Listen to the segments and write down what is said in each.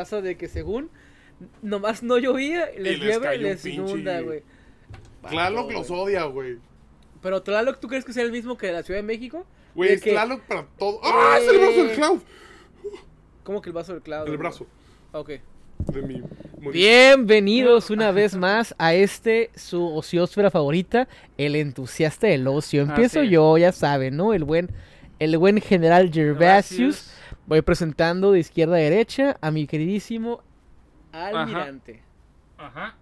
Pasa de que según nomás no llovía, les les llueve y les inunda, güey. Tlaloc los odia, güey. Pero Tlaloc, ¿tú crees que sea el mismo que de la Ciudad de México? Güey, es que- Tlaloc para todo. ¡Ah! Es el brazo del Eh, Cloud. ¿Cómo que el vaso del clavo? El brazo Ok. de monito. Bienvenidos una vez más a este, su ociosfera favorita, el entusiasta del ocio. Empiezo Así es. yo, ya saben, ¿no? El buen, el buen general Gervasius. Voy presentando de izquierda a derecha a mi queridísimo almirante. Ajá.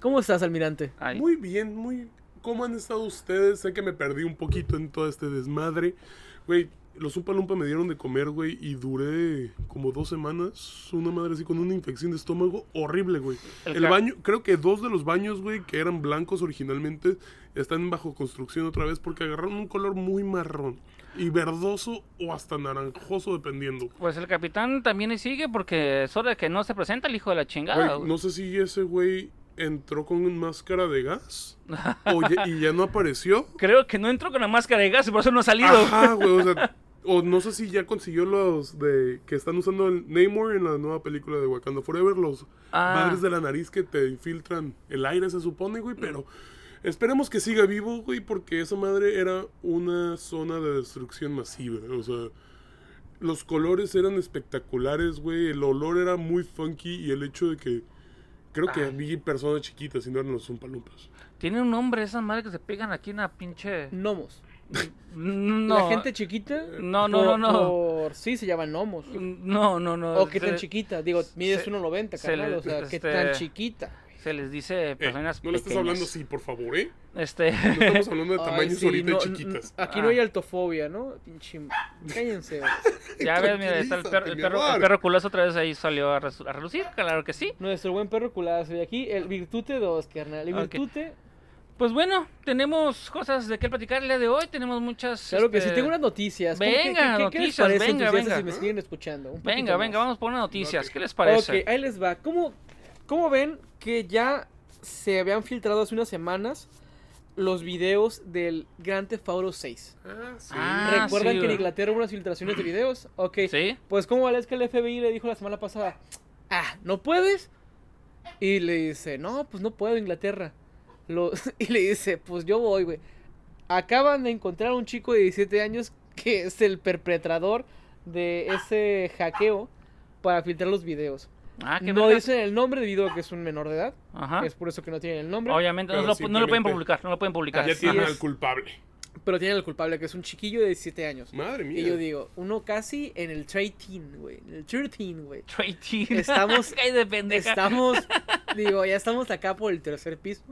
¿Cómo estás, almirante? Muy bien, muy. ¿Cómo han estado ustedes? Sé que me perdí un poquito en todo este desmadre. Güey, los Umpa Lumpa me dieron de comer, güey, y duré como dos semanas. Una madre así con una infección de estómago horrible, güey. El El baño, creo que dos de los baños, güey, que eran blancos originalmente, están bajo construcción otra vez porque agarraron un color muy marrón. Y verdoso o hasta naranjoso, dependiendo. Pues el capitán también sigue porque es hora de que no se presenta el hijo de la chingada. Güey, no sé si ese güey entró con máscara de gas o ya- y ya no apareció. Creo que no entró con la máscara de gas y por eso no ha salido. Ajá, güey, o sea, o no sé si ya consiguió los de que están usando el Namor en la nueva película de Wakanda Forever, los Ah. madres de la nariz que te infiltran el aire, se supone, güey, pero esperemos que siga vivo, güey, porque esa madre era una zona de destrucción masiva, o sea, los colores eran espectaculares, güey, el olor era muy funky y el hecho de que creo que Ay. vi personas chiquitas y no eran los Zumpalumpas. Tiene un nombre esas madres que se pegan aquí en la pinche. Gnomos. No. La gente chiquita. No, no, por- no, no. por- Sí, se llaman gnomos. No, no, no. O qué tan chiquita. Digo, mides se- 1.90, se carnal. O sea, qué este- tan chiquita. Se les dice Eh, personas no le pequeñas. hablando así, por favor, ¿eh? Este. No estamos hablando de Ay, tamaños sí, ahorita no, chiquitas. Aquí Ah. no hay altofobia, ¿no? Pinche. Cállense. ya ves, mira, está el perro, el perro, el amor. perro culoso otra vez ahí salió a, relucir. Claro que sí. Nuestro buen perro culazo. Y aquí el Virtute 2, carnal. El. Virtute. Pues bueno, tenemos cosas de qué platicar el día de hoy. Tenemos muchas. Claro que sí, este, tengo unas noticias. ¿Cómo que- Venga, qué- qué- ¿Qué les noticias, parece, venga, venga. si me siguen escuchando? Un Venga, venga, más? vamos por unas noticias. ¿Qué les parece? Ok, ahí les va. ¿Cómo, ¿Cómo ven que ya se habían filtrado hace unas semanas los videos del Grand Theft Auto 6? Ah, sí. Ah, ¿Recuerdan sí, que en. Inglaterra hubo unas filtraciones de videos? Ok. Sí. Pues como es que el FBI le dijo la semana pasada, ah, ¿no puedes? Y le dice, no, pues no puedo Inglaterra. Lo- y le dice, pues yo voy, güey. Acaban de encontrar a un chico de 17 años que es el perpetrador de ese hackeo para filtrar los videos. Ah, qué No vergas. dicen el nombre debido a que es un menor de edad. Ajá. Es por eso que no tienen el nombre. Obviamente, no lo, no lo pueden publicar. No lo pueden publicar. Ya tienen al culpable. Pero tienen el culpable, que es un chiquillo de 17 años. Madre mía. Y yo digo, uno casi en el 13, güey. En el 13, güey. Traity. Estamos- Ay, de pendeja. Estamos, digo, ya estamos acá por el tercer piso.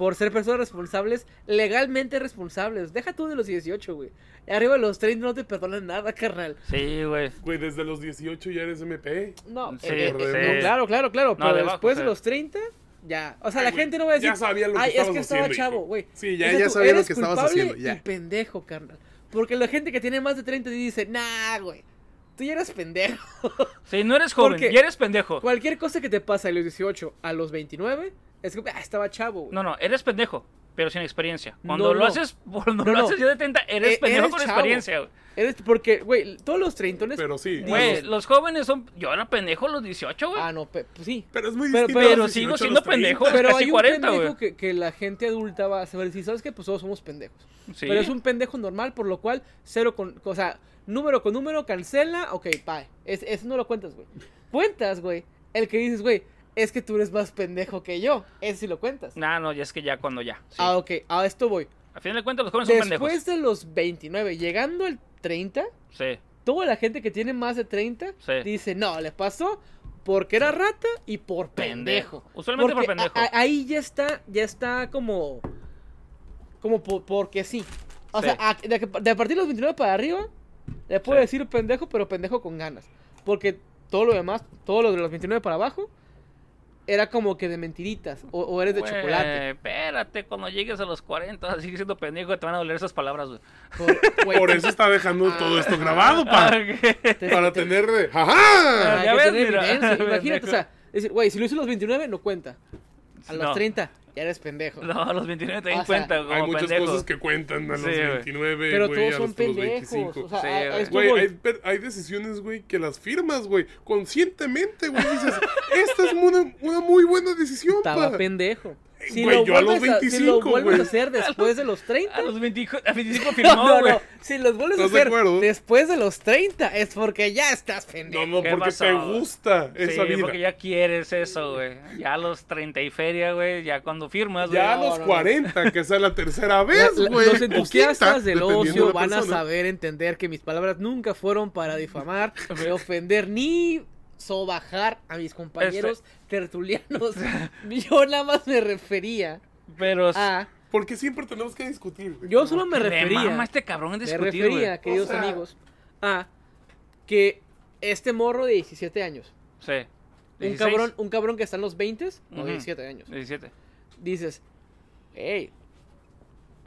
Por ser personas responsables, legalmente responsables. Deja tú de los 18, güey. Arriba de los 30 no te perdonan nada, carnal. Sí, güey. Güey, desde los 18 ya eres MP. No, Sí, eh, sí. no, claro, claro, claro. No, pero debajo, después de los 30, ya. O sea, Ay, la güey, gente no va a decir. ya sabía lo que Ay, es que estaba haciendo, chavo, hijo". güey. Sí, ya- ya tú, sabía lo que estabas haciendo, ya. Y pendejo, carnal. Porque la gente que tiene más de 30 dice, nah, güey. Tú ya eres pendejo. Sí, no eres joven, Porque- ya eres pendejo. Cualquier cosa que te pasa de los 18 a los 29, es que ah, estaba chavo, güey. No, no, eres pendejo, pero sin experiencia. Cuando No, lo no. haces, cuando No, lo no. haces ya de 30, eres Eh, pendejo eres con chavo. experiencia, güey. Eres porque, güey, todos los treintones. Pero sí. Güey, los jóvenes son. Yo era pendejo a los 18, güey. Ah, no, pe- pues sí. Pero es muy pero- distinto. pero sigo 18 a siendo los 30. pendejo. Pero casi hay un 40, pendejo güey. que, que la gente adulta va a saber. Si sabes que pues todos somos pendejos. Sí. Pero es un pendejo normal, por lo cual, cero con. O sea, número con número, cancela, ok, bye. Es, eso no lo cuentas, güey. Cuentas, güey. El que dices, güey, es que tú eres más pendejo que yo. Ese sí lo cuentas. Nah, no, ya es que ya cuando ya. sí. Ah, ok, a esto voy. A fin de cuentas, los jóvenes son Después pendejos. de los 29, llegando al 30, Sí, toda la gente que tiene más de 30 Sí. dice, no, le pasó porque era rata y por pendejo. Pendejo. Usualmente por pendejo. ahí ya está, ya está como, como po- porque sí. O Sí. sea, a, de, de a partir de los 29 para arriba, le puedo decir pendejo, pero pendejo con ganas. Porque todo lo demás, todo lo de los 29 para abajo, era como que de mentiritas, o, o eres de chocolate. Espérate, cuando llegues a los 40, sigues siendo pendejo, te van a doler esas palabras, güey. Por, eso está dejando Ah. todo esto grabado, pa. te- Para te- tener de. ¡Ajá! para Ya ves, mira. Imagínate, o sea, decir, güey, si lo hice a los 29, no cuenta. A los No. 30, ya eres pendejo. No, los 29 también O sea, cuentan como Hay muchas pendejos. cosas que cuentan a los Sí, güey. 29, Pero güey, todos a son los, a los pendejos. 25. O sea, Sí, a- a güey. esto Güey, voy. hay, hay decisiones, güey, que las firmas, güey, conscientemente, güey. Dices, esta es una, una muy buena decisión, Estaba pa. pendejo. Si Güey, lo yo a los vuelves si 25, lo vuelves güey. a hacer después de los 30. A los 20 a 25 No, firmó, no, güey. no. Si los vuelves a ¿Estás de hacer acuerdo? después de los 30 es porque ya estás pendejo. No, no, ¿Qué porque pasó? te gusta Sí, esa vida. porque ya quieres eso, güey. Ya a los 30 y feria, güey, ya cuando firmas, güey. Ya a no, los no, no. 40, que sea la tercera vez, la- güey. los entusiastas del de ocio la van a persona. saber entender que mis palabras nunca fueron para difamar, ofender, ni sobajar a mis compañeros tertulianos. Yo nada más me refería Pero a... Porque siempre tenemos que discutir. Yo solo me me refería... mama este cabrón en Me discutir, refería, güey. queridos O sea- amigos, a que este morro de 17 años, Sí. un 16, cabrón, un cabrón que está en los 20 o Ujú. 17 años, 17. dices, hey,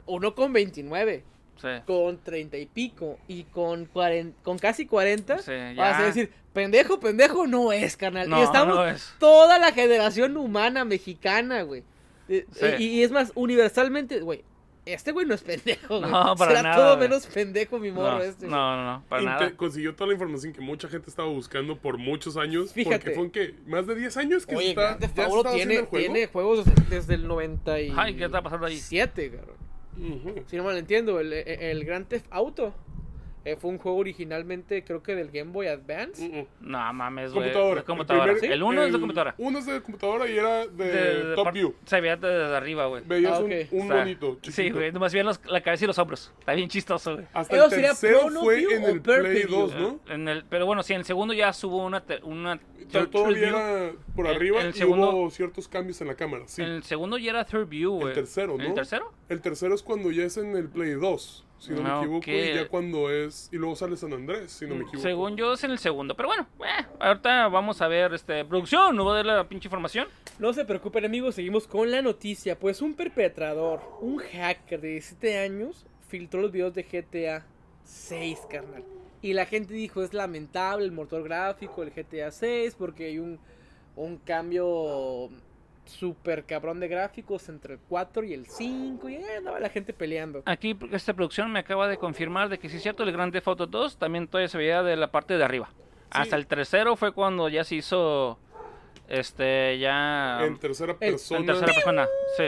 uno con 29, Sí. con 30 y pico y con, 40, con casi 40, Sí, vas a decir, pendejo, pendejo no es, carnal. No, y estamos no es. toda la generación humana mexicana, güey. Eh, Sí. Y, y es más, universalmente, güey. Este güey no es pendejo, güey. No, para Será nada, todo güey. menos pendejo mi morro No, este. güey. no, no, no, para nada. Consiguió toda la información que mucha gente estaba buscando por muchos años. Fíjate. Porque fue que más de 10 años que se Oye, está, ya estaba tiene, el juego. tiene juegos desde, el 97, Ay, ¿qué está pasando ahí? cabrón. Ujú. Si no mal entiendo, el, el Grand Theft Auto eh, fue un juego originalmente, creo que del Game Boy Advance. Ujú. No mames, güey. Computadora. De computadora. primer- El 1 es de computadora. Uno es de computadora y era de, De- de Top View. Se veía desde arriba, güey. Veías Ah, un- ok. un, O sea, monito. Sí, chiquito. güey. Nomás veían los- la cabeza y los hombros. Está bien chistoso, güey. Hasta ¿Eso el sería tercero fue View en el Play View? 2, ¿no? En el, pero bueno, sí, en el segundo ya subo una. te- una Pero todavía era por El- arriba el y segundo- hubo ciertos cambios en la cámara. Sí. En el segundo ya era third view, güey. tercero, ¿En ¿no? ¿El tercero? El tercero es cuando ya es en el Play 2, si no me Ah, equivoco. Y ya cuando es. Y luego sale San Andrés, si no me equivoco. Según yo es en el segundo. Pero bueno, eh, ahorita vamos a ver este producción. No voy a darle la pinche información. No se preocupen amigos, seguimos con la noticia. Pues un perpetrador, un hacker de 17 años, filtró los videos de GTA 6, carnal. Y la gente dijo, es lamentable el motor gráfico del GTA 6 porque hay un, un cambio super cabrón de gráficos entre el 4 y el 5 y eh, andaba la gente peleando. Aquí esta producción me acaba de confirmar de que sí es cierto, el Grand Theft Auto 2 también todavía se veía de la parte de arriba. Hasta el tercero fue cuando ya se hizo este ya En tercera persona. en tercera persona. Sí.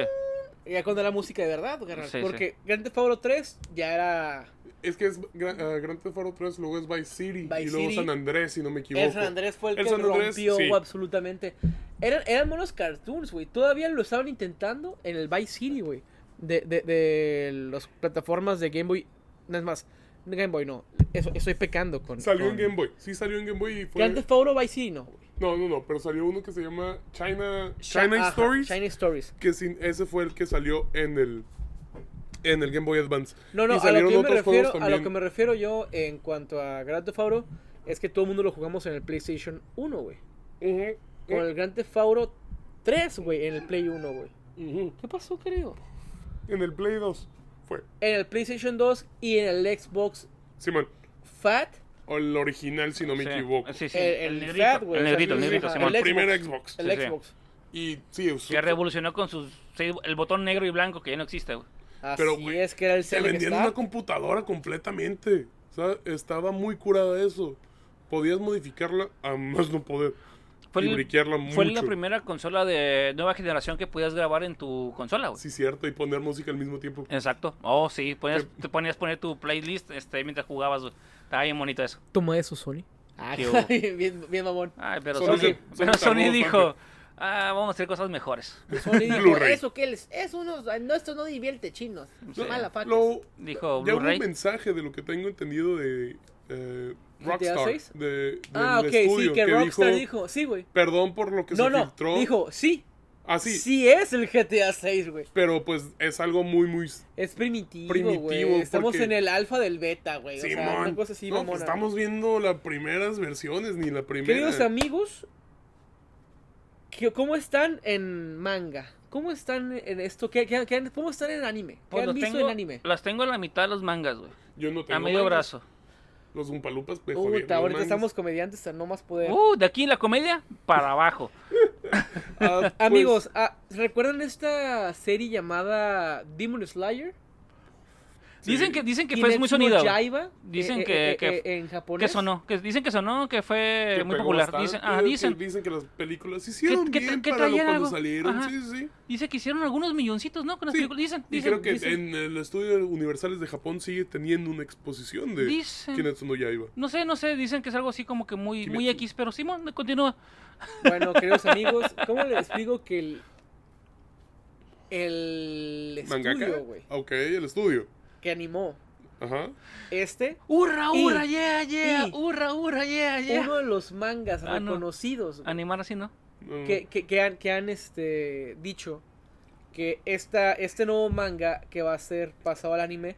Ya cuando la música de verdad, carnal, Sí, porque Grand Theft Auto 3 ya era Es que es ah, Grand Theft Auto 3, luego es Vice City. Vice y luego City. San Andrés, si no me equivoco. El San Andrés fue el, El que San Andrés, rompió sí. absolutamente. Eran, eran monos cartoons, güey. Todavía lo estaban intentando en el Vice City, güey. De, de, de las plataformas de Game Boy. No es más, Game Boy no. Eso, estoy pecando con. Salió con- en Game Boy. Sí, salió en Game Boy y fue. Grand Theft Auto Vice City, no, güey. No, no, no, pero salió uno que se llama China, Chi- China ajá, Stories. China Stories. Que sin, ese fue el que salió en el en el Game Boy Advance. No, no, a lo, que me refiero, a lo que me refiero yo en cuanto a Grand Theft Auto es que todo el mundo lo jugamos en el PlayStation 1, güey. Con el Grand Theft Auto 3, güey, en el Play 1, güey. ¿Qué pasó, querido? En el Play 2 fue. En el PlayStation 2 y en el Xbox Simón. Fat. O el original, si no me Sí, equivoco. Sí, sí. El- El, el negrito. Fat, güey, el negrito, el negrito, Simón. El el primer Xbox. Xbox. El Sí, sí. Xbox. Y sí, es- Que revolucionó con sus el botón negro y blanco que ya no existe, güey. Así Pero, güey, es que era el se Select vendía en Start. una computadora completamente. O sea, estaba muy curada eso. Podías modificarla a más no poder. Fue, y el- briquearla fue mucho. la primera consola de nueva generación que podías grabar en tu consola, güey. Sí, cierto, y poner música al mismo tiempo. Exacto. Oh, sí. Ponías, te ponías poner tu playlist este, mientras jugabas, güey. Estaba bien bonito eso. Toma eso, Sony. Ah, bien, bien mamón. Ay, pero Sony Sony, se- pero Sony dijo, ah, vamos a hacer cosas mejores. Sony dijo, Blu-ray. eso que les, eso no, no, esto no divierte chinos. Sí. Mala. Lo, Dijo hubo un Blu-ray. mensaje de lo que tengo entendido de eh, ¿GTA Rockstar. De, Ah, ok, estudio, sí, que, que Rockstar dijo, dijo, sí, güey. Perdón por lo que No, se no, filtró. dijo, sí, Ah, sí. sí es el GTA 6, güey. Pero pues es algo muy, muy. Es primitivo, Primitivo, güey. Estamos porque- en el alfa del beta, güey. O sea, Simón. una cosa así, no, mamona. pues estamos viendo las primeras versiones, ni la primera. Queridos amigos, ¿qué- ¿cómo están en manga? ¿Cómo están en esto? ¿Qué, qué- qué han- ¿Cómo están en anime? ¿Qué Pues han los visto tengo- en anime? Las tengo a la mitad de los mangas, güey. Yo no tengo A medio mangas. brazo. Los Umpalupas jodieron los ahorita mangas. estamos comediantes a no más poder. Uh, de aquí la comedia para abajo. Ah, pues, Amigos, ah, ¿recuerdan esta serie llamada Demon Slayer? Dicen que, dicen que fue muy sonido. Yaiba, Dicen eh, que- eh, que- eh, en japonés. Que sonó, que dicen que sonó, que fue que muy popular. Dicen, ah, que dicen, dicen que las películas se hicieron que- bien que para lo cuando salieron. Ajá. Sí, sí, dice que hicieron algunos milloncitos, ¿no? Con las Sí, películas. Dicen, Y dicen, creo que dicen. en el estudio Universales de Japón sigue teniendo una exposición de. Kimetsu no Yaiba. No sé, no sé, dicen que es algo así como que muy, muy. X, pero Simón, continúa. Bueno, queridos amigos, ¿cómo les explico que el. El estudio, güey, Ok, el estudio. Que animó Ajá. este, ¡Hurra, Y- hurra, yeah, yeah! y- ¡Hurra, hurra, yeah, yeah! uno de los mangas Ah, no. reconocidos güey, Animar así, ¿no? No, que, que, que han, que han este, dicho que esta, este nuevo manga que va a ser pasado al anime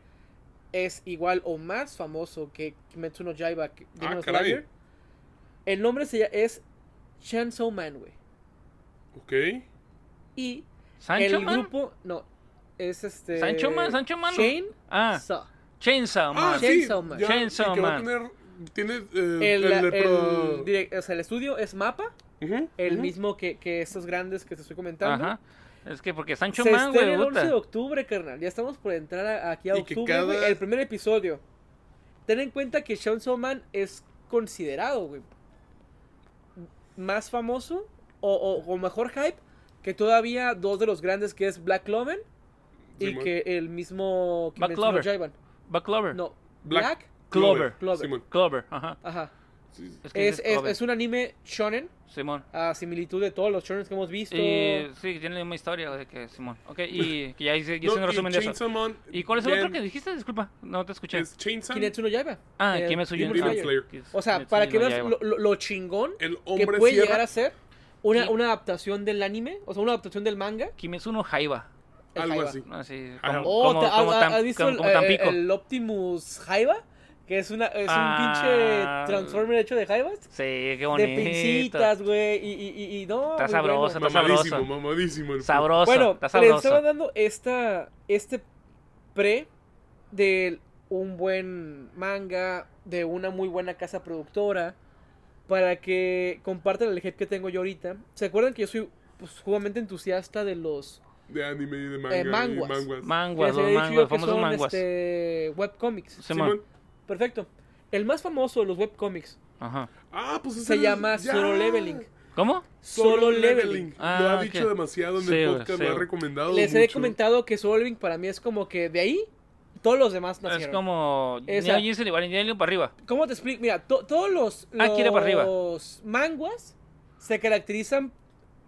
es igual o más famoso que Kimetsu no Yaiba Ah. Slayer. El nombre se llama, es Chainsaw Man, güey. Ok. Y ¿Sancho el Man? grupo, no, es este... ¿Sancho Man? ¿Sancho Man? Chain Ah, Saw. Chainsaw Man. Ah, sí. Chainsaw Man. ya, Chainsaw va a tener, tiene eh, El, el, el, repro- direct- o sea, el estudio es Mapa, Ujú, el mismo que, que estos grandes que te estoy comentando. Ajá. Es que porque Sancho Se Man, güey, el 11 de octubre, carnal. Ya estamos por entrar a- aquí a Y octubre, cada- güey, El primer episodio. Ten en cuenta que Chainsaw Man es considerado, güey, más famoso o, o- o mejor hype que todavía dos de los grandes que es Black Clover y Simón. que el mismo Black Kimetsu no Clover. Yaiba. Buck Clover. No, Black Black, Clover. Clover. Simón. Clover, ajá. Ajá. Sí, sí. Es, que Es, un anime shonen, Simón. a similitud de todos los shonen que hemos visto. Y sí, tiene la misma historia de que Simón. Ok, y que ya hice, ya No, un y resumen de eso. Man, ¿Y cuál es el otro que dijiste? Disculpa, no te escuché. Es Chainsaw, Kimetsu no Yaiba. Ah, Eh, Kimetsu Demon Yaiba. O sea, Kimetsu para no que veas lo, lo- lo chingón el que puede llegar a ser una, una adaptación del anime, o sea, una adaptación del manga. Kimetsu no Jaiba. Algo así. Así, Ah, como, Oh, como, ¿te- como ha- ¿has visto como- el, como eh, Tampico. el Optimus Jaiba? Que es, una, es Ah. un pinche Transformer hecho de Jaibas. Sí, qué bonito. De pincitas, güey. Y, y, y, y no. Está sabroso, bueno. está Mamadísimo, sabroso. mamadísimo. el Sabroso, Bueno, está les sabroso. estaba dando esta, este pre de un buen manga, de una muy buena casa productora, para que compartan el hype que tengo yo ahorita. ¿Se acuerdan que yo soy pues, sumamente entusiasta de los De anime y de manga. Eh, y manguas. manguas. Manguas, los manguas, famosos son manguas. este, webcomics? Simón. Perfecto. El más famoso de los webcomics Ajá. Ah, pues ese se es- llama ya. Solo Leveling. ¿Cómo? Solo, Solo leveling. Leveling. Ah, lo ha dicho demasiado en Sí, el podcast, sí, lo ha recomendado. Les he comentado que Solo Leveling para mí es como que de ahí todos los demás Es nacieron. como Esa- Neo Geo Evangelion para arriba. ¿Cómo te explico? Mira, to- todos los, Ah, quiere para arriba. los manguas se caracterizan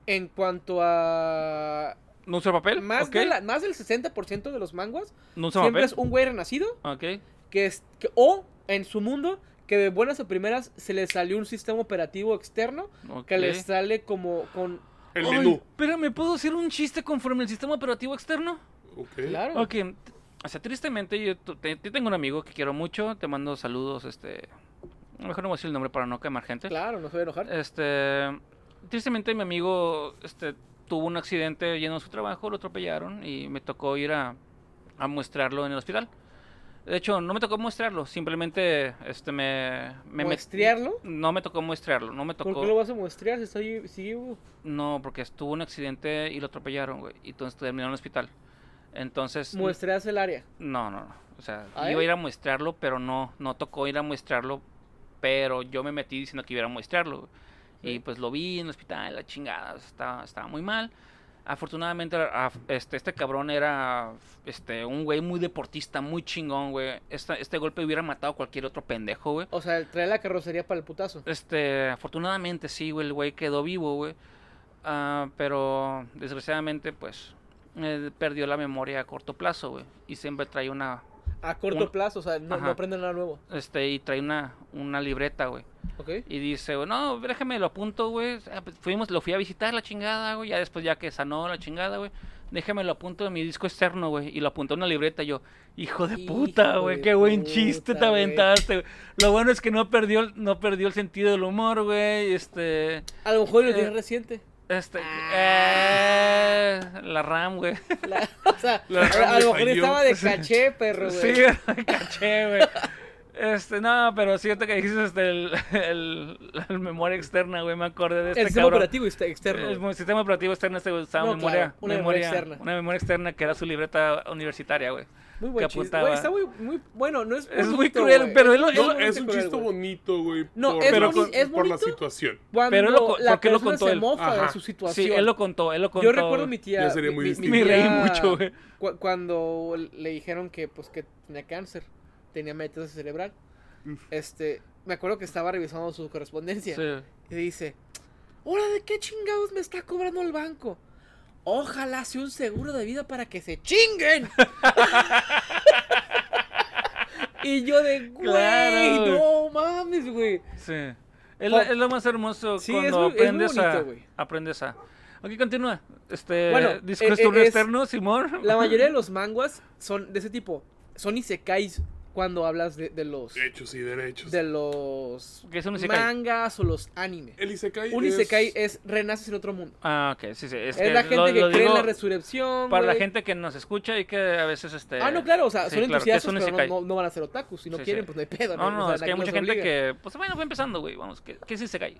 en cuanto a ¿No usa papel? más, Ok. de la- más del 60% de los manguas ¿No usa siempre papel? es un güey renacido Ok. que es que- o en su mundo que de buenas a primeras se le salió un sistema operativo externo que ok. les sale como con El Ay, menú. Espérame, ¿puedo hacer un chiste conforme al sistema operativo externo? Ok. claro Ok, o sea, tristemente yo te- te tengo un amigo que quiero mucho, te mando saludos, este... Mejor no voy a decir el nombre para no quemar gente. claro no se va a enojar Este, tristemente mi amigo este, tuvo un accidente lleno de su trabajo, lo atropellaron y me tocó ir a, a muestrarlo en el hospital. De hecho, no me tocó muestrarlo, simplemente este, me... me ¿Muestrearlo? No me tocó muestrarlo, no me ¿por tocó... qué lo vas a muestrear si está vivo? No, porque estuvo un accidente y lo atropellaron, güey. Y entonces terminó en el hospital. Entonces... muestreas el área No, no, no. O sea, ¿A iba a él? ir a muestrarlo, pero no, no tocó ir a muestrarlo. Pero yo me metí diciendo que iba a a muestrarlo. güey. Y pues lo vi en el hospital, la chingada, estaba, estaba muy mal. Afortunadamente, a- este, este cabrón era este, un güey muy deportista, muy chingón, güey. Esta- este golpe hubiera matado a cualquier otro pendejo, güey. o sea trae la carrocería para el putazo Este, afortunadamente sí, güey, el güey quedó vivo, güey. Ah, pero desgraciadamente, pues, eh, perdió la memoria a corto plazo, güey. Y siempre trae una, a corto Un- plazo o sea no, no aprende nada nuevo este, y trae una, una libreta, güey. ¿ok? Y dice, no, déjame lo apunto, güey. Ah, pues, Fuimos, lo fui a visitar la chingada, güey. Ya después, ya que sanó la chingada, güey. Déjame lo apunto en mi disco externo, güey. Y lo apuntó en una libreta. Yo, hijo de puta, güey. de Qué buen puta, chiste te aventaste, güey. Lo bueno es que no perdió, el- no perdió el sentido del humor, güey. Este. a lo mejor lo Eh, tiene reciente Este. Ah. eh, la RAM, güey. La- o sea, La a, lo mejor estaba de caché, perro, güey. Sí, me caché, güey. Este, no, pero siento que dijiste este, el, el- la memoria externa, güey. Me acordé de este El sistema cabrón. operativo ext- externo. El güey. mo- sistema operativo externo este güey, usaba No, memoria, claro, una memoria externa. Una memoria externa que era su libreta universitaria, güey. Muy buen chiste. Güey, está muy, muy bueno. No es, Es muy cruel, güey. pero él lo- él No, lo- es un chiste cruel, güey. bonito, güey. No, por, es es por la situación. Cuando Pero él lo la porque lo contó se él. mofa Ajá. de su situación. Sí, él lo contó, él lo contó. Yo recuerdo mi tía. Ya sería muy distinto. Me reí mucho, güey. cu- cuando le dijeron que, pues, que tenía cáncer, tenía metástasis cerebral. Este, me acuerdo que estaba revisando su correspondencia Sí. y dice: ¿Ahora de qué chingados me está cobrando el banco? Ojalá sea un seguro de vida para que se chinguen. y yo de, güey, Claro, no mames, güey. Sí. Es, lo- Oh. es lo más hermoso Sí, cuando es muy- es muy aprendes a. bonito, güey. Aprendes a. Ok, continúa. Este. Bueno, discurso eh, eh, es- externo, Simón. La mayoría de los manguas son de ese tipo. Son isekais cuando hablas de, de los Hechos y derechos. de los ¿Qué es un isekai? mangas o los animes. El Isekai Un es- isekai es renaces en otro mundo. Ah, ok, sí, sí. Es, Es, que la gente lo- que lo cree en la resurrección. Para la gente que nos escucha y que a veces este. Ah, no, claro, o sea, sí, son claro, que entusiastas, pero isekai. no, no, no van a ser otakus. Si no Sí, quieren, sí. pues no hay pedo. No, no, O sea, es que hay mucha gente obliga. que. Pues bueno, fue empezando, güey. Vamos, ¿qué, qué es Isekai?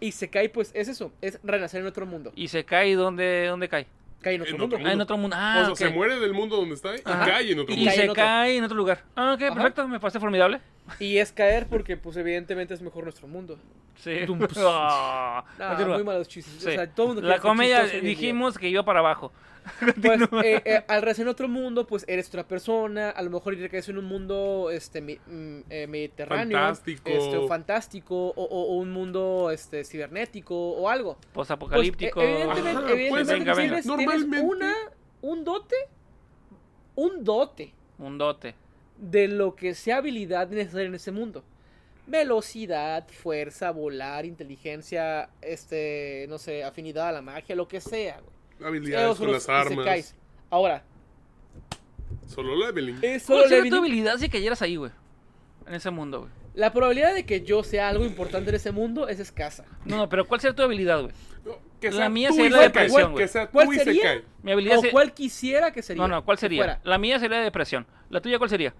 Isekai, pues es eso, es renacer en otro mundo. ¿Y se cae dónde, dónde cae? Cae en otro En mundo. otro Ah, en otro mundo. Ah, o sea, se muere del mundo donde está y Ajá. cae en otro Y Y mundo. cae se cae en otro lugar. Ah, ok, Ajá. perfecto. Me parece formidable. Y es caer porque, pues, evidentemente es mejor nuestro mundo. Sí. Tum, pss. Ah, Ah, continúa. muy malos chistes. Sí. O sea, todo el mundo La comedia dijimos que iba para abajo. Pues, eh, eh, al renacer en otro mundo, pues eres otra persona. A lo mejor caes en un mundo este, mi- mm, eh, mediterráneo. Fantástico. Este, o fantástico. O, o- o un mundo este, cibernético o algo. Pues, Posapocalíptico. eh, evidentemente, Ajá, evidentemente venga, venga. tienes, una, un dote. Un dote Un dote. de lo que sea habilidad necesaria en ese mundo. Velocidad, fuerza, volar, inteligencia, este, no sé, afinidad a la magia, lo que sea. güey. Habilidades con las armas. Ahora, Solo leveling. es solo ¿Cuál sería tu leveling. habilidad si cayeras ahí, güey? En ese mundo, güey. La probabilidad de que yo sea algo importante en ese mundo es escasa. No, no, pero ¿cuál sería tu habilidad, güey? No, que La mía tú sería y la depresión, güey. Que sea tú ¿Cuál y se sería? cae. Mi habilidad O se- cuál quisiera que sería. No, no, ¿cuál sería? La mía sería depresión. ¿La tuya cuál sería?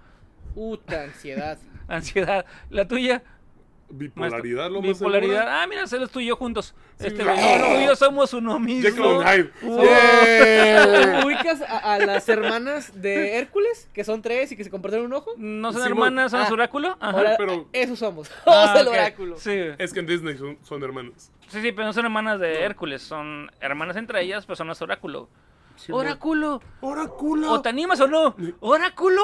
Puta ansiedad. Ansiedad. ¿La tuya? Bipolaridad, lo más Bipolaridad. segura. Ah, mira, se los tú y yo juntos. Sí, este, no. güey, tú y yo somos uno mismo. Jekyll and Hyde. Wow. Yeah. ¿Ubicas a, a las hermanas de Hércules? Que son tres y que se comparten un ojo. ¿No son hermanas, son Ah. su oráculo? Ajá. Ahora, pero- Eso somos. Ah, Somos el oráculo. Sí. Es que en Disney son, son hermanas. sí, sí, pero no son hermanas de Hércules, son hermanas entre ellas, pero son las oráculo. Sí, ¡Oráculo! Oráculo. ¿O te animas o no? ¡Oráculo!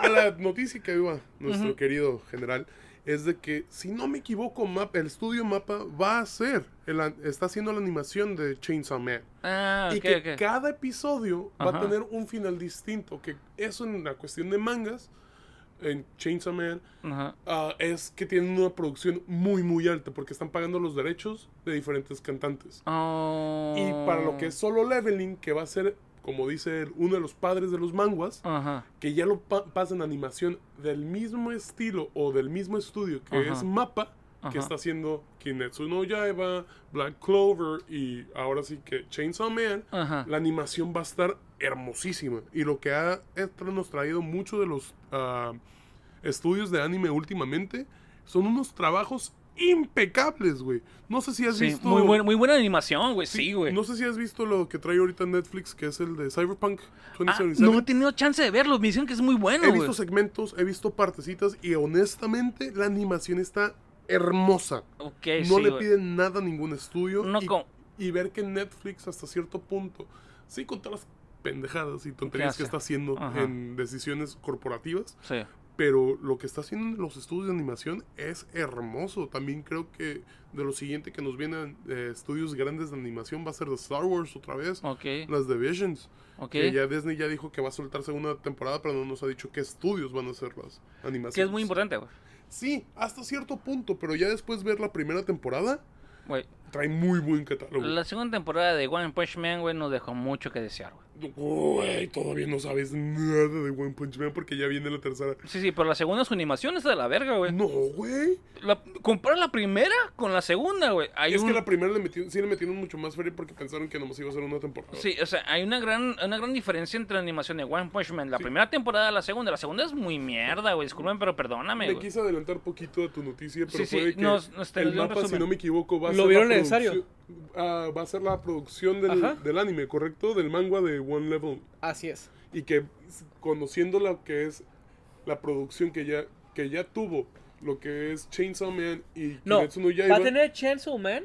A la noticia que iba nuestro querido general es de que, si no me equivoco, Map, el estudio Mapa va a hacer, el está haciendo la animación de Chainsaw Man. Ah, y que cada episodio va a tener un final distinto. Que eso en la cuestión de mangas, en Chainsaw Man, Ajá. ah, es que tienen una producción muy, muy alta porque están pagando los derechos de diferentes cantantes. Oh. Y para lo que es solo leveling, que va a ser, como dice uno de los padres de los manguas, Ajá. que ya lo pa- pasan animación del mismo estilo o del mismo estudio que Ajá. es Mappa, que está haciendo Kimetsu no Yaiba, Black Clover y ahora sí que Chainsaw Man, la animación va a estar hermosísima. Y lo que ha nos traído mucho de los ah, estudios de anime últimamente son unos trabajos impecables, güey. No sé si has Sí, visto... muy, buen- muy buena animación, güey. Sí, güey. No sé si has visto lo que trae ahorita Netflix, que es el de Cyberpunk Ah, 2077. no he tenido chance de verlo. Me dicen que es muy bueno, He visto segmentos, he visto partecitas y honestamente la animación está hermosa. Ok, no sí, le piden nada a ningún estudio. No y, y ver que Netflix hasta cierto punto, sí con todas las pendejadas y tonterías que está haciendo Ajá. en decisiones corporativas, Sí. Pero lo que está haciendo en los estudios de animación es hermoso. También creo que de lo siguiente que nos vienen eh, estudios grandes de animación va a ser de Star Wars otra vez. Ok. Las Divisions. Ok. Que ya Disney ya dijo que va a soltar segunda temporada, pero no nos ha dicho qué estudios van a hacer las animaciones. Que es muy importante, güey. Sí, hasta cierto punto, pero ya después ver la primera temporada, Güey. trae muy buen catálogo. La segunda temporada de One Punch Man, güey, nos dejó mucho que desear, güey. Güey, todavía no sabes nada de One Punch Man porque ya viene la tercera. Sí, sí, pero la segunda su animación es de la verga, güey. No, güey. La, compara la primera con la segunda, güey. Hay Es un- que la primera le metieron, sí le metieron mucho más feria porque pensaron que nomás iba a ser una temporada. Sí, o sea, hay una gran, una gran diferencia entre la animación de One Punch Man. La primera temporada y la segunda. La segunda es muy mierda, güey. Disculpen, pero perdóname, Me güey. quise adelantar poquito a tu noticia, pero Sí, sí, fue que nos- nos el mapa, si no me equivoco, va a ¿Lo ser vieron la necesario? producción- ah, va a ser la producción del, del anime, ¿correcto? Del manga de One Level. Así es. Y que conociendo lo que es la producción que ya, que ya tuvo, lo que es Chainsaw Man y No, Kimetsu no Yaiba. va a tener Chainsaw Man.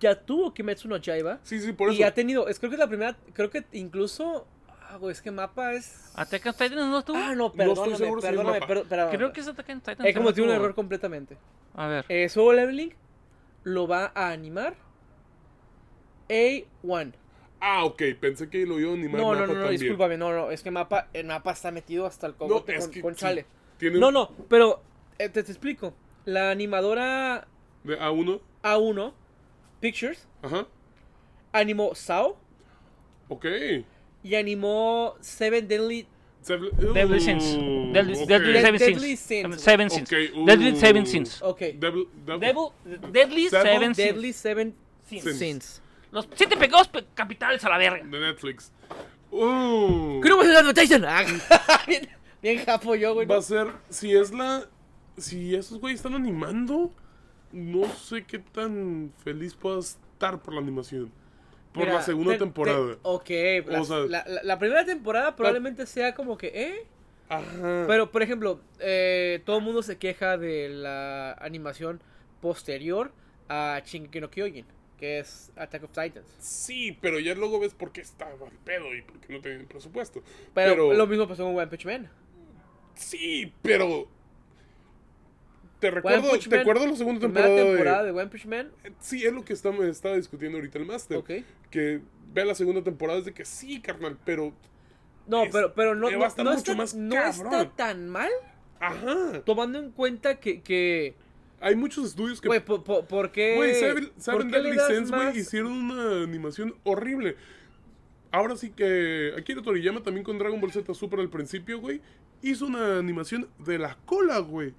Ya tuvo Kimetsu no Yaiba. Sí, sí, por y eso. ha tenido, es, creo que es la primera, creo que incluso, ah, güey, es que mapa es... Attack on Titan no estuvo. Ah, no, estoy perdóname, seguro si es perdóname, pero, pero- Creo que es Attack on Titan. He cometido un no estuvo. error completamente. A ver. Eh, Solo Leveling lo va a animar A1. Ah, ok, pensé que lo iba a animar No, no, Mapa no, no, también. discúlpame, no, no, es que mapa, el mapa está metido hasta el cogote con, que con sí, chale. Tiene No, no, pero eh, te, te explico. La animadora De A1, A1 Pictures ajá. animó Sao Ok. y animó Seven Deadly Seven- Deadly Uh, Sins. Deadly, ok. Deadly Deadly Sins. Seven Sins. Uh. Deadly Seven Sins. Ok. Devil, Devil- Devil, Deadly Seven-. Deadly Seven Sins. Sins. Los siete pecados pe- capitales a la verga. de Netflix. Uh, ¿Qué no va a ser? Ah, bien, bien japo yo, güey. va a ser, si es la, si esos güeyes están animando, no sé qué tan feliz pueda estar por la animación. Por Mira, la segunda te- te- temporada. ok, la, O sea- la- la- la primera temporada probablemente sea como que, ¿eh? Ajá. Pero, por ejemplo, eh, todo el mundo se queja de la animación posterior a Shingeki no Kyojin, que es Attack of Titans. sí, pero ya luego ves por qué estaba al pedo y por qué no tenían presupuesto. Pero, Pero, lo mismo pasó con One Punch Man. sí, pero te recuerdo, te recuerdo la segunda temporada, temporada de, de One Punch Man. Sí, es lo que está, estaba discutiendo ahorita el máster. Ok. Que vea la segunda temporada es de que sí, carnal, pero No, Es- pero, pero no, no, no mucho está, más no está tan mal, ajá. tomando en cuenta que, que Hay muchos estudios que güey, por, por- ¿por qué? Güey, le Deadly das Sins, güey, más- hicieron una animación horrible. Ahora sí que Akira Toriyama también con Dragon Ball Z Super al principio, güey, hizo una animación de la cola, güey.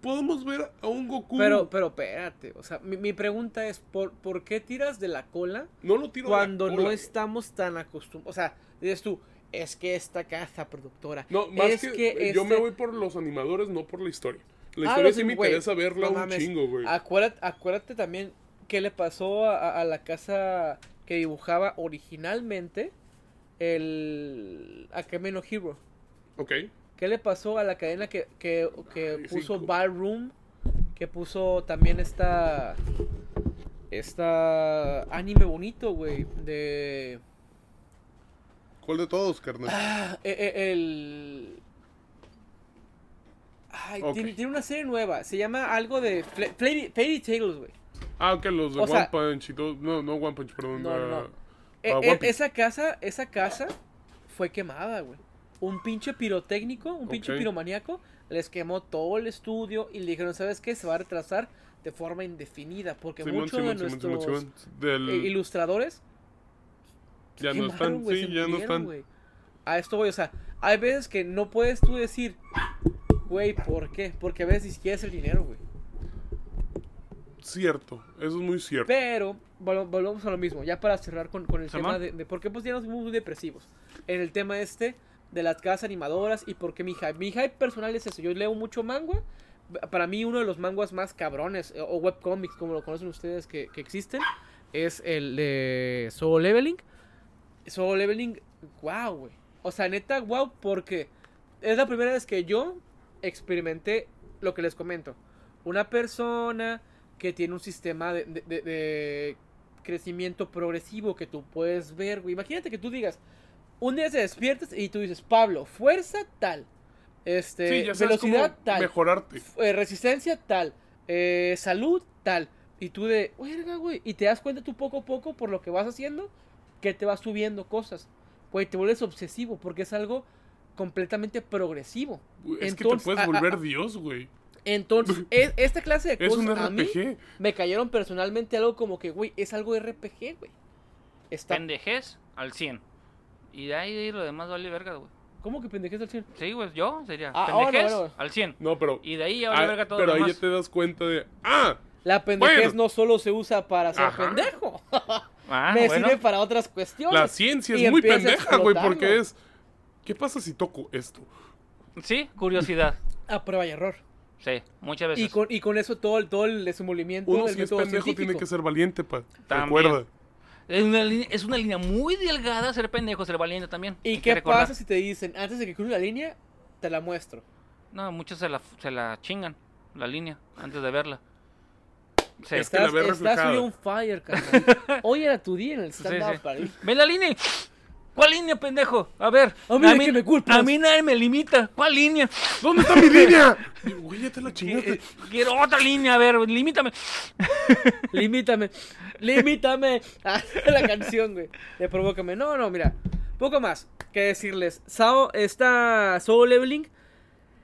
Podemos ver a un Goku. Pero, pero espérate, o sea, mi, mi pregunta es, ¿por, ¿por qué tiras de la cola no lo tiro de la cuando cola, no güey. estamos tan acostumbrados? O sea, dices tú, es que esta casa productora, No, más es que, que, yo me este- voy por los animadores, no por la historia. La Ah, historia no, sí me interesa verla no un mames. chingo, güey. Acuérdate, acuérdate también qué le pasó a, la casa que dibujaba originalmente el Akame no Hero. Ok. ¿Qué le pasó a la cadena que, que, que puso sí. Ballroom? Que puso también esta. Esta. Anime bonito, güey. De. ¿Cuál de todos, carnal? Ah, e- e- el. Ay, Ok. tiene, tiene una serie nueva. Se llama algo de. Fairy, Tales, güey. Ah, ok, los de o One sea- Punch y todo. No, no One Punch, perdón. No, no, no. ah, E- ah, e- One Piece. esa casa, esa casa fue quemada, güey. Un pinche pirotécnico, un pinche Ok. piromaniaco, les quemó todo el estudio y le dijeron, ¿sabes qué? Se va a retrasar de forma indefinida porque Simón, muchos Simón, de Simón, nuestros. Del- eh, ilustradores Ya no quemaron, están, güey, sí, ya no están. güey. A esto voy, o sea, hay veces que no puedes tú decir, güey, ¿por qué? Porque a veces ni siquiera es el dinero, güey. Cierto, eso es muy cierto. Pero, vol- volvemos a lo mismo, ya para cerrar con, con el tema de, de por qué pues ya nos muy depresivos. En el tema este de las casas animadoras y por qué mi hype. Mi hype personal es eso, yo leo mucho manga. Para mí uno de los manguas más cabrones, eh, o webcomics como lo conocen ustedes que, que existen, es el de Solo Leveling. Solo Leveling, wow, güey. O sea, neta, wow, porque es la primera vez que yo experimenté lo que les comento. Una persona que tiene un sistema de, de- de- de crecimiento progresivo que tú puedes ver, güey. Imagínate que tú digas, un día te despiertas y tú dices, Pablo, fuerza tal, este, sí, ya sabes velocidad cómo tal, mejorarte. eh, resistencia tal, eh, salud tal. Y tú de, verga, güey. Y te das cuenta tú poco a poco por lo que vas haciendo que te vas subiendo cosas. Güey, te vuelves obsesivo porque es algo completamente progresivo. Es que te puedes a- a- volver a- Dios, güey. Entonces, es- esta clase de Es cosas un a mí RPG. me cayeron personalmente algo como que, güey, es algo RPG, güey. Está Pendejez al 100. Y de ahí, de ahí lo demás vale verga, güey. ¿Cómo que pendejez al 100? Sí, güey, yo sería Ah, pendejez bueno. al 100. No, pero. Y de ahí ya vale ah, verga todo pero lo ahí ya te das cuenta de. ¡Ah! La pendejez Bueno. no solo se usa para ser Ajá. pendejo. Ah, Me bueno. sirve para otras cuestiones. La ciencia es muy pendeja, güey, porque es. ¿Qué pasa si toco esto? Sí, curiosidad. A prueba y error. Sí, muchas veces. Y con, y con eso todo, el- todo el desenvolvimiento Uno del si es pendejo tiene científico. que ser valiente, pa. También. Recuerda. Es una, línea, es una línea muy delgada ser pendejo, ser valiente también. ¿Y Hay qué pasa si te dicen, antes de que cruce la línea, te la muestro? No, muchos se la, se la chingan, la línea, antes de verla. Sí, Es que la Estás, ve estás on fire, carnal. Hoy era tu día en el sí, stand-up sí. ir. Ve la línea. ¿Cuál línea, pendejo? A ver. A mí qué me culpas. A mí nadie me limita. ¿Cuál línea? ¿Dónde está mi línea? Y, Güey, ya te la Eh, chingaste. Quiero otra línea, a ver, limítame. Limítame, limítame. Ah, la canción, güey. De Provócame. No, no, mira. Poco más que decirles. Sao, esta Soul Leveling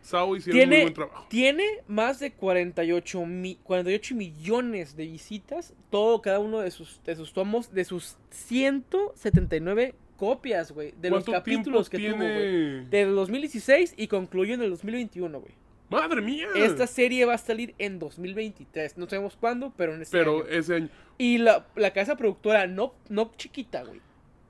Sao hicieron muy tiene, buen trabajo. tiene más de 48, mi- 48 millones de visitas. Todo, cada uno de sus, de sus tomos, de sus 179 copias, güey. De los ¿Cuánto capítulos que tiempo tuvo, güey. tiene? Del 2016 y concluyó en el 2021, güey. ¡Madre mía! Esta serie va a salir en 2023. No sabemos cuándo, pero en este Pero año. ese año. Y la, la casa productora, no, no chiquita, güey.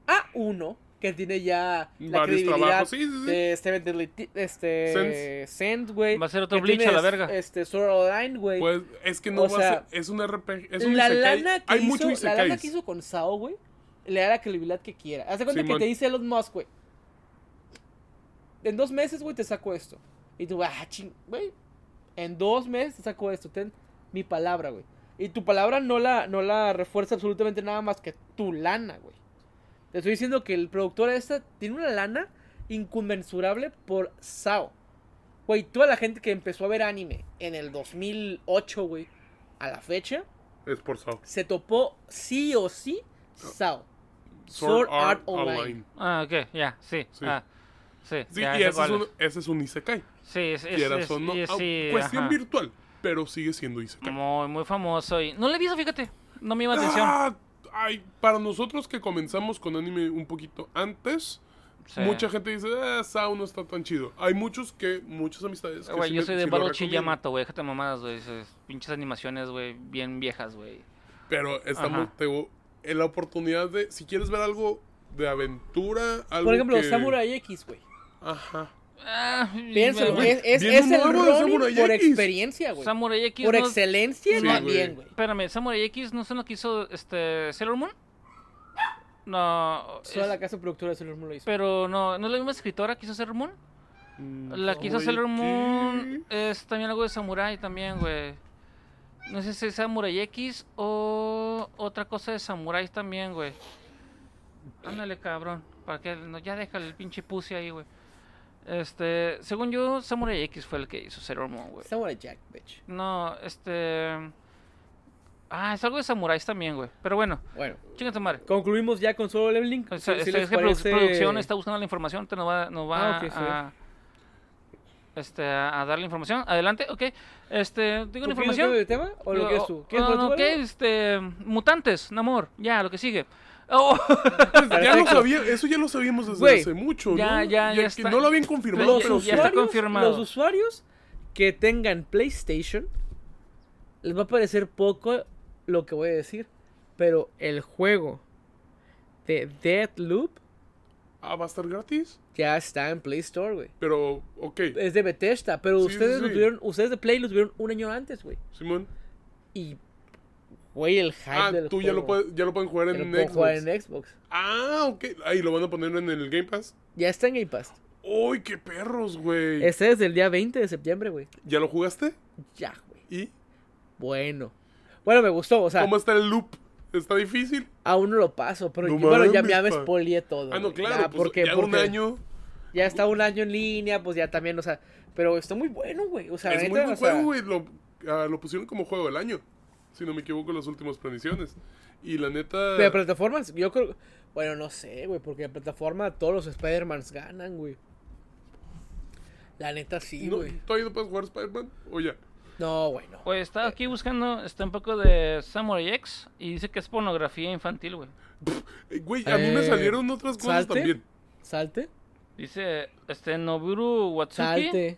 A1, que tiene ya la Varios credibilidad trabajos, sí, sí, sí. de Seven Deadly este. Send, güey. Va a ser otro Bleach tiene a la verga. Este, Sword Online, güey. Pues es que no O va sea, a ser. Es un RPG. Es un la isekai. lana que Hay hizo, mucho la lana que hizo con Sao, güey, le da la credibilidad que quiera. Haz de cuenta que te dice Elon Musk, güey. En dos meses, güey, te saco esto. Y tú, ah, ching, güey. En dos meses te saco esto. Ten mi palabra, güey. Y tu palabra no la, no la refuerza absolutamente nada más que tu lana, güey. Te estoy diciendo que el productor esta tiene una lana inconmensurable por Sao. Güey, toda la gente que empezó a ver anime en el 2008, güey, a la fecha, Es por Sao. se topó sí o sí Sao. Sword, Art Online. Ah, ok, ya, sí. Sí. Ah, sí, Sí, ya y ese es, un, es. ese es un Isekai. Sí, es, es, es- o no. y- Ah, sí, cuestión ajá. virtual. Pero sigue siendo Isekai. Muy, muy famoso. Y... No le he visto, fíjate. No me llama atención. Ah, ay, para nosotros que comenzamos con anime un poquito antes, Sí. mucha gente dice, ah, Sao no está tan chido. Hay muchos que, muchas amistades. que Güey, sí yo me- soy de sí Baruchi. Yamato, güey. Déjate mamadas, güey. esas Pinches animaciones, güey. Bien viejas, güey. Pero estamos, te la oportunidad de, si quieres ver algo de aventura, algo Por ejemplo, que... Samurai X, güey. Ajá. Ah, Piénsalo, güey, es, es, es el Ronin Samurai por X. experiencia, güey. Samurai X. Por no- excelencia Sí, también, güey. güey. Espérame, Samurai X no son lo que hizo este Sailor Moon. No. Solo es- la casa productora de Sailor Moon lo hizo. Pero no, ¿no es la misma escritora que hizo Sailor Moon? Mm, La que hizo Sailor Moon es también algo de Samurai también, güey. No sé si es Samurai X o otra cosa de Samurai también, güey. Ándale, cabrón. Para que no, ya deja el pinche pussy ahí, güey. Este, según yo, Samurai X fue el que hizo Sailor Moon, güey. Samurai Jack, bitch. No, este. Ah, es algo de samuráis también, güey. Pero bueno, Bueno, chinga tu madre. concluimos ya con Solo Leveling. O sea, ¿Sí- sí este, les es que produ- parece- producción está buscando la información, te nos va, nos va Ah, sí. A, este, a, a dar la información. Adelante, ok. Este, digo ¿Tú la quieres información. cambio de tema o lo No, quieres tú? ¿Quieres no, no. Este, mutantes, Namor, ya, lo que sigue. Oh, Ya lo sabía, eso ya lo sabíamos desde hace mucho, ya, ¿no? ya, ya que está. no lo habían confirmado, Los, ya- pero ya está usuarios, confirmado. los usuarios que tengan PlayStation les va a parecer poco lo que voy a decir, pero el juego de Deathloop Ah, ¿va a estar gratis? Ya está en Play Store, güey. Pero, ok, Es de Bethesda, pero Sí, ustedes sí, lo tuvieron, ustedes de Play lo tuvieron un año antes, güey. Simón. Y güey, el hype Ah, del tú juego. ya lo, puedes, ya lo pueden jugar en lo Xbox. jugar en Xbox. Ah, ok. Ahí lo van a poner en el Game Pass. Ya está en Game Pass. ¡Uy, qué perros, güey! Este es el día 20 de septiembre, güey. ¿Ya lo jugaste? Ya, güey. ¿Y Bueno. Bueno, me gustó, o sea, cómo está el loop? ¿Está difícil? aún no lo paso, pero No yo- bueno, ya, me spoileé todo. Ah, no, claro. Ya, pues, porque, ya un año. Ya está un año en línea, pues ya también, o sea, pero está muy bueno, güey. O sea, es neta, muy buen juego, güey. Lo, ah, lo pusieron como juego del año. Si no me equivoco, en las últimas previsiones. Y la neta. De plataformas, yo creo. Bueno, no sé, güey, porque de plataforma todos los Spider-Mans ganan, güey. La neta sí, no, güey. ¿Todavía no puedes jugar Spider-Man? O ya. No, güey, no. pues está aquí buscando, está un poco de Samurai X y dice que es pornografía infantil, güey. Eh, Güey, a mí me Eh, salieron otras cosas ¿salte? también. Salte. Dice, este, Noburu Watsuki. Salte.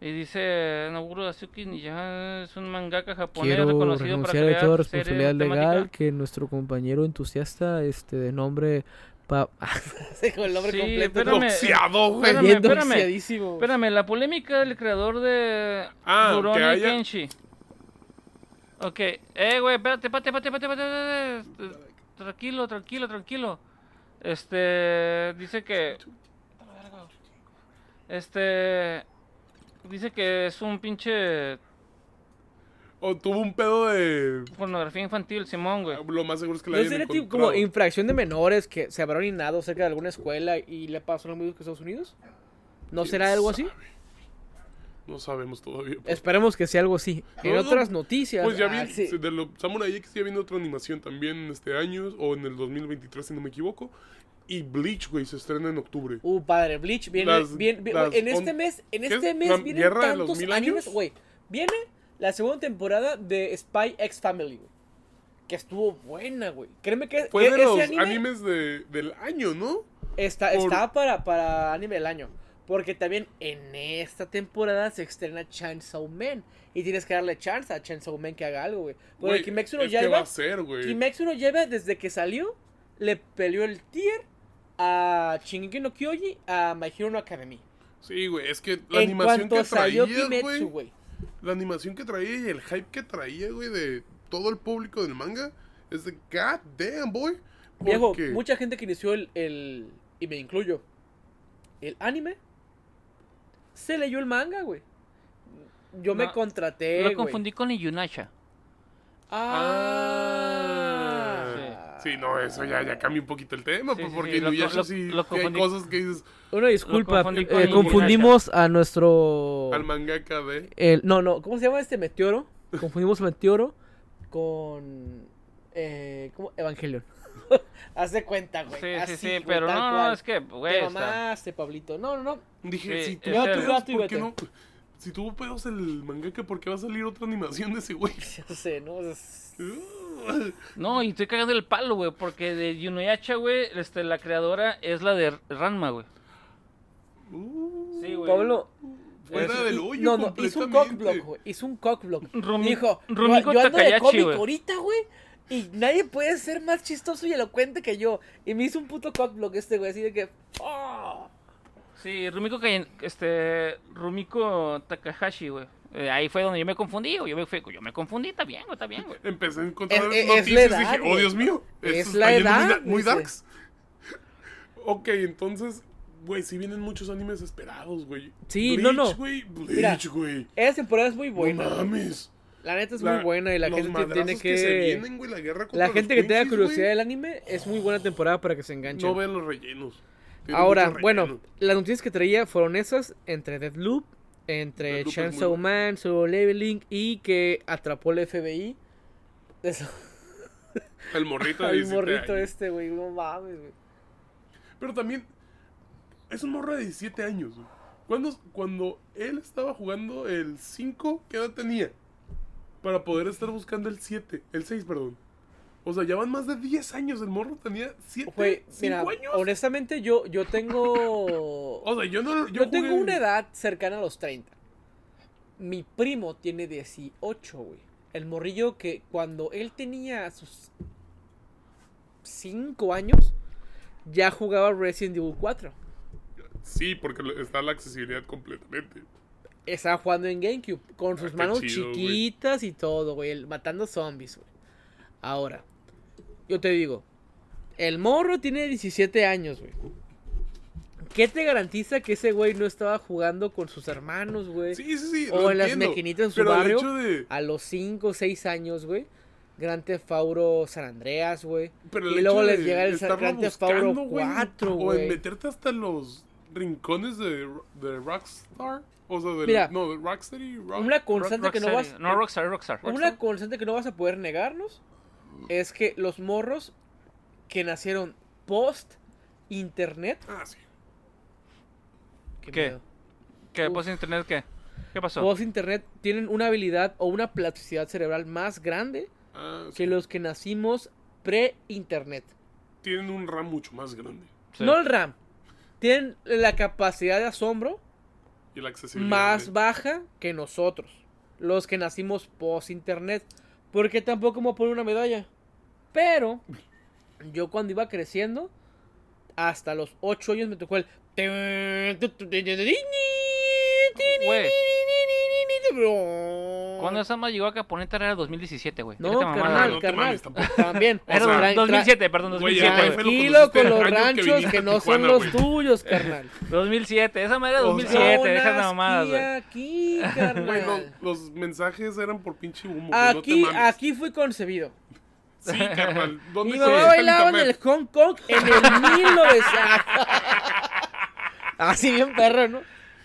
Y dice, Noburu Watsuki Niya es un mangaka japonés Quiero reconocido para crear toda responsabilidad legal temáticas. que nuestro compañero entusiasta este de nombre pa Sí, con el nombre Sí, completo. espérame, Doxiado, güey. espérame, espérame. Espérame, la polémica del creador de Ah, Rurouni haya- Kenshi. Ok, eh, güey, espérate, espérate, espérate, espérate, espérate, espérate. Tranquilo, tranquilo, tranquilo. Este, dice que... Este... Dice que es un pinche O tuvo un pedo de. pornografía infantil, Simón, güey. Lo más seguro es que la ¿No hayan sería tipo como infracción de menores que se habrá orinado cerca de alguna escuela y le pasó lo mismo que Estados Unidos? ¿No ¿Quién será algo así? No sabemos todavía. pues. Esperemos que sea algo así. En No, no, otras noticias. Pues ya ah, vi, sí. de lo, Samurai X ya viene otra animación también este año, o en el 2023 si no me equivoco. Y Bleach, güey, se estrena en octubre. Uh, padre, Bleach viene, Las- bien, bien- las güey, en este mes, en ¿qué este es? mes ¿La vienen guerra de los tantos mil animes, años? güey. Viene la segunda temporada de Spy X Family, güey. Que estuvo buena, güey. Créeme que, Fue que de ese los anime animes de, del año, ¿no? está, por- está para, para anime del año. Porque también en esta temporada se estrena Chainsaw Man. Y tienes que darle chance a Chainsaw Man que haga algo, güey. Porque Kimetsu no que va Yaiba, a ser, güey. Kimetsu no Yaiba desde que salió, le peleó el tier a Shingeki no Kyoji, a My Hero no Academy. Sí, güey, es que la en animación que salió traía, Kimetsu, güey. güey. La animación que traía y el hype que traía, güey, de todo el público del manga. Es de god damn, boy. Viejo, Porque- mucha gente que inició el, el. Y me incluyo. El anime. Se leyó el manga, güey. Yo me contraté. Lo güey. confundí con Iyunasha. Ah. Sí, no, eso ya, ya cambia un poquito el tema, Sí, pues sí, porque sí, lo- Inuyasha lo- sí lo que hay confundí- cosas que dices Una disculpa. confundí eh, con confundimos a nuestro. al mangaka de... el- no, no. ¿Cómo se llama este meteoro? Confundimos Meteoro con. Eh, ¿Cómo? Evangelion. Haz de cuenta, güey. Sí, Así, sí, sí, pero no, no, es que, güey, Te está... mamaste, Pablito. No, no, no. Dije, Sí, si el- pedos, Gato y ¿por qué vete. no? Si tuvo pedos el mangaka, ¿por qué va a salir otra animación de ese güey? Ya sé, ¿no? Es- No, y estoy cagando el palo, güey, porque de Yunuyasha, güey, este, la creadora es la de Ranma, güey. Uh, Sí, güey. Pablo. Fuera eh, del hoyo No, no, hizo un cockblock, güey. Hizo un cockblock. Rumi- Dijo, yo, Rumiko yo ando de cómic ahorita, güey. Y nadie puede ser más chistoso y elocuente que yo. Y me hizo un puto cockblock este, güey. Así de que. ¡oh! Sí, Rumiko, este, Rumiko Takahashi, güey. Eh, ahí fue donde yo me confundí, güey. Yo me, fui- yo me confundí, está bien, güey, está bien, güey. Empecé a encontrar Es- es- es la noticias edad, y dije, oh. Dios mío, Es esto la muy edad, da- muy, dice. darks. ok, entonces, güey, sí vienen muchos animes esperados, güey. Sí, Bleach, no, no. güey, Mira, Bleach, güey. Esa temporada es muy buena. no mames. La neta es La- muy buena y la los gente tiene que. se vienen, güey, la guerra contra la los gente que tenga curiosidad del anime es muy buena temporada para que se enganchen. No vean los rellenos. Tienen Ahora, bueno, las noticias que traía fueron esas entre Deathloop, entre Deathloop Chainsaw muy. Man, Solo Leveling y que atrapó el FBI. Eso, El morrito de al 17 morrito años. este, güey, no mames, güey. Pero también es un morro de 17 años. güey. Cuando, cuando él estaba jugando el 5, ¿qué edad tenía? Para poder estar buscando el 7, el 6, perdón. O sea, ya van más de 10 años. El morro tenía 7, Güey, 5 mira, años. honestamente yo, yo tengo... O sea, yo no. Yo, yo tengo una edad cercana a los 30. Mi primo tiene 18, güey. El morrillo que cuando él tenía sus 5 años, ya jugaba Resident Evil 4. Sí, porque está la accesibilidad completamente. Estaba jugando en GameCube con sus qué manos chido, chiquitas y todo, güey, el- matando zombies, güey. Ahora, yo te digo, el morro tiene 17 años, güey. ¿Qué te garantiza que ese güey no estaba jugando con sus hermanos, güey? Sí, sí, sí. O lo en las maquinitas de su barrio. de- A los 5 o 6 años, güey. Gran Auto San Andreas, güey. Y luego les de llega el Theft Auto buscando, güey, 4, O en meterte hasta los rincones de, de Rockstar. O sea, del, Mira, no, de Rocksteady. Rock- Una constante que no Rockstar, vas... No, Rockstar, Rockstar. Una constante que no vas a poder negarnos es que los morros que nacieron post internet. Ah, sí. ¿Qué? ¿Qué? ¿Pues internet qué? ¿Qué pasó? Post internet tienen una habilidad o una plasticidad cerebral más grande Ah, sí. que los que nacimos pre internet. Tienen un RAM mucho más grande. Sí. No el RAM, tienen la capacidad de asombro Y la accesibilidad. más baja que nosotros, los que nacimos post internet, porque tampoco me voy a poner una medalla. Pero yo cuando iba creciendo, hasta los 8 años me tocó el. Cuando esa madre llegó acá, ponete era 2017, güey. No, carnal, no carnal. También. Era O sea, Tra- tra- 2007, perdón, Güey, 2007. ya, güey. F lo Tranquilo con los que ranchos que a no son los tuyos, carnal. 2007, esa madre era O sea, 2007, No deja de mamadas, güey. aquí, carnal. los mensajes eran por pinche humo. güey, no te Aquí, aquí fui concebido. Sí, carnal. ¿Dónde Mi mamá bailaba en el? Hong Kong en el 1900. Así bien perro, ¿no?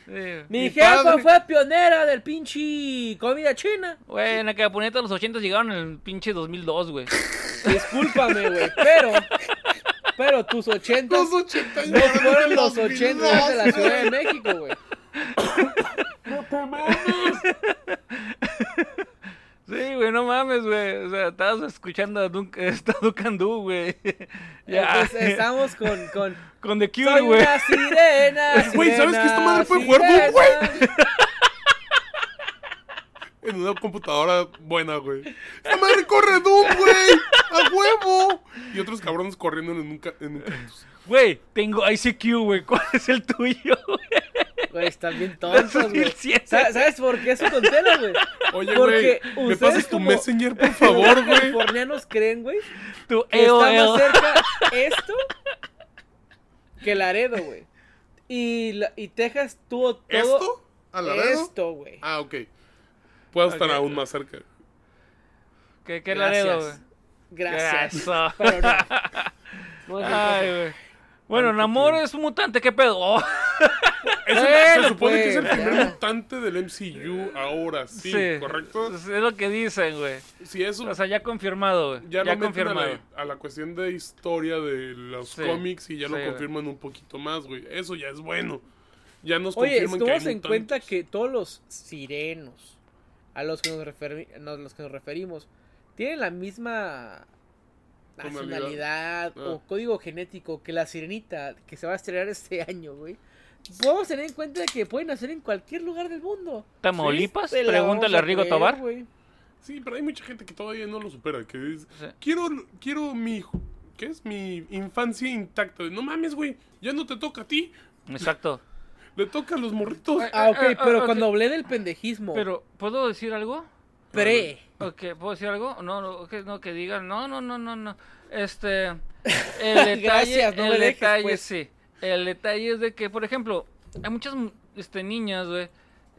Sí. Mi, Mi jefa padre. fue pionera del pinche comida china. Güey, en la caponeta los 80 llegaron en el pinche 2002, güey. Discúlpame, güey, pero pero tus 80 Los 80 no fueron los 80 de la Ciudad de México, güey. No te mames. Sí, güey, no mames, güey. O sea, estabas escuchando a Dun esta Ducandú, güey. ya. Entonces, estamos con con Con The Cure, güey. una sirena. Güey, ¿sabes que esta madre puede jugar Doom, güey? En una computadora buena, güey. ¡Esta madre corre Doom, güey! ¡A huevo! Y otros cabrones corriendo en un, en un. Güey, tengo ICQ, güey. ¿Cuál es el tuyo, güey? Güey, están bien tontos, güey. 2007. Sa- ¿Sabes por qué eso contela, güey? Oye, Porque güey, ¿me ustedes pasas tu Messenger, por favor, güey? californianos creen, güey, Tu que está más cerca esto que Laredo, güey. Y, la- y Texas tuvo todo ¿Esto? ¿A la esto, güey. Ah, ok. Puedo estar aún más cerca. ¿Qué, qué Laredo, güey? Gracias. Gracias. Pero no. Ay, güey. Bueno, Namor es un mutante, ¿qué pedo? Oh, Es el- se supone que es el pues, primer mutante del MCU ahora, sí, ¿correcto? Es lo que dicen, güey. Si eso O sea, ya confirmado, güey. ya, Ya, lo a confirmado. la, a la cuestión de historia de los Sí, cómics y ya sí, lo güey. confirman un poquito más, güey. Eso ya es bueno. Ya nos Oye, confirman que hay tomamos en cuenta que todos los sirenos a los que nos, referi- no, los que nos referimos tienen la misma. Nacionalidad Ah. o código genético que la sirenita que se va a estrenar este año, güey. Podemos tener en cuenta que pueden nacer en cualquier lugar del mundo. ¿Tamaulipas? La Pregúntale vamos a Rigo creer, Tobar. Sí, pero hay mucha gente que todavía no lo supera. Que dice, Sí. quiero, quiero mi... ¿Qué es? Mi infancia intacta. No mames, güey. Ya no te toca a ti. Exacto. Le toca a los morritos. Ah, ok, Ah, ah, pero cuando hablé del pendejismo Pero, ¿puedo decir algo? Pre, Ok, ¿puedo decir algo? No, no, que, no, que digan, no, no, no, no, no. Este, el detalle, Gracias, no el me dejes, detalle, pues. sí. El detalle es de que, por ejemplo, hay muchas este, niñas, güey,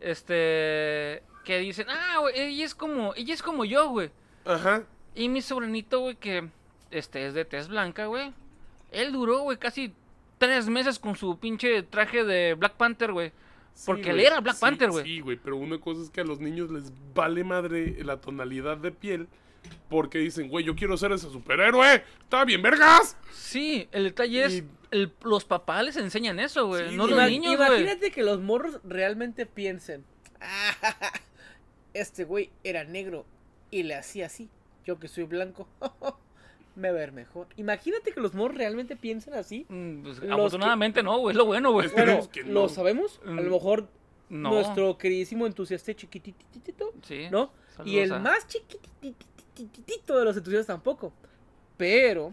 este, que dicen, ah, güey, ella es como, ella es como yo, güey. Ajá. Y mi sobrinito, güey, que, este, es de tez blanca, güey. Él duró, güey, casi tres meses con su pinche traje de Black Panther, güey. Sí, Porque él era Black Sí, Panther, güey. Sí, güey, pero una cosa es que a los niños les vale madre la tonalidad de piel porque dicen, güey, yo quiero ser ese superhéroe. Está bien, vergas. Sí, el detalle es, Y- el- los papás les enseñan eso, güey. Sí, no los niños, güey. imagínate que los morros realmente piensen, "Ah, este güey era negro y le hacía así, yo que soy blanco, me va a ver mejor. Imagínate que los morros realmente piensen así. Mm, pues, afortunadamente no, güey, es lo bueno, güey. Bueno, lo no. sabemos, a Mm, lo mejor No. nuestro queridísimo entusiasta chiquititito, Sí. ¿no? Y el más chiquititito de los entusiastas tampoco. Pero,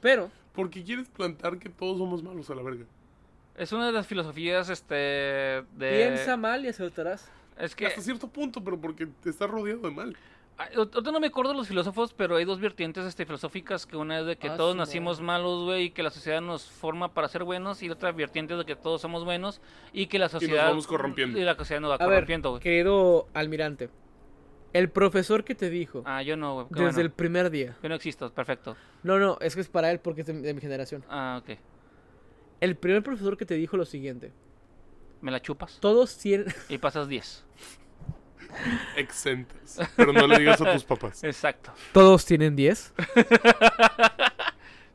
pero, Porque quieres plantar que todos somos malos a la verga. Es una de las filosofías, este, de... piensa mal y acertarás. Es que, Hasta cierto punto, pero porque te estás rodeado de mal. Ahorita no me acuerdo de los filósofos, pero hay dos vertientes, este, filosóficas, que una es de que Ah, todos nacimos malos, güey, y que la sociedad nos forma para ser buenos, y la otra vertiente es de que todos somos buenos, y que la sociedad... vamos corrompiendo. Y la sociedad nos va A ver, corrompiendo, güey. querido almirante, el profesor que te dijo Ah, yo no, güey. desde bueno. el primer día. Yo no existo, perfecto. No, no, es que es para él porque es de, de mi generación. Ah, ok. El primer profesor que te dijo lo siguiente: Me la chupas todos tienen. y pasas 10. Exentas. Pero no le digas a tus papás. Exacto. Todos tienen 10.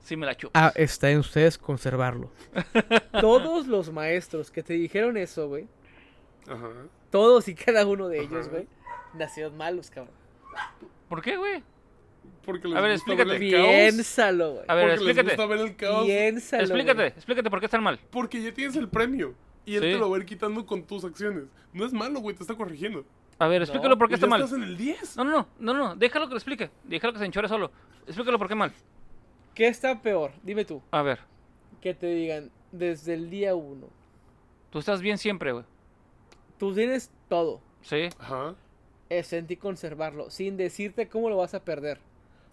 Sí me la chupas. Ah, está en ustedes conservarlo. todos los maestros que te dijeron eso, güey. Ajá. Todos y cada uno de ellos, güey. Nacieron malos, cabrón. ¿Por qué, güey? Porque les A ver, gusta explícate. ver el caos. Piénsalo, güey. A ver, porque les explícate. gusta ver el caos. Piénsalo. Explícate, güey. explícate por qué están mal. Porque ya tienes el premio. Y él Sí. te lo va a ir quitando con tus acciones. No es malo, güey, te está corrigiendo. A ver, explícalo por qué está ya mal. estás en el 10. No, no, no, no, no, déjalo que lo explique. Déjalo que se enchore solo. Explícalo por qué mal. ¿Qué está peor? Dime tú. A ver, Que te digan desde el día uno. tú estás bien siempre, güey. Tú tienes todo. Sí. Ajá. Es en ti conservarlo. Sin decirte cómo lo vas a perder.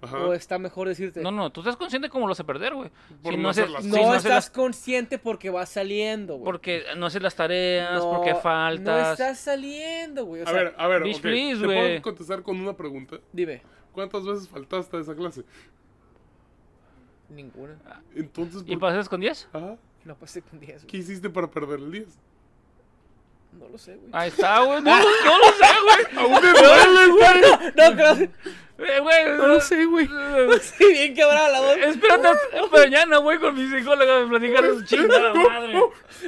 Ajá. O está mejor decirte. No, no, tú estás consciente cómo lo vas a perder, güey. Si no no, hacer las si No no estás las- consciente porque va saliendo, güey. porque no haces las tareas, No, porque No faltas. estás saliendo, güey. O a sea, ver, a ver, bitch, ok, please, ¿te güey. puedo contestar con una pregunta? Dime. ¿Cuántas veces faltaste a esa clase? Ninguna. Entonces, ¿Y ¿por- pasas con 10? Ajá. No pasé con 10, güey. ¿qué hiciste para perder el 10? No lo sé, güey. Ahí está, güey. No, lo- no lo sé, güey. ¡Aún me duele, güey! No, claro. Eh, güey. No lo sé, güey. Sí, bien quebrada la voz. Espérate, mañana voy con mi psicóloga a platicar su chingada madre.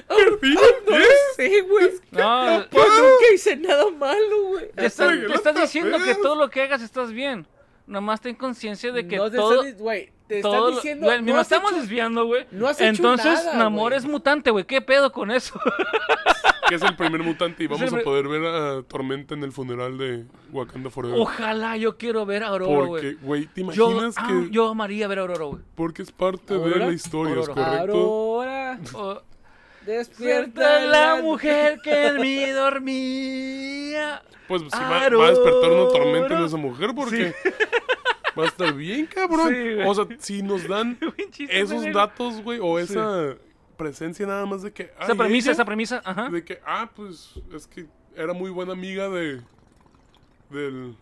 ¡Perdí No lo 10! sé, güey. No, Yo nunca hice nada malo, güey. te estás, no diciendo que todo lo que hagas estás bien. Nomás ten conciencia de que no todo. güey, te estás todo lo- diciendo. güey, no nos has estamos hecho- desviando, güey. no has hecho Entonces, nada, Namor es mutante, güey. ¿Qué pedo con eso? Que es el primer mutante y vamos a poder ver a Tormenta en el funeral de Wakanda Forever. Ojalá yo quiero ver a Aurora, Porque, güey. güey, ¿te Yo, imaginas ah, que...? yo amaría ver a Aurora, güey. Porque es parte de ¿Aurora? la historia, ¿es Aurora. correcto? Ahora, Oh, despierta la mujer que en mí dormía. Pues sí, va, va a despertar una tormenta en esa mujer porque... Va a estar bien, cabrón. Sí, o sea, si nos dan esos datos, güey, o esa presencia nada más de que... Esa premisa, ella, esa premisa, ajá. De que, ah, pues, es que era muy buena amiga de... Del...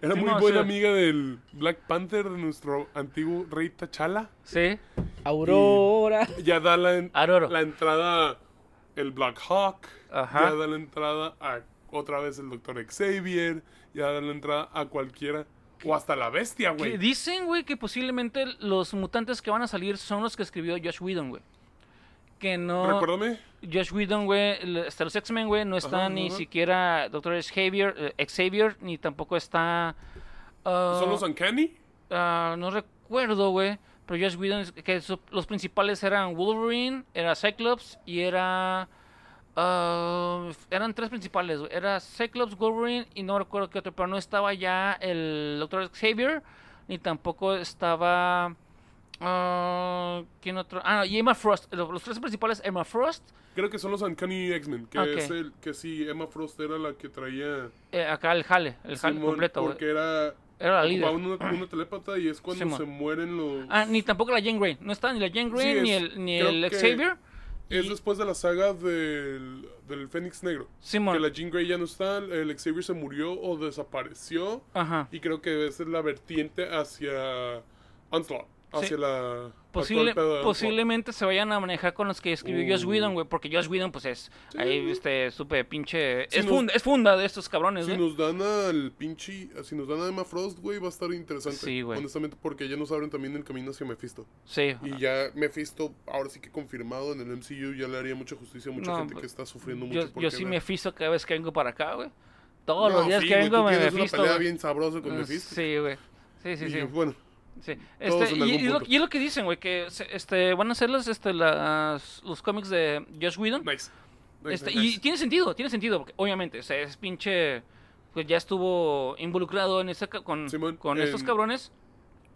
Era Sí, muy no, buena sí. amiga del Black Panther, de nuestro antiguo rey T'Challa. Sí. Aurora. Ya da la, en- la entrada el Black Hawk. Ajá. Ya da la entrada a otra vez el Doctor Xavier. Ya da la entrada a cualquiera. O hasta la bestia, Que güey. dicen, güey, que posiblemente los mutantes que van a salir son los que escribió Josh Whedon, güey. Que no. Recuérdame. Josh Whedon, güey, hasta los X-Men, güey, no está Ajá, ni ajá. siquiera Doctor Xavier, eh, Xavier, ni tampoco está. ¿Son los Uncanny? no recuerdo, güey. Pero Josh Whedon, que los principales eran Wolverine, era Cyclops y era. Ah, eran tres principales, güey. Era Cyclops, Wolverine y no recuerdo qué otro, pero no estaba ya el Doctor Xavier, ni tampoco estaba. ah, ¿Quién otro? Ah, y Emma Frost. Los, los tres principales, Emma Frost. Creo que son los Uncanny X-Men. Que es el que sí, Emma Frost era la que traía. eh, acá el jale, el jale Simón, completo. Porque era. Era la líder. una, una telépata y es cuando se mueren los. Ah, ni tampoco la Jane Grey. No está ni la Jane Grey, Sí, ni el, ni el Xavier. Es y- después de la saga del, del Fénix Negro. Simón. Que la Jean Grey ya no está, el Xavier se murió o desapareció. Ajá. Y creo que esa es la vertiente hacia Onslaught. Hacia Sí. la. Posible- posiblemente se vayan a manejar con los que escribió Josh Uh. Whedon, güey. Porque Josh Whedon, pues es. Ahí, este, supe pinche. Si es, nos- funda, es funda de estos cabrones, Si nos dan al pinche. Si nos dan a Emma Frost, güey, va a estar interesante. Sí, güey. Honestamente, porque ya nos abren también el camino hacia Mephisto. Sí. Y ya Mephisto, ahora sí que confirmado en el MCU, ya le haría mucha justicia a mucha No, gente pues, que está sufriendo mucho. Yo, por yo sí me fisto cada vez que vengo para acá, güey. Todos No, los días sí, que vengo me tienes una fisto. pelea güey. bien sabrosa con Mm, Mephisto. Sí, güey. Sí, sí, Y, sí. bueno, Sí. Este, y, algún y lo, punto. y es lo que dicen, güey, que este, van a hacer los, este, las, los cómics de Josh Whedon. nice. Nice, Este, nice, y tiene sentido, tiene sentido, porque obviamente, o sea, es pinche, pues ya estuvo involucrado en ese, con, con estos cabrones.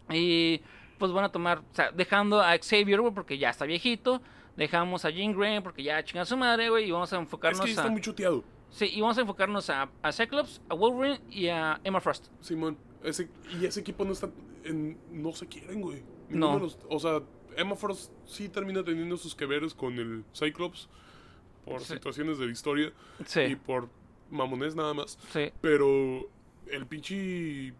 Y pues van a tomar, o sea, dejando a Xavier, güey, porque ya está viejito. Dejamos a Jean Grey porque ya chinga su madre, güey, y vamos a Es enfocarnos que ya está a... muy chuteado, Sí, y vamos a enfocarnos a, a Cyclops, a Wolverine y a Emma Frost. Simón. Ese, y ese equipo no está. en- no se quieren, güey. No. O sea, Emma Frost sí termina teniendo sus que veres con el Cyclops por Sí. situaciones de la historia y Sí, por mamones nada más. sí. Pero el pinche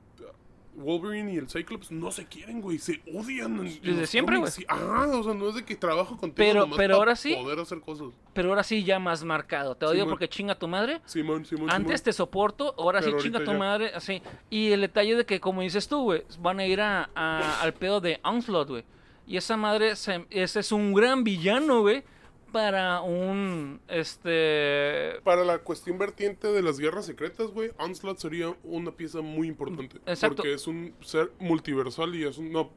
Wolverine y el Cyclops no se quieren, güey. Se odian. en- Desde siempre. Sí, Ah, o sea, no es de que trabajo contigo. Pero- nomás pero ahora sí. Poder hacer cosas. Pero ahora sí ya más marcado. Te odio Simón. porque chinga tu madre. Simón, Simón. Antes Simón. te soporto, ahora Pero sí chinga tu ya. madre, así. Y el detalle de que, como dices tú, güey, van a ir a, a- al pedo de Onslaught, güey. Y esa madre, se- ese es un gran villano, güey. Para un este Para la cuestión vertiente de las guerras secretas, güey, Onslaught sería una pieza muy importante. Exacto. Porque es un ser multiversal y es un. No,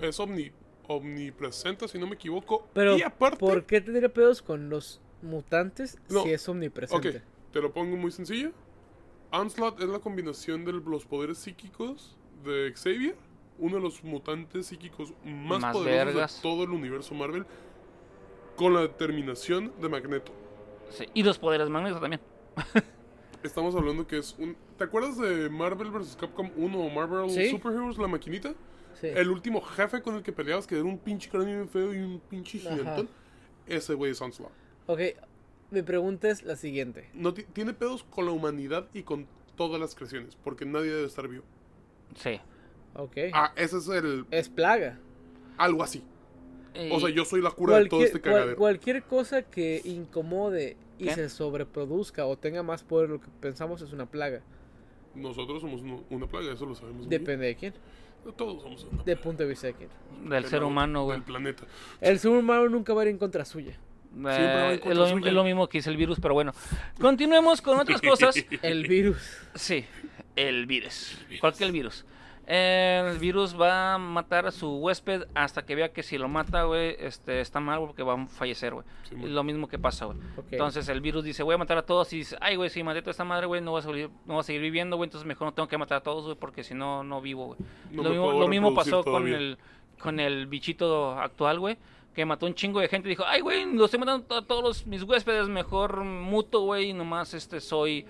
es omni, omnipresente, si no me equivoco. Pero, y aparte. ¿por qué tendría pedos con los mutantes No. si es Ok, omnipresente? te lo pongo muy sencillo. Onslaught es la combinación de los poderes psíquicos de Xavier, uno de los mutantes psíquicos más, Más poderosos vergas. de todo el universo Marvel, con la determinación de Magneto. sí, y los poderes magnetos también. Estamos hablando que es un... ¿Te acuerdas de Marvel vs. Capcom 1 o Marvel Sí. Superheroes, la maquinita? Sí. El último jefe con el que peleabas, que era un pinche cráneo feo y un pinche gigantón. Ese güey es Onslaught. Ok, mi pregunta es la siguiente. No ti- tiene pedos con la humanidad y con todas las creaciones, porque nadie debe estar vivo. Sí. Ok. Ah, ese es el... Es plaga. Algo así. O sea, yo soy la cura de todo este cual- cagadero. cualquier cosa que incomode y ¿Qué? se sobreproduzca o tenga más poder de lo que pensamos es una plaga. Nosotros somos uno- una plaga, eso lo sabemos. bien. Depende de quién. Todos somos una De plaga. punto de vista de quién. del ser humano, güey. Del planeta. El ser humano nunca va a ir en contra suya. Eh, va en es, contra lo, suya. es lo mismo que dice el virus, pero bueno. Continuemos con otras cosas. El virus. Sí, el virus. ¿Cuál que el virus? El virus va a matar a su huésped hasta que vea que si lo mata, güey, este, está mal porque va a fallecer, güey. Sí, lo mismo que pasa, güey. Entonces el virus dice, voy a matar a todos y dice, ay, güey, si maté a toda esta madre, güey, no voy a, seguir, no voy a seguir viviendo, güey, entonces mejor no tengo que matar a todos, güey, porque si no, no vivo, güey. No lo mismo, lo pasó con el, con el bichito actual, güey, que mató un chingo de gente y dijo, ay, güey, lo estoy matando a todos los- mis huéspedes, mejor muto, güey, y nomás este, soy...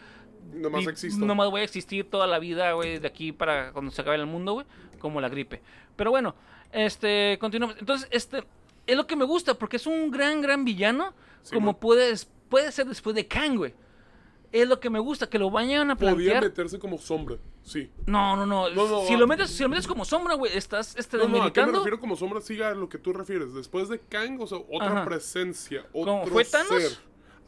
Nomás existo. Nomás voy a existir toda la vida, güey, de aquí para cuando se acabe el mundo, güey, como la gripe. Pero bueno, este, continuamos. Entonces, este, es lo que me gusta, porque es un gran, gran villano, Sí, como man. puede ser después de Kang, güey. Es lo que me gusta, que lo vayan a Podía plantear. meterse como sombra, sí. No, no, no. No, no, si, ah. lo metes, si lo metes como sombra, güey, estás este, No, no, ¿a qué me refiero como sombra? Siga a lo que tú refieres. Después de Kang, o sea, otra Ajá. presencia, ¿Como otro fue Thanos? ser.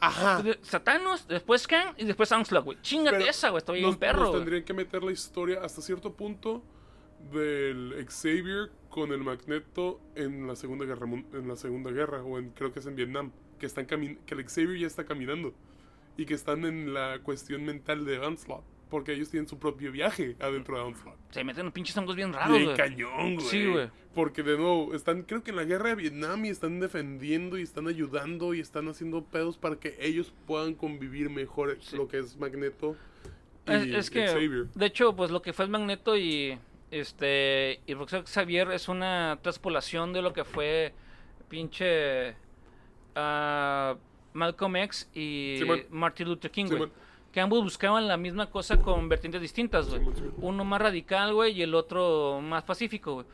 Ajá. Satanos, después Kang y después Onslaught, güey. Chingate Pero esa, güey. Estoy un perro. nos tendrían que meter la historia hasta cierto punto del Xavier con el Magneto en la Segunda Guerra en la Segunda Guerra o en creo que es en Vietnam, que están camin- que el Xavier ya está caminando y que están en la cuestión mental de Onslaught, porque ellos tienen su propio viaje adentro de Onslaught. Se meten unos pinches hongos bien raros, güey. cañón, güey. Sí, güey. Porque de nuevo, están creo que en la guerra de Vietnam y están defendiendo y están ayudando y están haciendo pedos para que ellos puedan convivir mejor Sí. lo que es Magneto y Es, es que, Xavier. de hecho, pues lo que fue el Magneto y este y Profesor Xavier es una transpolación de lo que fue pinche ah, Malcolm X y. Martin Luther King, güey. Que ambos buscaban la misma cosa con vertientes distintas, güey. Uno más radical, güey, y el otro más pacífico, güey.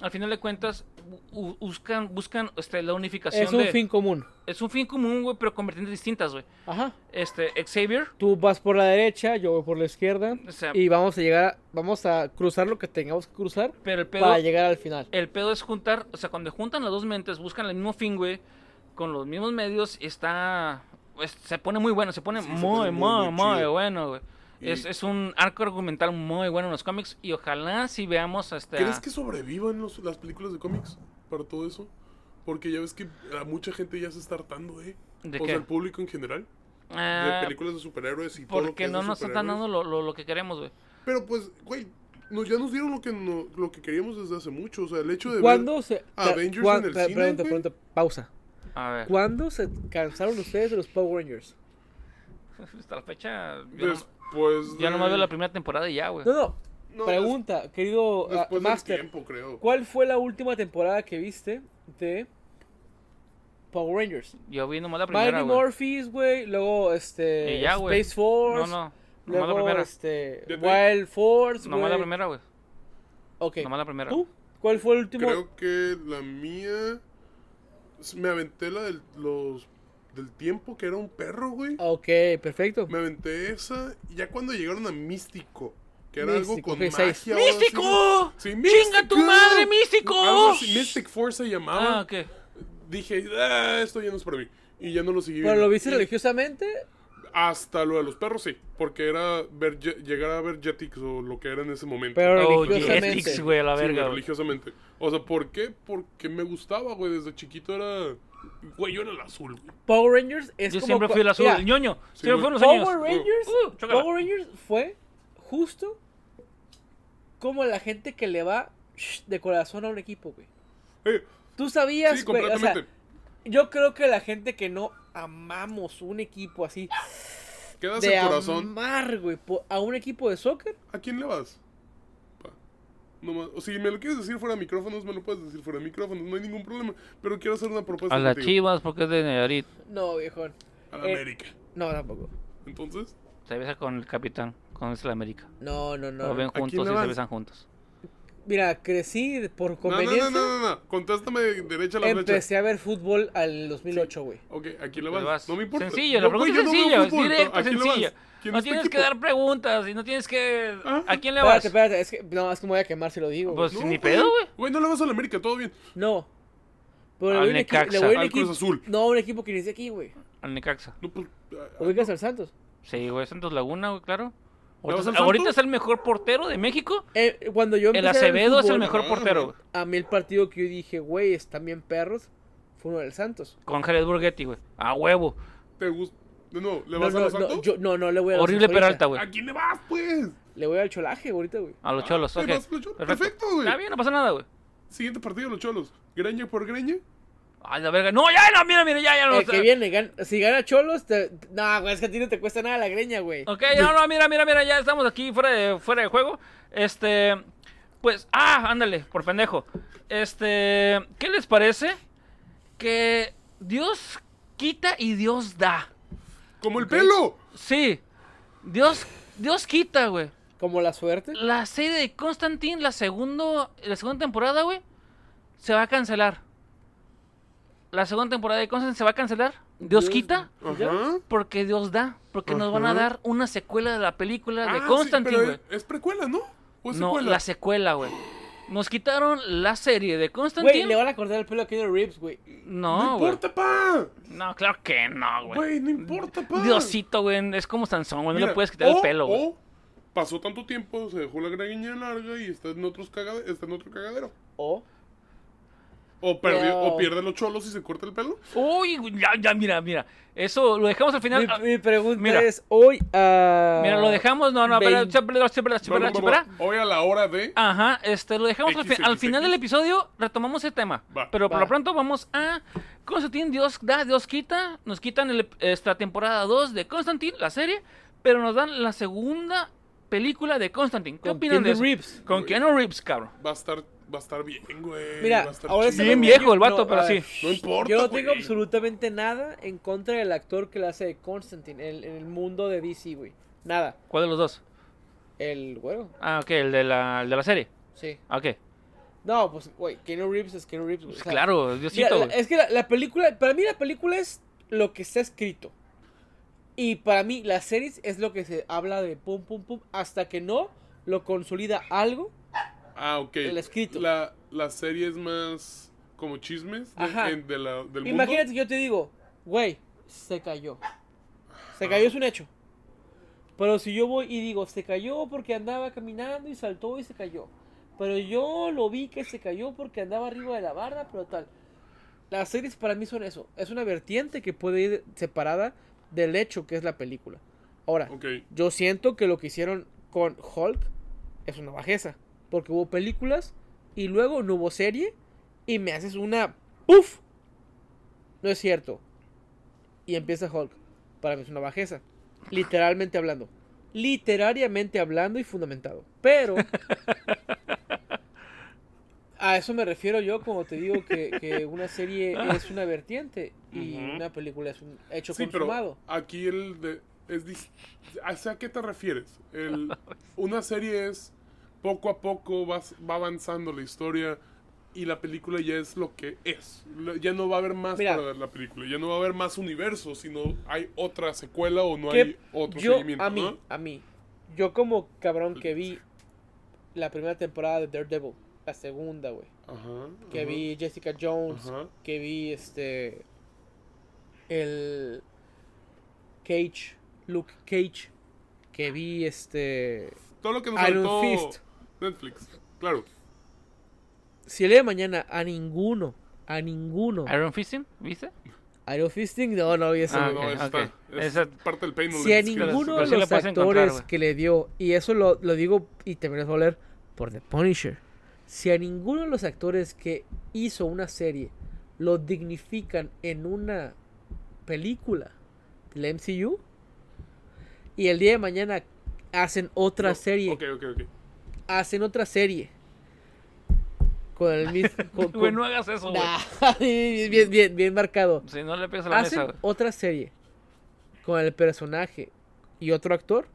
Al final de cuentas, bu- bu- buscan, buscan este, la unificación Es un de... fin común. Es un fin común, güey, pero con vertientes distintas, güey. Ajá. Este, Xavier, Tú vas por la derecha, yo voy por la izquierda. o sea, Y vamos a llegar, vamos a cruzar lo que tengamos que cruzar pero el pedo... para llegar al final. El pedo es juntar, o sea, cuando juntan las dos mentes, buscan el mismo fin, güey, con los mismos medios, está. Pues, se pone muy bueno, se pone Sí, se muy, pone muy, muy, muy, muy chido. bueno, güey. Y- Es, es un arco argumental muy bueno en los cómics y ojalá si veamos este, ¿Crees que sobrevivan los- las películas de cómics para todo eso? Porque ya ves que a mucha gente ya se está hartando, ¿eh? ¿De o qué? sea, el público en general. Ah, de películas de superhéroes y todo lo que porque no nos están dando lo, lo, lo que queremos, güey. Pero pues, güey, nos, ya nos dieron lo que, no- lo que queríamos desde hace mucho. O sea, el hecho de ver... ¿Cuándo se. Avengers en el cine, pregunta, pausa. A ver, ¿Cuándo se cansaron ustedes de los Power Rangers? hasta la fecha, yo, no, Después ya de- nomás veo la primera temporada y ya, güey. No, no. No, pregunta, querido des- del Master. tiempo, creo. ¿Cuál fue la última temporada que viste de Power Rangers? Yo vi nomás la primera, Mighty. Morphys, güey. Luego, este. Y ya, güey. Space Force. No, no, nomás la Luego, primera. este. Wild Force, Nomás la güey. primera, güey. Ok. Nomás la primera. ¿Tú? ¿Cuál fue el último? Creo que la mía... Me aventé la del, los, del tiempo, que era un perro, güey. Ok, perfecto. Me aventé esa y ya cuando llegaron a Místico, que era algo Místico, con ok, seis. magia. ¡Místico! Sí, ¡Chinga tu Místico. madre, Místico! Algo así, Mystic Force se llamaba. Ah, ok. Dije, ah, esto ya no es para mí. Y ya no lo seguí ¿Pero viendo. lo viste Y religiosamente? Hasta lo de los perros, sí. Porque era ver, llegar a ver Jetix o lo que era en ese momento. Pero Oh, religiosamente. Jetix, güey, a la Sí, verga, güey. religiosamente. O sea, ¿por qué? Porque me gustaba, güey. Desde chiquito era. Güey, yo era el azul, güey. Power Rangers es Yo como siempre fui el azul, Mira, el ñoño. Sí, Siempre fueron los Power años. Rangers, Uh, chócala. Power Rangers fue justo como la gente que le va shh, de corazón a un equipo, güey. Eh, Tú sabías, sí, güey, o sea, completamente. yo creo que la gente que no amamos un equipo así Quedas de el corazón. amar, güey, a un equipo de soccer, ¿A quién le vas? Pa. No más- o si me lo quieres decir fuera de micrófonos, me lo puedes decir fuera de micrófonos, no hay ningún problema. Pero quiero hacer una propuesta A las chivas, porque es de Nayarit. no, viejón. A la Eh, América. No, tampoco. Entonces, Se besa con el capitán, con es la América. No, no, Lo no. ven ¿A quién juntos y se besan juntos. Mira, crecí por no, no, conveniencia. no, no, no, no. Contéstame de derecha a la derecha. Empecé a ver fútbol al 2008, güey. Ok, ¿a quién le Pues vas? vas. No me importa. Sencillo, la güey, pregunta es no veo sencilla, es fútbol. directa, ¿A quién le vas? sencilla. ¿Quién No tienes que dar preguntas y no tienes que... Ah. ¿A quién le vas? Espérate, espérate, es que, no, es que me voy a quemar si lo digo. Pues güey. No, ni pedo, güey. Güey, no le vas a la América, todo bien. No. Pero Al Necaxa. le voy a un Al Cruz. Azul. No, un equipo que inicia aquí, güey. Al Necaxa. No, pues, Ubicas al Santos. Sí, güey, Santos Laguna, güey, claro. ¿Le vas Ahorita, es el mejor portero de México. Eh, cuando yo El Acevedo es el mejor Ah, portero. A mí el partido que yo dije, güey, están bien perros, fue uno del Santos. Con Jared Burgetti, güey. A huevo. ¿te gusta? No, ¿le No, vas a no, los no, Santos? yo, no, no le voy a los Horrible. Peralta, güey. ¿A quién le vas, pues? Le voy al cholaje ahorita, güey. A los cholos, Ah, ok. le vas a los Cholos. Perfecto, güey. Está bien, no pasa nada, güey. Siguiente partido, los cholos. Greña por greña. Ay, la verga. No, ya, no, mira, mira, ya, ya. No, El que viene, gan- si gana Cholos, te... no, güey, es que a ti no te cuesta nada la greña, güey. Ok, no, no, mira, mira, mira, ya estamos aquí fuera de, fuera de juego. Este, pues, ah, ándale, por pendejo. Este, ¿qué les parece? Que Dios quita y Dios da. ¡Como el pelo! Sí, Dios, Dios quita, güey. Como la suerte. La serie de Constantine, la, segundo, la segunda temporada, güey, se va a cancelar. La segunda temporada de Constantine se va a cancelar. Dios, Dios- quita Ajá. porque Dios da. Porque nos van a dar una secuela de la película de Ah, sí, Constantine, pero es, precuela, ¿no? ¿O es No, secuela? la secuela, güey. Nos quitaron la serie de Constantine. Güey, le van a cortar el pelo a Keanu Reeves, güey. No No, importa, pa. No, claro que no, güey. Güey, no importa, pa. Diosito, güey. Es como Sansón, güey. No le puedes quitar el pelo, güey. O pasó tanto tiempo, se dejó la greña larga y está en, otros cagade- está en otro cagadero. O O, perdió, Pero- o pierde los cholos y se corta el pelo. Uy, ya, ya, mira, mira. Eso lo dejamos al final. Ah, mi, mi pregunta mira. es hoy a Mira, lo dejamos. No, no, espera, espera, espera, espera, Hoy a la hora de... Ajá, este, lo dejamos al, fi- al final del episodio, retomamos el tema. Va. Pero por Va. lo pronto vamos a Constantine, Dios da, Dios quita. Nos quitan el- esta temporada 2 de Constantine, la serie, pero nos dan la segunda película de Constantine. ¿Qué Con opinan de Keanu eso? Reeves. Con Keanu Reeves, cabrón. Va a estar, va a estar bien, güey. Mira, va a estar ahora chido. Bien viejo el vato, no, pero sí. No importa, Yo no tengo güey. absolutamente nada en contra del actor que la hace de Constantine en, en el mundo de DC, güey. Nada. ¿Cuál de los dos? El güero, Ah, ok, el de la, el de la serie. sí. Ah, Ok. No, pues, güey, Keanu Reeves es Keanu Reeves, güey. Pues o sea, claro, mira, Diosito, la- güey. es que la, la película, para mí la película es lo que está escrito. Y para mí la series es lo que se habla de pum, pum, pum, hasta que no lo consolida algo. Ah, ok. el escrito. La, la serie es más como chismes de, Ajá. en- de la, del Imagínate que yo te digo, güey, se cayó. Se cayó es un hecho. Pero si yo voy y digo, se cayó porque andaba caminando y saltó y se cayó. Pero yo lo vi que se cayó porque andaba arriba de la barra, pero tal. Las series para mí son eso. Es una vertiente que puede ir separada del hecho que es la película. Ahora, Ok. yo siento que lo que hicieron con Hulk es una bajeza. Porque hubo películas y luego no hubo serie y me haces una ¡Puf! No es cierto. Y empieza Hulk. Para mí es una bajeza. Literalmente hablando. Literariamente hablando y fundamentado. Pero... A eso me refiero yo como te digo que, que una serie es una vertiente y una película es un hecho Sí, pero aquí el de, es dis- ¿hacia qué te refieres? El, una serie es poco a poco vas, va avanzando la historia y la película ya es lo que es. Ya no va a haber más Mira. para ver la película, ya no va a haber más universo, sino hay otra secuela o no hay otro yo, seguimiento. a mí, ¿no? a mí, yo como cabrón que vi la primera temporada de Daredevil, la segunda, güey, Ajá, que ajá, vi Jessica Jones, Ajá. que vi este, el Cage, Luke Cage, que vi este Todo lo que nos Iron faltó Fist. Netflix. Claro. Si el día de mañana a ninguno, a ninguno, Iron Fisting, ¿viste? Iron Fisting, no, no vi eso. Ah, no. Es Esa- parte del si a ninguno pero de los actores que le dio, y eso lo, lo digo y te a oler por The Punisher, si a ninguno de los actores que hizo una serie lo dignifican en una película del MCU, y el día de mañana hacen otra serie, Ok, ok, ok. Hacen otra serie con el mismo... con- no hagas eso, güey. Nah, bien, bien, bien marcado. Si no le pegas a la Hacen mesa, otra serie con el personaje y otro actor.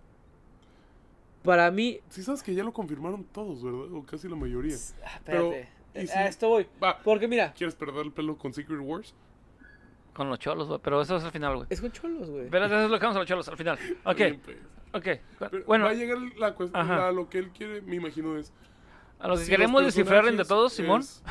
Para mí. Sí sabes que ya lo confirmaron todos, ¿verdad? O casi la mayoría. Ah, Pero, espérate. ¿y si- A esto voy. Va, Porque mira, ¿quieres perder el pelo con Secret Wars? Con los cholos, güey. Pero eso es al final, güey. es con cholos, güey. Espérate, eso es lo que vamos a los cholos al final. Ok, pues. Ok. Pero Bueno, va a llegar la cuestión, la- lo que él quiere, me imagino es... a los que si queremos descifrar entre todos, Simón. es-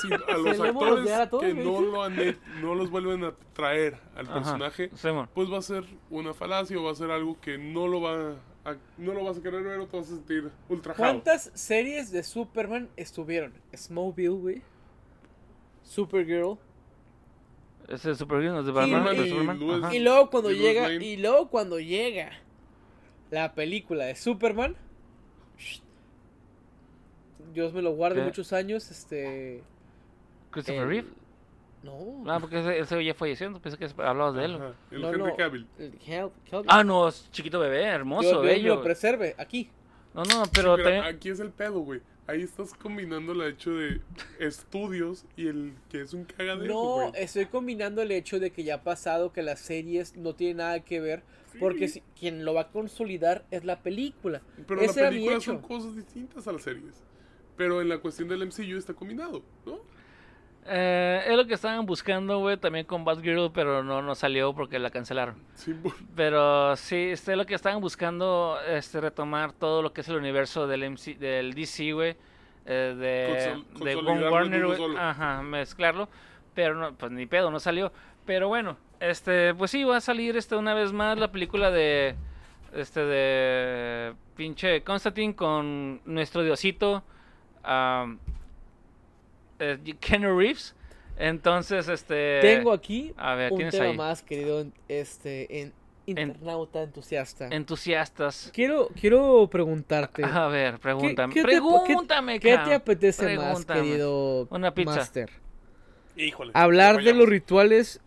si a los actores a todos, que no, lo han no los vuelven a traer al Ajá, personaje, Simón. pues va a ser una falacia o va a ser algo que no lo va a, no lo vas a querer ver o te vas a sentir ultrajado. ¿Cuántas series de Superman estuvieron? Smallville, güey. Supergirl. Ese es Supergirl, no es de Batman, y- de Superman. Ajá. Y luego cuando Y llega. Y luego cuando llega la película de Superman. Dios me lo guarde ¿Qué? muchos años. Este. Christopher el- Reeve. No. Ah, porque ese, ese ya falleció, pensé que hablabas de él. Ajá, el No, Henry no, Cavill. el Hel- Kelvin. Ah, no, es chiquito bebé, hermoso, Dios, Dios bello. lo preserve. Aquí. No, no, pero Pero también... aquí es el pedo, güey. Ahí estás combinando el hecho de estudios y el que es un cagadero, No, güey. estoy combinando el hecho de que ya ha pasado que las series no tienen nada que ver. Porque si- quien lo va a consolidar es la película. Pero Ese la era mi película hecho. son cosas distintas a las series. Pero en la cuestión del MCU está combinado, ¿no? Eh, es lo que estaban buscando, güey, también con Batgirl, pero no, no salió porque la cancelaron. Sí, por- Pero sí, este, es lo que estaban buscando, este, retomar todo lo que es el universo del, MC, del DC, güey, eh, de, Consol- Warner, solo. ajá, mezclarlo, pero no, pues ni pedo, no salió. Pero bueno, este, pues sí, va a salir, este, una vez más la película de, este, de pinche Constantine con nuestro diosito, eh, Keanu Reeves. Entonces, este... Tengo aquí a ver, un ¿tienes tema ahí? más, querido este, en internauta entusiasta. entusiastas. Quiero, quiero preguntarte. A ver, pregúntame. qué te- pregúntame, ¿Qué cabrón. te apetece más, querido Una pizza. Master? Híjole. ¿Hablar de los rituales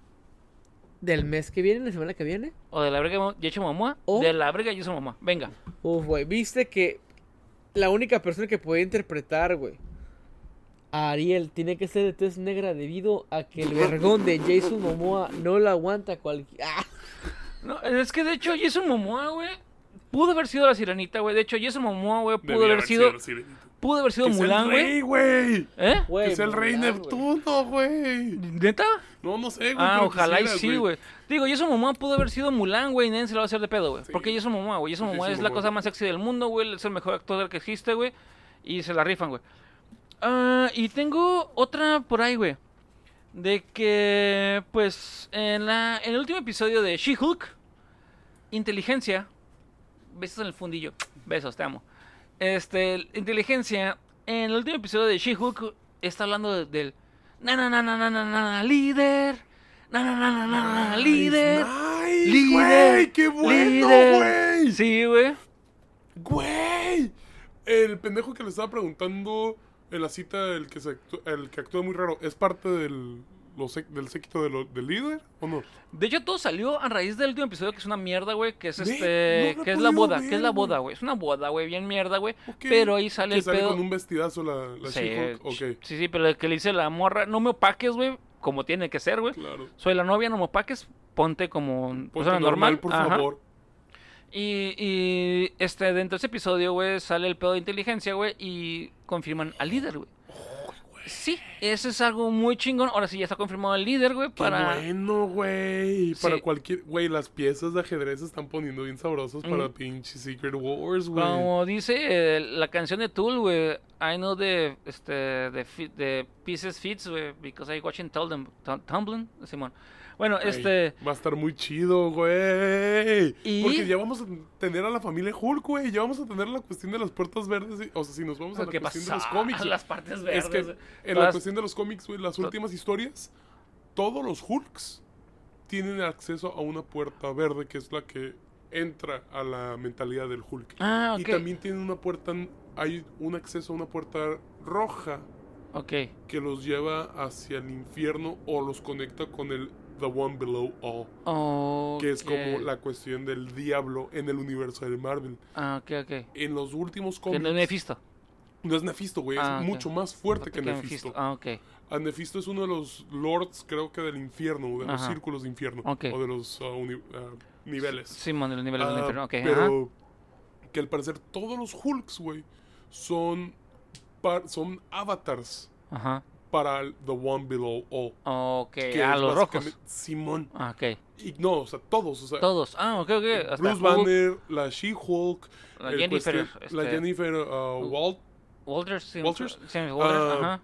del mes que viene, la semana que viene? O de la brega de Jason Momoa. O- De la brega de Jason Momoa. Venga. Uf, güey, viste que la única persona que puede interpretar, güey, a Ariel tiene que ser de tez negra debido a que el vergón de Jason Momoa no lo aguanta cualquier... ¡Ah! No, es que de hecho Jason Momoa, güey, pudo haber sido la sirenita, güey. De hecho Jason Momoa, güey, pudo Debía haber sido. Pudo haber sido Que Mulan, güey. rey, güey. ¿Eh? Que es el rey Mulan. Neptuno, güey. ¿Neta? No, no sé, güey. Ah, ojalá y sí, güey. Digo, Jason Momoa pudo haber sido Mulan, güey, y nadie se lo va a hacer de pedo, güey. Sí. Porque Jason Momoa, güey. Jason Momoa Jason es la cosa más sexy del mundo, güey. Es el mejor actor del que existe, güey. Y se la rifan, güey. Ah, y tengo otra por ahí, güey. De que, pues, en, la, en el último episodio de She-Hulk, inteligencia. Besos en el fundillo. Besos, te amo. Este, inteligencia. En el último episodio de She-Hulk está hablando de- del. Na, na, na, na, na, na, na, líder. Na, na, na, na, na, na, líder. Nice, Líder. qué bueno, güey. Sí, güey. Güey. El pendejo que le estaba preguntando en la cita, el que, se actú- el que actúa muy raro, ¿es parte del, del séquito de lo- del líder o no? De hecho, todo salió a raíz del último episodio que es una mierda, güey. Que es este. no que es la boda. ver, que es la boda, güey. Es una boda, güey. Bien mierda, güey. Pero ahí sale Que el sale pedo. con un vestidazo la, la Sí, sí, sí, pero el que le dice la morra, no me opaques, güey, como tiene que ser, güey. claro. Soy la novia, no me opaques, ponte como Ponte persona normal, normal. por Ajá. favor. Y, y este, dentro de ese episodio, güey, sale el pedo de inteligencia, güey, y confirman al líder, güey. Sí, eso es algo muy chingón. Ahora sí ya está confirmado el líder, güey, Qué bueno, güey. Para Sí. cualquier. Güey, las piezas de ajedrez se están poniendo bien sabrosas para Mm. pinche Secret Wars, güey. Como dice eh, la canción de Tool, güey, I know the, este, the, the pieces fits, güey, because I watching tumbling, Simón. Bueno, Ay, este, Va a estar muy chido, güey. ¿Y? Porque ya vamos a tener a la familia Hulk, güey. Ya vamos a tener la cuestión de las puertas verdes. y- o sea, si nos vamos a la ¿qué cuestión pasó? de los cómics. Las partes Es verdes. que en la cuestión de los cómics, güey, las últimas historias, todos los Hulks tienen acceso a una puerta verde que es la que entra a la mentalidad del Hulk. Ah, Y ok. también tienen una puerta, hay un acceso a una puerta roja Ok. que los lleva hacia el infierno o los conecta con el The One Below All, que es como la cuestión del diablo en el universo de Marvel. Ah, ok, ok. En los últimos Que cómics no es Mephisto. no es Nefisto, güey, Ah, es ok. mucho más fuerte que Mephisto. Nefisto. Ah, ok. A Nefisto es uno de los lords, creo que del infierno, de los Ajá. círculos de infierno, Ok. o de los ah, ah, niveles. Simón, de los niveles del Ah, infierno. Ok, ajá. pero que al parecer todos los Hulks, güey, son, son avatars Ajá. Para el The One Below All. Ok, que ah, los rojos. Simón. Ah, ok. Y no, o sea, todos. O sea, Todos. Ah, ok, ok. Hasta Bruce Hulk, Banner, la She-Hulk, La el Jennifer, cuestión- la este, Jennifer Walt, Walters. Walters. sí, Walters, Ah, ajá.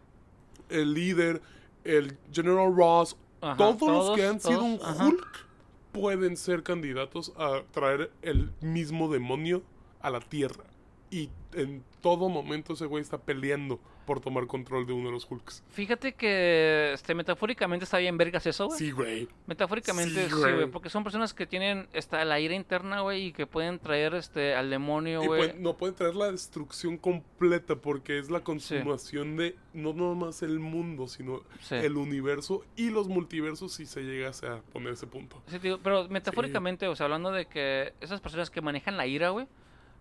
el líder, el General Ross, Ajá, todos, los que todos, han sido un ajá. Hulk pueden ser candidatos a traer el mismo demonio a la Tierra. Y en todo momento ese güey está peleando por tomar control de uno de los Hulks. Fíjate que este, metafóricamente está bien vergas eso, güey. Sí, güey. Metafóricamente Sí, güey. Porque son personas que tienen esta, la ira interna, güey, y que pueden traer este, al demonio, güey. no pueden traer la destrucción completa porque es la consumación de no nomás el mundo, sino Sí. el universo y los multiversos si se llegase a poner ese punto. Sí, tío, pero metafóricamente, o sea, hablando de que esas personas que manejan la ira, güey,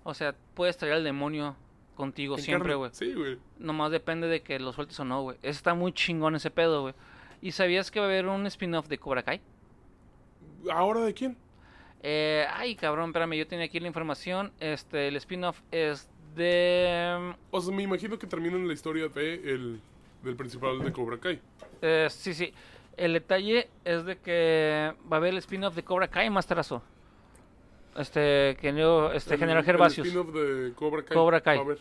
o sea, puedes traer al demonio contigo En siempre, güey. Sí, güey. Nomás depende de que lo sueltes o no, güey. Está muy chingón ese pedo, güey. ¿Y sabías que va a haber un spin-off de Cobra Kai? ¿Ahora de quién? Eh, ay, cabrón, espérame, yo tenía aquí la información. Este, el spin-off es de... O sea, me imagino que terminan la historia de el, del principal de Cobra Kai. eh, sí, sí. El detalle es de que va a haber el spin-off de Cobra Kai más trazo. Este, que yo, este, El- General Gervasius. spin-off de Cobra Kai. Cobra Kai. A ver.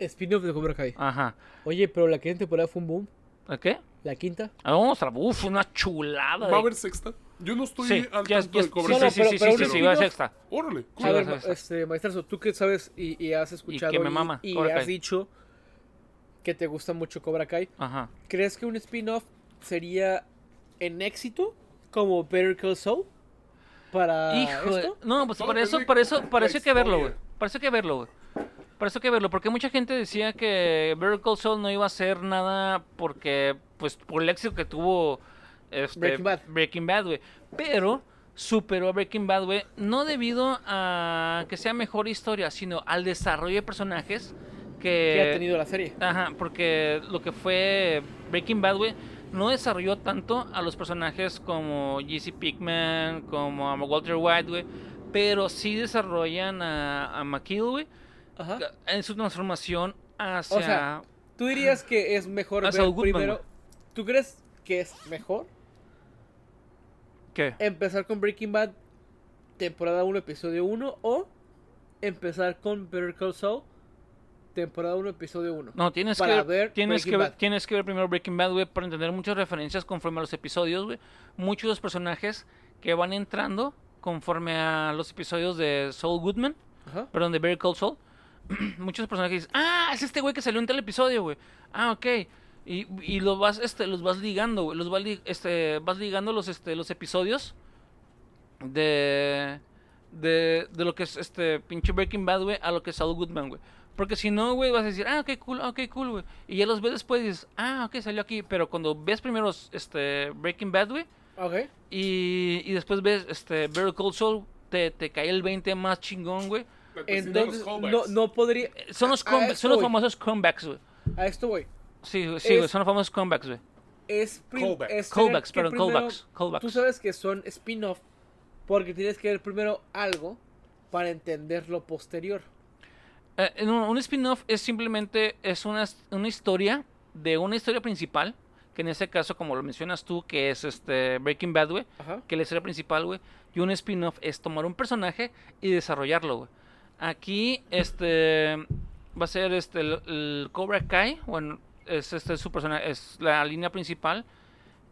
Spin-off de Cobra Kai. Ajá. Oye, pero la quinta temporada fue un boom. ¿El ¿Qué? La quinta. Ah, Vamos a uf, una chulada. ¿Va a haber sexta? Yo no estoy Sí, al ya, tanto ya- de Cobra No, Kai. no, sí, sí, pero- sí, pero sí, sí, va a extra. Órale. Sí, a ver, este, maestrazo, tú que sabes y, y has escuchado que me mama y, Cobra has Kai. dicho que te gusta mucho Cobra Kai, Ajá. ¿crees que un spin-off sería en éxito como Better Call Saul para Hijo, esto? no, pues para eso, para eso, para eso hay que verlo, güey. Para eso hay que verlo, güey. Para eso hay que verlo, porque mucha gente decía que Better Call Saul no iba a hacer nada porque, pues, por el éxito que tuvo este, Breaking Bad. Breaking Bad, güey. Pero superó a Breaking Bad, güey, no debido a que sea mejor historia, sino al desarrollo de personajes que... que ha tenido la serie. Ajá, porque lo que fue Breaking Bad, güey, no desarrolló tanto a los personajes como Jesse Pickman, como a Walter White, güey, pero sí desarrollan a, a McKill, güey, en su transformación hacia... O sea, ¿Tú dirías que es mejor ver Goodman, primero? güey. ¿Tú crees que es mejor ¿Qué? empezar con Breaking Bad temporada 1 episodio 1 o empezar con Better Call Saul temporada 1 episodio 1? No, tienes para que ver tienes Breaking que ver, Bad. tienes que ver primero Breaking Bad, güey, para entender muchas referencias conforme a los episodios, güey. Muchos de los personajes que van entrando conforme a los episodios de Saul Goodman, Ajá. perdón, de Better Call Saul. muchos personajes dicen, ah, es este güey que salió en tal episodio, güey. Ah, ok. Y, y los vas, este, los vas ligando, güey. Los vas, li- este, vas ligando los, este, los episodios de, de, de lo que es este pinche Breaking Bad, güey, a lo que es Saul Goodman, güey. Porque si no, güey, vas a decir, ah, ok, cool, ok, cool, güey. Y ya los ves después y dices, ah, ok, salió aquí. Pero cuando ves primero este Breaking Bad, güey, Ok. y, y después ves este Better Call Saul, te, te cae el 20 más chingón, güey. Entonces, no, no podría. Son los, a- a son los famosos comebacks, güey. A esto voy. Sí, güey, sí, güey, Es- son los famosos comebacks, güey. Es, Callbacks. es Callbacks, perdón, primero- callbacks, callbacks. Tú sabes que son spin-off porque tienes que ver primero algo para entender lo posterior. Eh, un, un spin-off es simplemente es una, una historia de una historia principal, que en este caso, como lo mencionas tú, que es este Breaking Bad, güey, que es la historia principal, güey, y un spin-off es tomar un personaje y desarrollarlo, güey. Aquí, este, Va a ser este el, el Cobra Kai, bueno, es este su persona, es la línea principal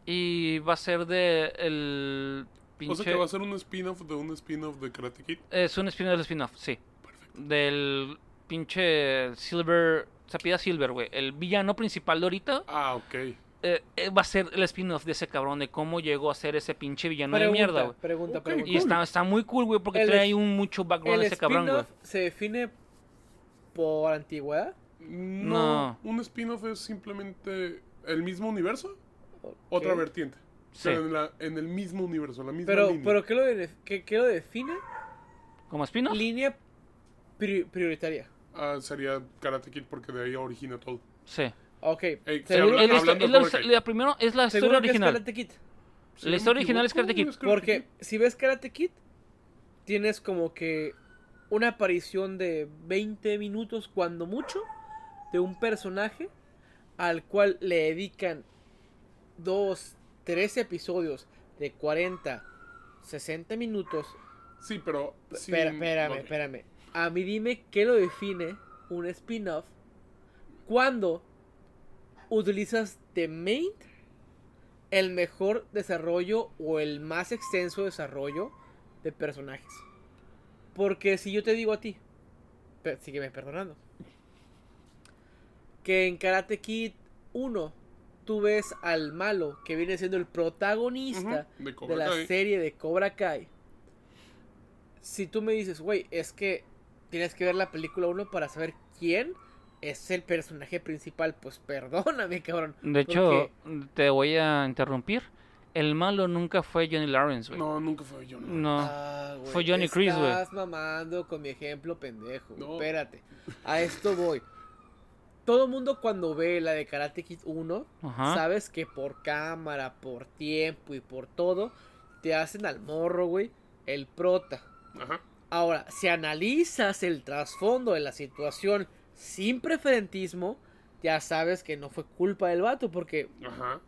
y va a ser de el pinche O sea que va a ser un spin-off de un spin-off de Karate Kid. es un spin-off del spin-off, sí. Perfecto. Del pinche Silver, se pida Silver, güey. El villano principal de ahorita Ah, ok. eh, eh, va a ser el spin-off de ese cabrón, de cómo llegó a ser ese pinche villano de mierda, güey. pregunta, pregunta. Y está, está muy cool, güey, porque El trae un mucho background ¿El ese cabrón, güey. spin-off se define por antigüedad? No, No. un spin-off es simplemente el mismo universo, otra vertiente. Sí. Pero en, la- en el mismo universo, la misma Pero, línea. pero ¿qué, lo de- qué- qué lo define? ¿Como spin-off? Línea pri- prioritaria. Ah, sería Karate Kid porque de ahí origina todo. Sí. Ok. Ey, se seguro habla- Es la, hablando de primero es la historia original. Karate Kid. Si La historia original es Karate Kid. es Porque Kid. si ves Karate Kid, tienes como que una aparición de 20 minutos, cuando mucho, de un personaje al cual le dedican dos, tres episodios de 40, 60 minutos. Sí, pero... Espera, espérame, ok. espérame. A mí dime qué lo define un spin-off cuando utilizas de main el mejor desarrollo o el más extenso desarrollo de personajes. Porque si yo te digo a ti, sígueme perdonando, que en Karate Kid 1 tú ves al malo que viene siendo el protagonista de la Kai. serie de Cobra Kai. Si tú me dices, güey, es que tienes que ver la película 1 para saber quién es el personaje principal, pues perdóname, cabrón. De hecho, porque- te voy a interrumpir. El malo nunca fue Johnny Lawrence, güey. No, nunca fue yo. No. No. Ah, güey, Fue Johnny Chris, güey. Estás mamando con mi ejemplo pendejo. No. Espérate. A esto voy. Todo mundo cuando ve la de Karate Kid 1, Ajá. sabes que por cámara, por tiempo y por todo, te hacen al morro, güey, el prota. Ajá. Ahora, si analizas el trasfondo de la situación sin preferentismo, ya sabes que no fue culpa del vato, porque Ajá.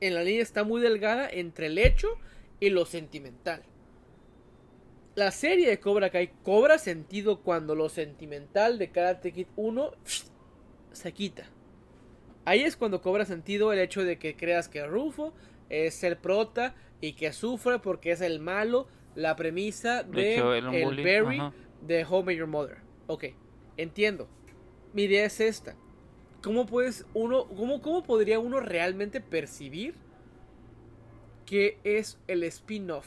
en la línea está muy delgada entre el hecho y lo sentimental. La serie de Cobra Kai cobra sentido cuando lo sentimental de Karate Kid 1 se quita. Ahí es cuando cobra sentido el hecho de que creas que Rufo es el prota y que sufre porque es el malo, la premisa De hecho, el bully, Barry ajá. de Home Your Mother. Ok, entiendo. Mi idea es esta. ¿Cómo puedes uno, cómo, cómo podría uno realmente percibir qué es el spin-off?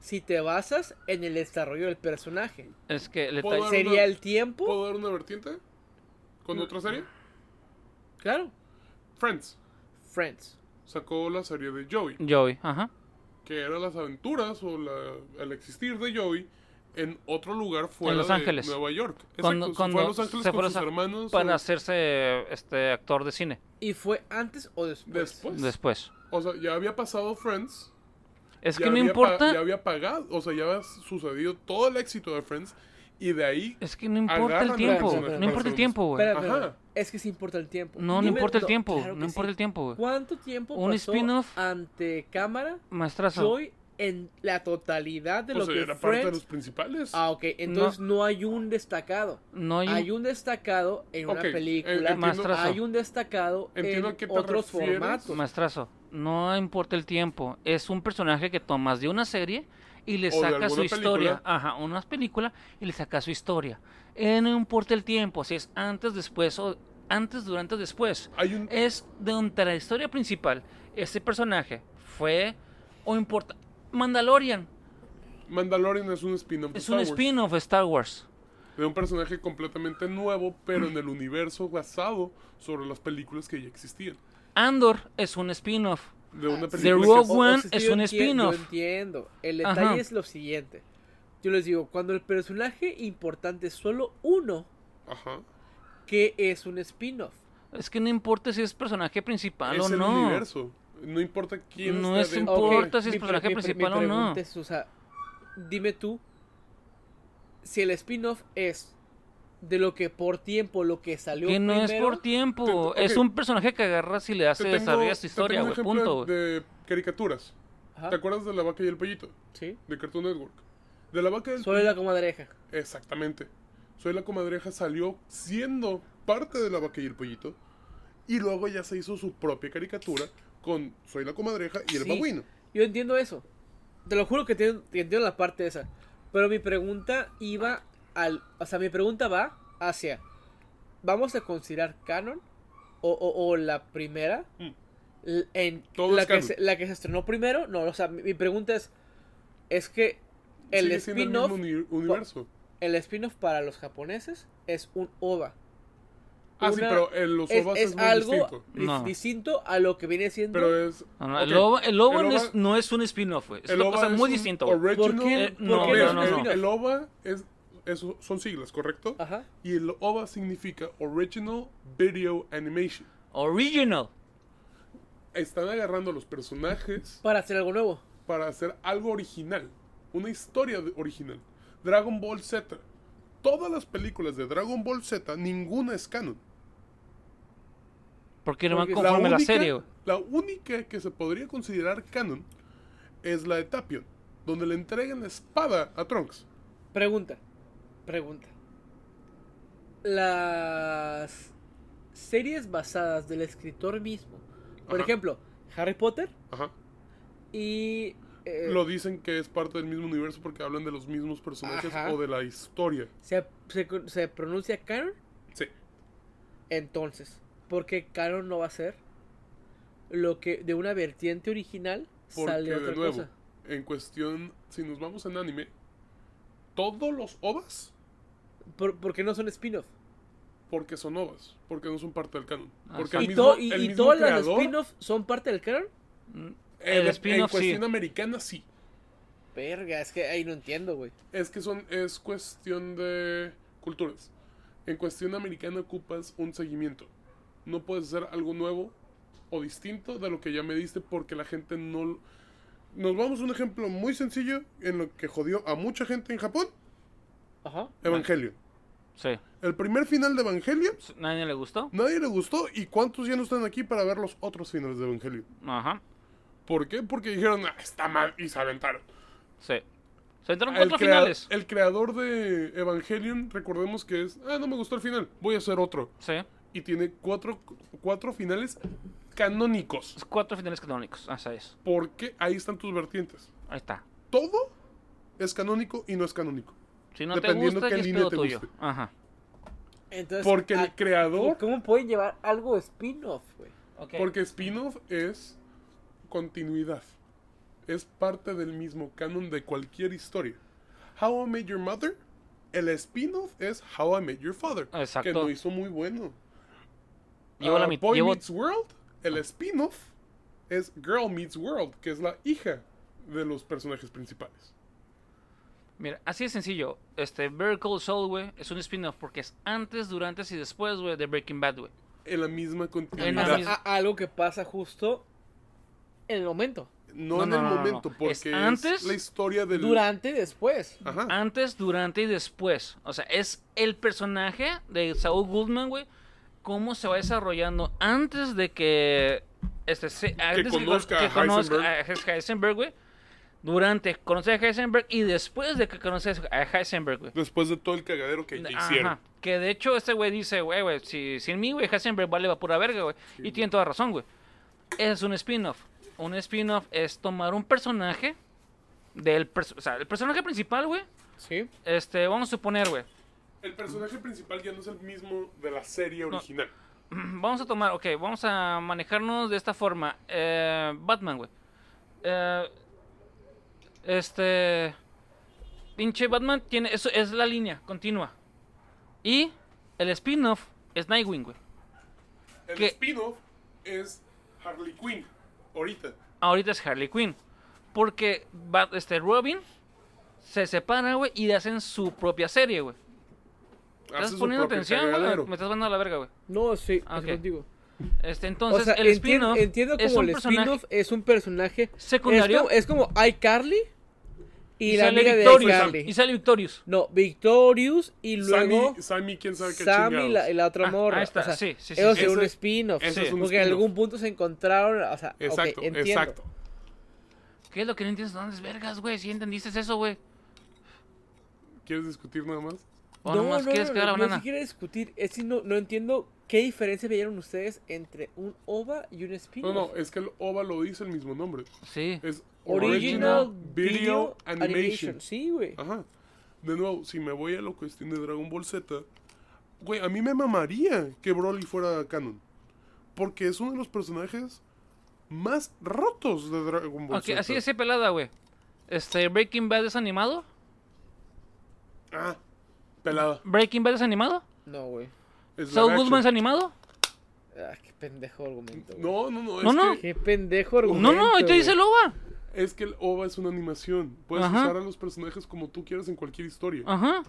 Si te basas en el desarrollo del personaje. Es que le ¿Puedo ta- dar ¿Sería una- el tiempo? ¿Puedo dar una vertiente? ¿Con otra serie? Claro. Friends. Friends. Sacó la serie de Joey. Joey, ajá. Que era las aventuras o la, el existir de Joey en otro lugar fuera Los de Ángeles. Nueva York. Exacto. Cuando, se cuando fue a Los Ángeles se con a sus Á- hermanos. para o- hacerse este actor de cine ¿Y fue antes o después? Después. después. O sea, ya había pasado Friends. Es que no importa, ya había pagado. O sea, ya había sucedido todo el éxito de Friends. Y de ahí. es que no importa el tiempo, no importa el tiempo, güey. Es que sí importa el tiempo. No, no Dime- importa el tiempo, claro no importa sí. el tiempo, güey. ¿Cuánto tiempo Un pasó spin-off. ante cámara Maestrazo. Joy en la totalidad de O lo que era parte de Friends? los principales. Ah, ok. Entonces no, hay un destacado. No hay, Hay un destacado en una Ok, eh, película. entiendo- Maestrazo. hay un destacado Entiendo en otros refieres. formatos. Maestrazo, no importa el tiempo. Es un personaje que tomas de una serie y le O de sacas su historia. película. Ajá, una película y le sacas su historia. Eh, no importa el tiempo, si es antes, después o antes, durante, después. Hay un. Es de la historia principal. Ese personaje fue o importa. Mandalorian Mandalorian es un spin-off de es Star un spin-off de Star Wars. de un personaje completamente nuevo, pero en el universo basado sobre las películas que ya existían. Andor es un spin-off. De una The Rogue que- One es un spin-off. Yo entiendo. El detalle Ajá. es lo siguiente. Yo les digo, cuando el personaje importante es solo uno, Ajá. ¿qué es un spin-off? Es que no importa si es personaje principal es o el no. universo. No importa quién No es importa si es mi personaje mi pre- mi principal o no. es, o sea, dime tú, si el spin-off es de lo que por tiempo, lo que salió Que no es por tiempo. Te- Es un personaje que agarras y le hace tengo- desarrollar su te historia, güey. Punto, de caricaturas. Ajá, ¿Te acuerdas de La Vaca y el Pollito? Sí. De Cartoon Network. De La Vaca y el Soy la comadreja. Exactamente. Soy la comadreja salió siendo parte de la vaca y el pollito. Y luego ya se hizo su propia caricatura con Soy la comadreja y el Sí. babuino. Yo entiendo eso. Te lo juro que entiendo, que entiendo la parte esa. Pero mi pregunta iba al. O sea, mi pregunta va hacia. ¿Vamos a considerar canon? O, o- o la primera. Mm. En Todo la, es que canon. se, la que se estrenó primero. No, o sea, mi, mi pregunta es. Es que el spin-off. universo. El spin-off para los japoneses es un OVA. Ah, sí, pero en los Es, OVAs es es, muy algo distinto. dis- No. distinto a lo que viene siendo. Pero es. No, no, ok, El OVA es, no es un spin-off, güey. Es una cosa es muy distinta, ¿Por qué? Eh, ¿Por no, no no, es el OVA es, eso son siglas, ¿correcto? Ajá. Y el OVA significa Original Video Animation. Original. Están agarrando a los personajes Para hacer algo nuevo. para hacer algo original. Una historia original. Dragon Ball Z. Todas las películas de Dragon Ball Z, ninguna es canon. Porque no van conforme la única, serie, la única que se podría considerar canon es la de Tapion, donde le entregan la espada a Trunks. Pregunta. Pregunta. Las series basadas del escritor mismo. Por Ajá. ejemplo, Harry Potter Ajá. y... eh, Lo dicen que es parte del mismo universo porque hablan de los mismos personajes Ajá. o de la historia. se, se, se pronuncia canon. Sí. Entonces, ¿por qué canon no va a ser lo que de una vertiente original Porque sale otra de nuevo, cosa? en cuestión, si nos vamos en anime, todos los OVAs, ¿Por, por qué no son spin-off? porque son OVAs, porque no son parte del canon. Ah, Porque sí. el ¿Y, mismo, to- y- el y mismo todas las creador, spin-off son parte del canon? Mm, en- El spin-off en sí. cuestión americana sí. Verga, es que ahí no entiendo, güey. Es que son, es cuestión de culturas. En cuestión americana ocupas un seguimiento. No puedes hacer algo nuevo o distinto de lo que ya me diste porque la gente no... Nos vamos a un ejemplo muy sencillo en lo que jodió a mucha gente en Japón. Ajá. Evangelion. Sí. El primer final de Evangelion, ¿Nadie le gustó? nadie le gustó. ¿Y cuántos ya no están aquí para ver los otros finales de Evangelion? Ajá. ¿Por qué? Porque dijeron, "Ah, está mal, y se aventaron. Sí. Se entraron El, cuatro crea- finales. el creador de Evangelion, recordemos que es, ah, no me gustó el final, voy a hacer otro. Sí. Y tiene cuatro, cuatro finales canónicos. Cuatro finales canónicos. Así es. Porque ahí están tus vertientes. Ahí está. Todo es canónico y no es canónico. Si no te Dependiendo gusta, qué es línea te tuyo. guste. Ajá. Entonces, Porque el ah, creador, ¿Cómo pueden llevar algo spin-off, güey? Porque spin-off es continuidad. Es parte del mismo canon de cualquier historia. How I Met Your Mother, el spin-off es How I Met Your Father. Exacto. Que lo hizo muy bueno. Llevo la Ah, Boy llevo- Meets World, el spin-off es Girl Meets World, que es la hija de los personajes principales. Mira, así de sencillo. Este, Better Call Saul, güey, es un spin-off porque es antes, durante y después, güey, de Breaking Bad, güey. En la misma En continuidad. la A- misma- a- algo que pasa justo en el momento. No, No, en no, el no, momento, no. porque Es es, antes, la historia del... Durante y después. Ajá. Antes, durante y después. O sea, es el personaje de Saul Goodman, güey. Cómo se va desarrollando antes de que. Este, se- antes de conozca que a conozca a Heisenberg, güey. Durante conoce a Heisenberg y después de que conoce a Heisenberg, güey. Después de todo el cagadero que Ajá. hicieron. Que de hecho este güey dice, güey, güey, si, sin mí, güey, Heisenberg vale va pura verga, güey. Y tiene toda razón, güey. Es un spin-off. Un spin-off es tomar un personaje del... perso- o sea, el personaje principal, güey. Sí. Este, vamos a suponer, güey. El personaje principal ya no es el mismo de la serie original. Vamos a tomar, ok, vamos a manejarnos de esta forma. Eh, Batman, güey. Eh, este. Pinche Batman tiene. Eso es la línea continua. Y el spin-off es Nightwing, güey. El spin-off es Harley Quinn, ahorita. Ahorita es Harley Quinn. Porque Bat- este, Robin se separa, güey, y hacen su propia serie, güey. ¿Estás poniendo atención, güey? Me estás mandando a la verga, güey. No, sí, Ah, contigo. Este, entonces, o sea, el spin-off entiendo es como un el spin-off es un personaje secundario. Es como, es como iCarly y, y la sale amiga de Victorious. Y sale Victorious. No, Victorious y luego Sammy, Sammy, quién sabe qué Sammy la, y la otra Ah, morra. ahí está, o sea, sí, sí, sí, sí. son un spin-off. es un porque en algún punto se encontraron, o sea, Exacto, entiendo. exacto. ¿Qué es lo que no entiendes? ¿Dónde es vergas, güey? Si entendiste eso, güey. ¿Quieres discutir nada más? ¿O nomás quieres que haga la no, banana? si quiero discutir. Es que no, no entiendo qué diferencia veían ustedes entre un OVA y un spin-off. No, no, es que el OVA lo dice el mismo nombre. Sí. Es Original Video Animation. Sí, güey. Ajá. De nuevo, si me voy a la cuestión de Dragon Ball Z, güey, a mí me mamaría que Broly fuera canon. Porque es uno de los personajes más rotos de Dragon Ball Ok, Z. así es pelada, güey. Este, Breaking Bad es animado. Ah, pelada. Breaking Bad es animado. No, güey. Es Saul Goodman es animado. Ah, qué pendejo argumento. güey. No, no, no. Es, No, no. Que, Qué pendejo argumento. No, no, ahí te dice el. OVA. es que el OVA es una animación. Puedes Ajá. usar a los personajes como tú quieras en cualquier historia. Ajá.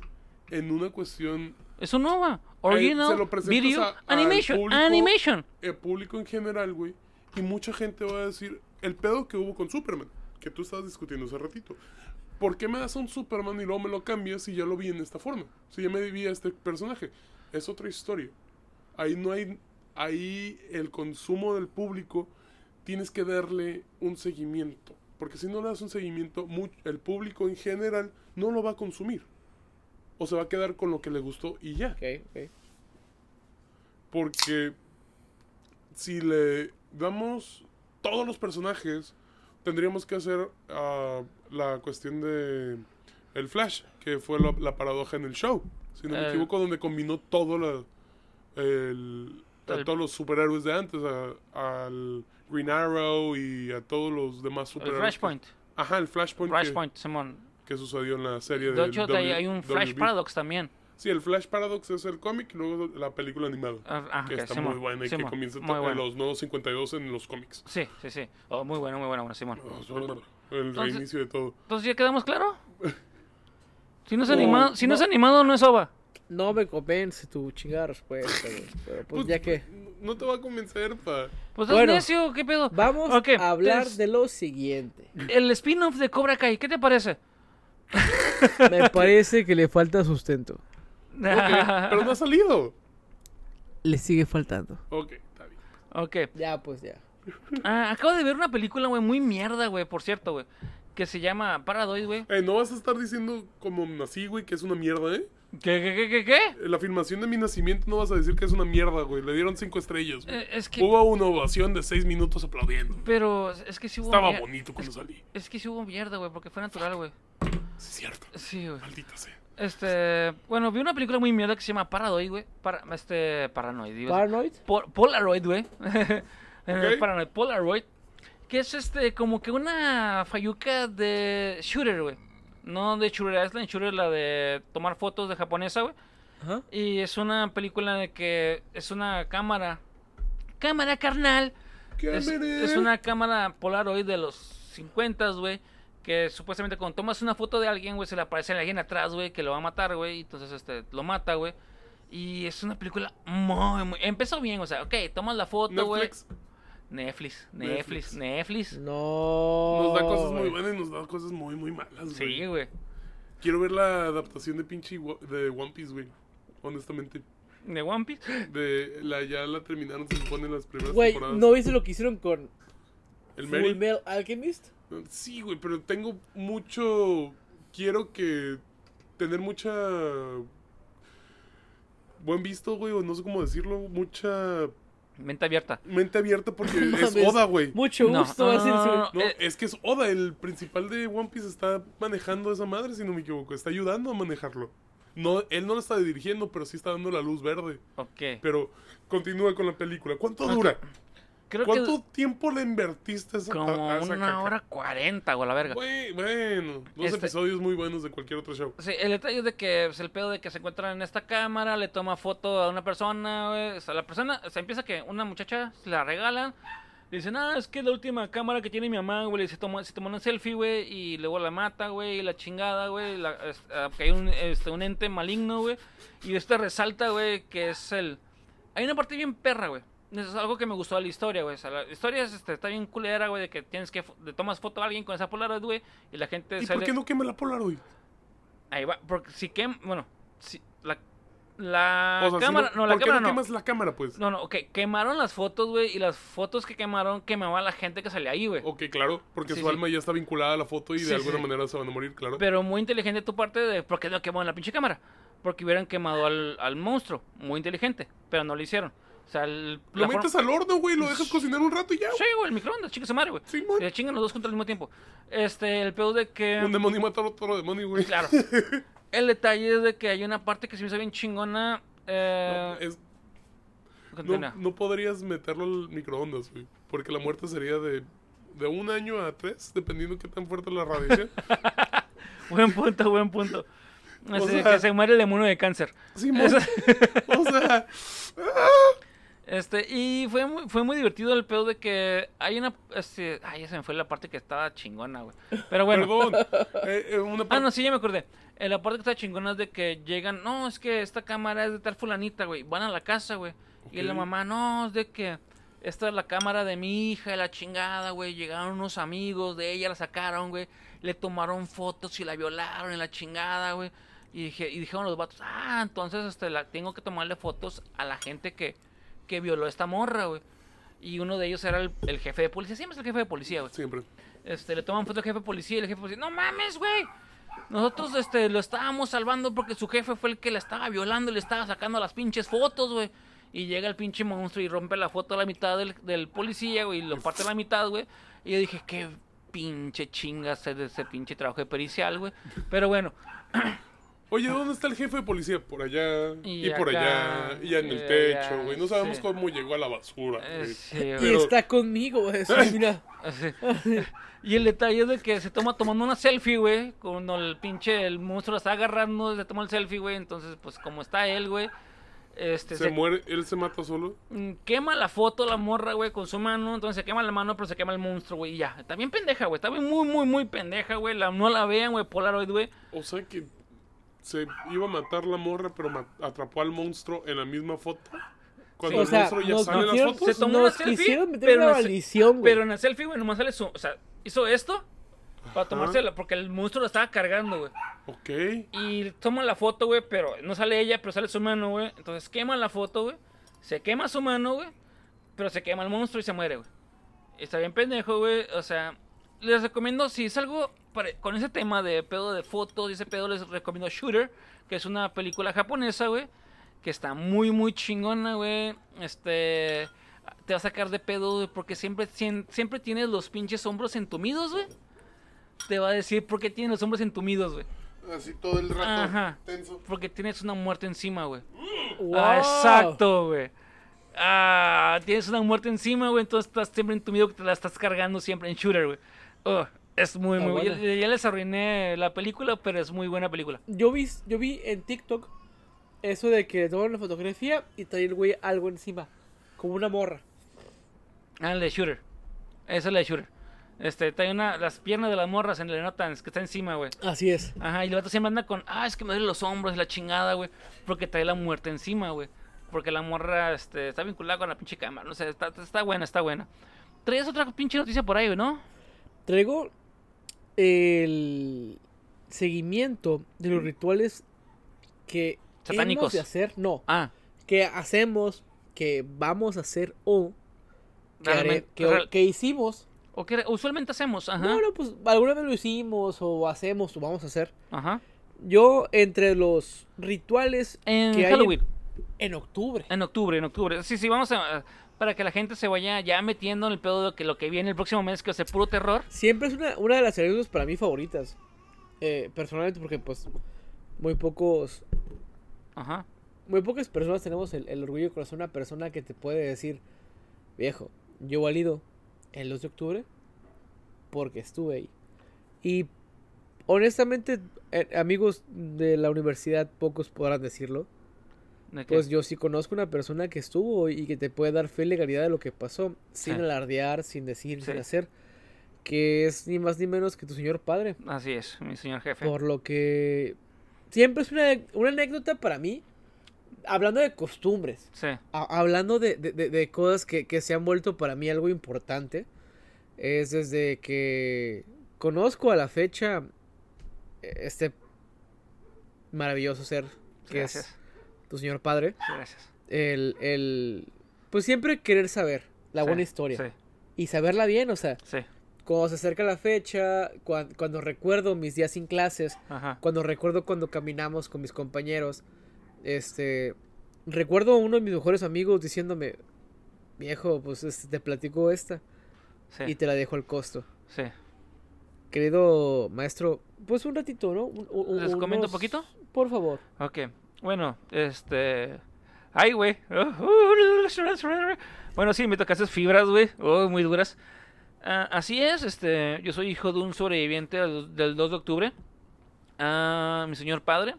En una cuestión Es un OVA. se Original lo presentas Video a- Animation. público. Animation. el público en general, güey. Y mucha gente va a decir, el pedo que hubo con Superman, que tú estabas discutiendo hace ratito. ¿Por qué me das a un Superman y luego me lo cambias si ya lo vi en esta forma? Si ya me vi a este personaje. Es otra historia. Ahí no hay... Ahí el consumo del público tienes que darle un seguimiento. Porque si no le das un seguimiento, el público en general no lo va a consumir. O se va a quedar con lo que le gustó y ya. Porque si le damos todos los personajes, tendríamos que hacer ah, la cuestión de el Flash, que fue la, la paradoja en el show. Si no me Eh. equivoco, donde combinó todo la, el, a El- todos los superhéroes de antes, a- al Green Arrow y a todos los demás El superhéroes. Flashpoint. que- Ajá, el Flashpoint, que- Flashpoint, Simón. Que, sucedió en la serie de De hecho, hay, hay un Flash WB. Paradox también. Sí, el Flash Paradox es el cómic y luego la película animada. Ah, ah, que ok, está Simón, muy buena y que Simón, comienza muy to- en bueno. los nuevos 52 en los cómics. Sí, sí, sí. Oh, muy bueno, muy bueno, bueno, Simón. El Entonces- reinicio de todo. Entonces, ¿ya quedamos claro? Si no es No, animado, si no, es animado, no es OVA. No me convence tu chingada respuesta, güey. Pero pues ya que. No te va a convencer, pa. Pues es Bueno, necio, ¿qué pedo? Vamos a hablar es- de lo siguiente. El spin-off de Cobra Kai, ¿qué te parece? Me parece que le falta sustento. Pero no ha salido. Le sigue faltando. Ok, está bien. ok. Ya, pues ya. Ah, acabo de ver una película, güey, muy mierda, güey, por cierto, güey. Que se llama Paradoid, güey. Eh, no vas a estar diciendo como nací, güey, que es una mierda, ¿eh? ¿Qué, qué, qué, qué, qué? En la filmación de mi nacimiento no vas a decir que es una mierda, güey. Le dieron cinco estrellas, güey. Eh, es que... Hubo una ovación de seis minutos aplaudiendo. Pero es que sí hubo... Estaba mier- bonito cuando salí. Es que sí hubo mierda, güey, porque fue natural, güey. Sí, es cierto. Sí, güey. Maldita sea. Este... Bueno, vi una película muy mierda que se llama Paradoid, güey. Para, este... Paranoid, decir. Paranoid. Pol- Polaroid, güey. Eh, Ok. Paranoid, Polaroid. Que es este, como que una fayuca de shooter, güey. No de shooter Island, shooter la de tomar fotos de japonesa, güey. Ajá. Y es una película de que es una cámara. Cámara carnal. Es, es una cámara Polaroid de los 50, güey. Que supuestamente cuando tomas una foto de alguien, güey, se le aparece a alguien atrás, güey, que lo va a matar, güey. y Entonces, este, lo mata, güey. Y es una película muy, muy... Empezó bien, o sea, ok, tomas la foto, güey. Netflix Netflix, Netflix. No. nos da cosas muy buenas y nos da cosas muy, muy malas, güey. Sí, güey. Quiero ver la adaptación de pinche de One Piece, güey. Honestamente. De One Piece. De la ya la terminaron, se supone, las primeras Güey, temporadas. ¿no viste lo que hicieron con El Full Mary. Metal Alchemist? Sí, güey, pero tengo mucho. Quiero que. Tener mucha. Buen visto, güey, o no sé cómo decirlo. Mucha Mente abierta. mente abierta porque es Oda, güey. Mucho gusto, no, Eh, es que es Oda, el principal de One Piece está manejando esa madre, si no me equivoco. Está ayudando a manejarlo. No, él no lo está dirigiendo, pero sí está dando la luz verde. Ok. Pero continúa con la película. ¿Cuánto dura? Creo ¿Cuánto que tiempo le invertiste a esa, como a esa una caca? hora cuarenta, güey, la verga. Güey, bueno, dos Este- episodios muy buenos de cualquier otro show. Sí, el detalle es de que es el pedo de que se encuentran en esta cámara, le toma foto a una persona, güey. O sea, la persona, se empieza que una muchacha se la regalan. Le dicen, ah, es que es la última cámara que tiene mi mamá, güey. y Se tomó, se tomó una selfie, güey, y luego la mata, güey, y la chingada, güey. la- es- ah, Que hay un, este, un ente maligno, güey. Y este resalta, güey, que es el. Hay una parte bien perra, güey. Eso es algo que me gustó de la historia, güey. O sea, la historia es, este, está bien culera, güey, de que tienes que. Le tomas foto a alguien con esa Polaroid, güey, y la gente ¿Y sale. por qué no quema la Polaroid? Ahí va, porque si quem... Bueno, si la... La O sea, si cámara... no, la ¿por qué cámara no no. quemas la cámara, pues? No, no, ok. Quemaron las fotos, güey, y las fotos que quemaron quemaba a la gente que salía ahí, güey. Ok, claro, porque Sí, su sí. alma ya está vinculada a la foto y Sí, de alguna manera se van a morir, claro. Pero muy inteligente tu parte de por qué no quemó en la pinche cámara. porque hubieran quemado al, al monstruo. Muy inteligente, pero no lo hicieron. O sea, el, Lo forma- metes al horno, güey, lo dejas cocinar un rato y ya. Sí, güey, el microondas, chinga su madre, güey. Simón. Se chingan los dos juntos al mismo tiempo. Este, el pedo de que... Un demonio mata a otro demonio, güey. Claro. El detalle es de que hay una parte que se me hizo bien chingona. Eh, No, es- no, no podrías meterlo al microondas, güey. Porque la muerte sería de, de un año a tres, dependiendo qué tan fuerte la radiación. Buen punto, buen punto. De sea- que se muere el demonio de cáncer. Simón. Eso- o sea, Este, y fue muy, fue muy divertido el pedo de que hay una. Este, ay, ya se me fue la parte que estaba chingona, güey. Pero bueno. perdón. Eh, eh, una Ah, no, sí, ya me acordé. Eh, la parte que está chingona es de que llegan. No, es que esta cámara es de tal fulanita, güey. Van a la casa, güey. Y la mamá, no, es de que. Esta es la cámara de mi hija y la chingada, güey. Llegaron unos amigos de ella, la sacaron, güey. Le tomaron fotos y la violaron en la chingada, güey. Y, dije, y dijeron los vatos, ah, entonces este, la, tengo que tomarle fotos a la gente que, que violó a esta morra, güey. Y uno de ellos era el, el jefe de policía. Siempre es el jefe de policía, güey. Siempre. Este, le toman foto al jefe de policía y el jefe de policía, no mames, güey. Nosotros este, lo estábamos salvando porque su jefe fue el que la estaba violando y le estaba sacando las pinches fotos, güey. Y llega el pinche monstruo y rompe la foto a la mitad del, del policía, güey, y lo parte a la mitad, güey. Y yo dije, qué pinche chingas es de ese pinche trabajo de pericial, güey. Pero bueno, Oye, ¿dónde está el jefe de policía? Por allá. Y, Y por allá. Y en y el techo, güey. No sabemos sí. cómo llegó a la basura, eh, güey. sí, Y. Pero- está conmigo, eso, mira. Así. Y el detalle es de que se toma tomando una selfie, güey. Cuando el pinche el monstruo la está agarrando, se toma el selfie, güey. Entonces, pues como está él, güey. Este, Se se, muere, él se mata solo. mm, quema la foto la morra, güey, con su mano. Entonces se quema la mano, pero se quema el monstruo, güey. Y ya. Está bien pendeja, güey. Está bien muy, muy, muy pendeja, güey. La, no la vean, güey. Polaroid, güey. O sea que se iba a matar la morra, pero atrapó al monstruo en la misma foto. Cuando el sea, monstruo ya sale en las fotos. Se tomó una selfie, pero una maldición, en la selfie, güey, nomás sale su. O sea, hizo esto para Ajá. tomársela. Porque el monstruo la estaba cargando, güey. Ok. Y toma la foto, güey, pero no sale ella, pero sale su mano, güey. Entonces quema la foto, güey. Se quema su mano, güey. Pero se quema el monstruo y se muere, güey. Está bien pendejo, güey. O sea, les recomiendo, si es algo pare- con ese tema de pedo de fotos y ese pedo, les recomiendo Shooter, que es una película japonesa, güey. Que está muy, muy chingona, güey. Este. Te va a sacar de pedo, güey, porque siempre, siempre tienes los pinches hombros entumidos, güey. Te va a decir por qué tienes los hombros entumidos, güey. Así todo el rato Ajá. tenso. Porque tienes una muerte encima, güey. Wow. Ah, exacto, güey. Ah, tienes una muerte encima, güey. Entonces estás siempre entumido que te la estás cargando siempre en shooter, güey. Oh, es muy, Está muy buena. Ya, ya les arruiné la película, pero es muy buena película. Yo vi, yo vi en TikTok eso de que toman una fotografía y trae el güey algo encima. Como una morra. Ah, el de shooter. Esa es la de shooter. Este, trae una, las piernas de las morras en el notan, es que está encima, güey. Así es. Ajá, y el vato siempre anda con, ah, es que me duelen los hombros y la chingada, güey. Porque trae la muerte encima, güey. Porque la morra este, está vinculada con la pinche cámara. No sé, está, está buena, está buena. Traes otra pinche noticia por ahí, ¿no? Traigo el seguimiento de los rituales que Satánicos. hemos de hacer. No, Ah, que hacemos, que vamos a hacer o que, realmente. que, real- que hicimos. o que usualmente hacemos, ajá. No, no, pues alguna vez lo hicimos o hacemos o vamos a hacer. Ajá. Yo, entre los rituales En que hay Halloween, en, en octubre. en octubre, en octubre. Sí, sí, vamos a. Para que la gente se vaya ya metiendo en el pedo de que, lo que viene el próximo mes, que va a ser puro terror. Siempre es una, una de las anécdotas para mí favoritas. Eh, personalmente, porque pues muy pocos, Ajá. muy pocas personas tenemos el, el orgullo de conocer una persona que te puede decir, viejo, yo valido el 2 de octubre porque estuve ahí. Y honestamente, eh, amigos de la universidad, pocos podrán decirlo. Pues yo sí conozco una persona que estuvo y que te puede dar fe y legalidad de lo que pasó, sin alardear, sin decir, sin hacer, que es ni más ni menos que tu señor padre. Así es, mi señor jefe. Por lo que siempre es una, una anécdota para mí, hablando de costumbres, Sí. a- hablando de, de- de- cosas que, que se han vuelto para mí algo importante, es desde que conozco a la fecha eh, este maravilloso ser que Gracias. es tu señor padre, gracias. el, el pues siempre querer saber la Sí, buena historia Sí, y saberla bien, o sea, sí. cuando se acerca la fecha, cuan- cuando, recuerdo mis días sin clases, Ajá. cuando recuerdo cuando caminamos con mis compañeros, este, recuerdo a uno de mis mejores amigos diciéndome, viejo, pues este, te platico esta Sí. y te la dejo al costo. sí. Querido maestro, pues un ratito, ¿no? Un- un- ¿Les comento un poquito? Por favor. Ok. Bueno, este. Ay, güey. Bueno, sí, me tocaste fibras, güey. Oh, muy duras. Ah, así es, este. Yo soy hijo de un sobreviviente del, del 2 de octubre. Ah, mi señor padre.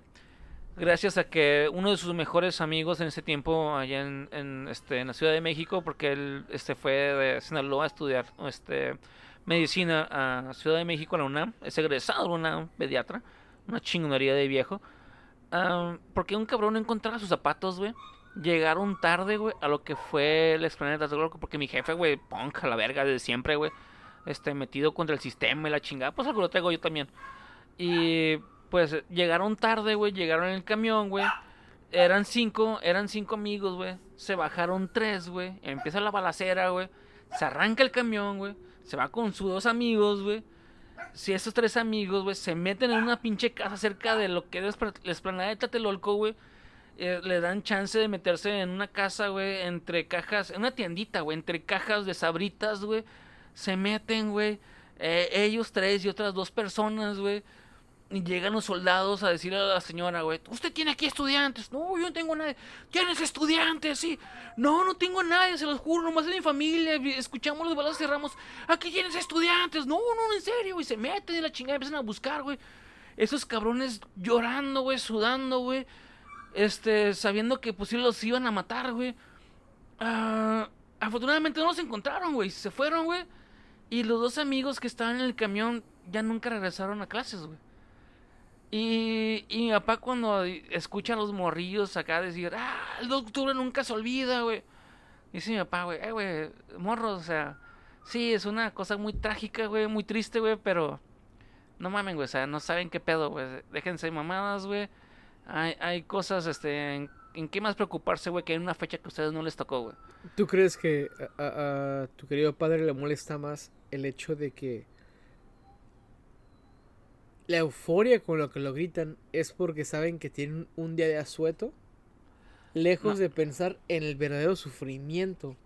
Gracias a que uno de sus mejores amigos en ese tiempo, allá en, en, este, en la Ciudad de México, porque él este, fue de Sinaloa a estudiar este, medicina a Ciudad de México, a la UNAM. Es egresado de la UNAM, pediatra. Una chingonería de viejo. Ah, porque un cabrón no encontraba sus zapatos, güey. Llegaron tarde, güey, a lo que fue el explaneta de Porque mi jefe, güey, punk a la verga desde siempre, güey. Este, metido contra el sistema y la chingada. Pues algo lo traigo yo también. Y pues llegaron tarde, güey. Llegaron en el camión, güey. Eran cinco, eran cinco amigos, güey. Se bajaron tres, güey. Empieza la balacera, güey. Se arranca el camión, güey. Se va con sus dos amigos, güey si esos tres amigos, güey, se meten en una pinche casa cerca de lo que es la esplanada de Tlatelolco, güey, eh, le dan chance de meterse en una casa, güey, entre cajas, en una tiendita, güey, entre cajas de sabritas, güey, se meten, güey, eh, ellos tres y otras dos personas, güey, y llegan los soldados a decirle a la señora, güey, usted tiene aquí estudiantes. No, yo no tengo nadie. ¿Tienes estudiantes? Sí. No, no tengo nadie, se los juro, nomás es mi familia. Escuchamos los balazos cerramos. Aquí tienes estudiantes. No, no, en serio, güey. Se meten en la chingada empiezan a buscar, güey. Esos cabrones llorando, güey, sudando, güey. Este, sabiendo que pues los iban a matar, güey. Ah, afortunadamente no los encontraron, güey. Se fueron, güey. Y los dos amigos que estaban en el camión ya nunca regresaron a clases, güey. Y, y mi papá cuando escucha a los morrillos acá decir, ah, el 2 de octubre nunca se olvida, güey. Dice mi papá, güey, eh, güey, morros, o sea, sí, es una cosa muy trágica, güey, muy triste, güey, pero no mamen, güey, o sea, no saben qué pedo, güey. Déjense mamadas, güey. Hay, hay cosas, este, en, qué más preocuparse, güey, que en una fecha que a ustedes no les tocó, güey. ¿Tú crees que a tu querido padre le molesta más el hecho de que la euforia con lo que lo gritan es porque saben que tienen un día de asueto? Lejos No. de pensar en el verdadero sufrimiento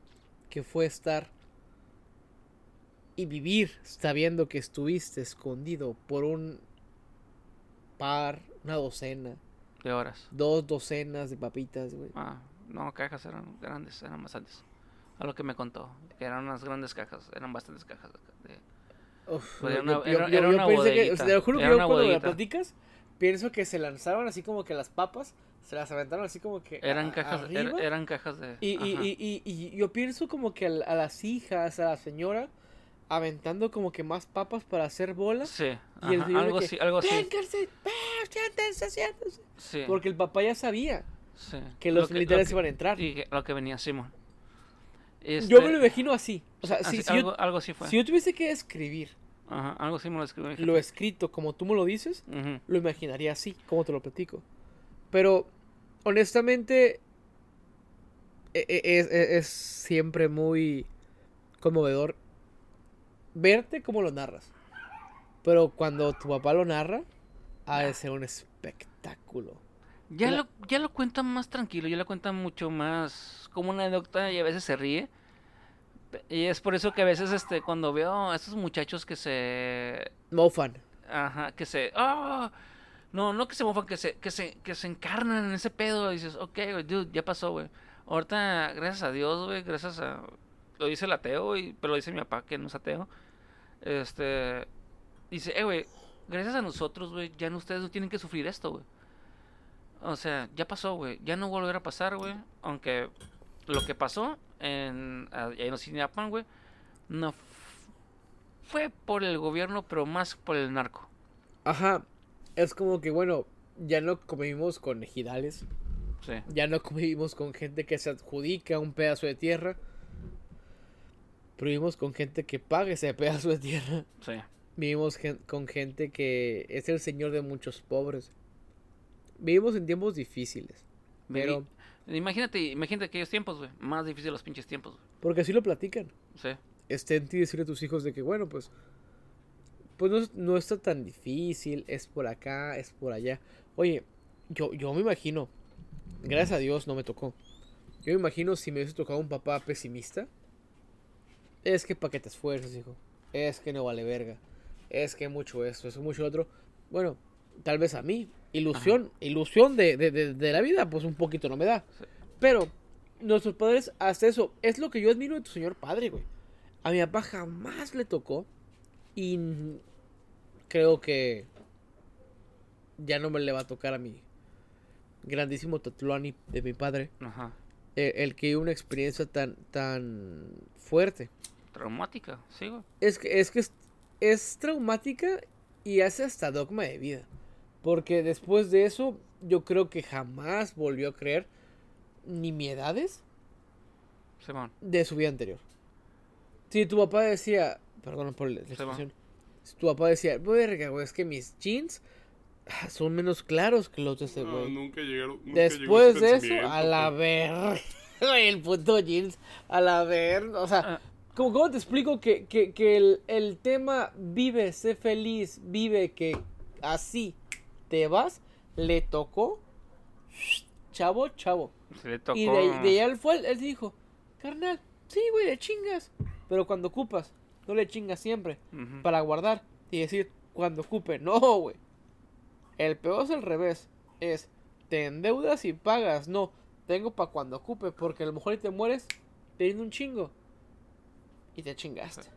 que fue estar y vivir sabiendo que estuviste escondido por un par, una docena, De horas. dos docenas de papitas, güey. Ah, no, cajas eran grandes, eran bastantes. A lo que me contó, eran unas grandes cajas, eran bastantes cajas. de- Uf, Pues era una- yo- era- yo- era yo una pensé que, bodeguita, te lo juro que yo cuando la platicas, pienso que se lanzaron así como que las papas, se las aventaron así como que Eran a- cajas, er- eran cajas de... y, y, y, y, yo pienso como que a, las hijas, a la señora, aventando como que más papas para hacer bolas. Sí, y el algo que, así, algo así. "Vénganse, ve, siéntense, siéntense". Sí, Porque el papá ya sabía sí. que Lo los militares lo iban a entrar. Y lo que venía Simón. Yo Este, me lo imagino así. O sea, así- si, si algo, yo, algo así fue. si yo tuviese que escribir Ajá, algo así me lo lo escrito como tú me lo dices, lo imaginaría así, como te lo platico. Pero, honestamente, e- e- es, es- es siempre muy conmovedor verte cómo lo narras. Pero cuando tu papá lo narra, ha de ser un espectáculo. Ya La- lo, ya lo cuentan más tranquilo, ya lo cuentan mucho más como una anécdota y a veces se ríe. Y es por eso que a veces este cuando veo a estos muchachos que se Mofan. ajá, que se ¡ah! no, no que se mofan, que se que se que se encarnan en ese pedo, y dices, "Ok, güey, dude, ya pasó, güey." Ahorita gracias a Dios, güey, gracias a lo dice el ateo y pero lo dice mi papá que no es ateo. Este dice, "Eh, güey, gracias a nosotros, güey, ya no ustedes no tienen que sufrir esto, güey." O sea, ya pasó, güey. Ya no volverá a pasar, güey. Aunque lo que pasó en, en Ociniapan, güey, no fue por el gobierno, pero más por el narco. Ajá. Es como que, bueno, ya no convivimos con ejidales. Sí. Ya no convivimos con gente que se adjudica un pedazo de tierra. Pero vivimos con gente que paga ese pedazo de tierra. Sí. Vivimos gen- con gente que es el señor de muchos pobres. Vivimos en tiempos difíciles. Pero, Imagínate, imagínate aquellos tiempos, güey. Más difícil los pinches tiempos, güey. porque así lo platican. Sí. esté en ti decirle a tus hijos de que, bueno, pues, pues no, no está tan difícil, es por acá, es por allá. Oye, yo, yo me imagino, gracias a Dios no me tocó. Yo me imagino si me hubiese tocado un papá pesimista. Es que para qué te esfuerzas, hijo. Es que no vale verga. Es que mucho esto, es mucho otro. Bueno, tal vez a mí, ilusión, ilusión de, de, de, de la vida, pues un poquito no me da. Sí. Pero nuestros padres, hasta eso, es lo que yo admiro de tu señor padre, güey. A mi papá jamás le tocó. Y creo que ya no me le va a tocar a mi grandísimo Tatuani de mi padre. Ajá. eh, el que una experiencia tan, tan fuerte. Traumática, sí, güey. Es que es, que es, es traumática y hace hasta dogma de vida. Porque después de eso, yo creo que jamás volvió a creer nimiedades Simón. de su vida anterior. Si tu papá decía, perdón por la expresión, si tu papá decía, verga, güey, es que mis jeans son menos claros que los de ese No, güey. nunca llegaron. nunca llegó Después de eso, a la ver, el puto jeans, a la ver, o sea, Ah. ¿cómo, cómo te explico que, que, que el, el tema vive, sé feliz, vive, que así te vas, le tocó, chavo, chavo. Se le tocó. Y de, de él fue, él dijo, carnal, sí, güey, le chingas, pero cuando ocupas, no le chingas siempre, para guardar y decir, cuando ocupe, no, güey. El peor es al revés, es, te endeudas y pagas, no, tengo para cuando ocupe, porque a lo mejor te mueres teniendo un chingo. Y te chingaste.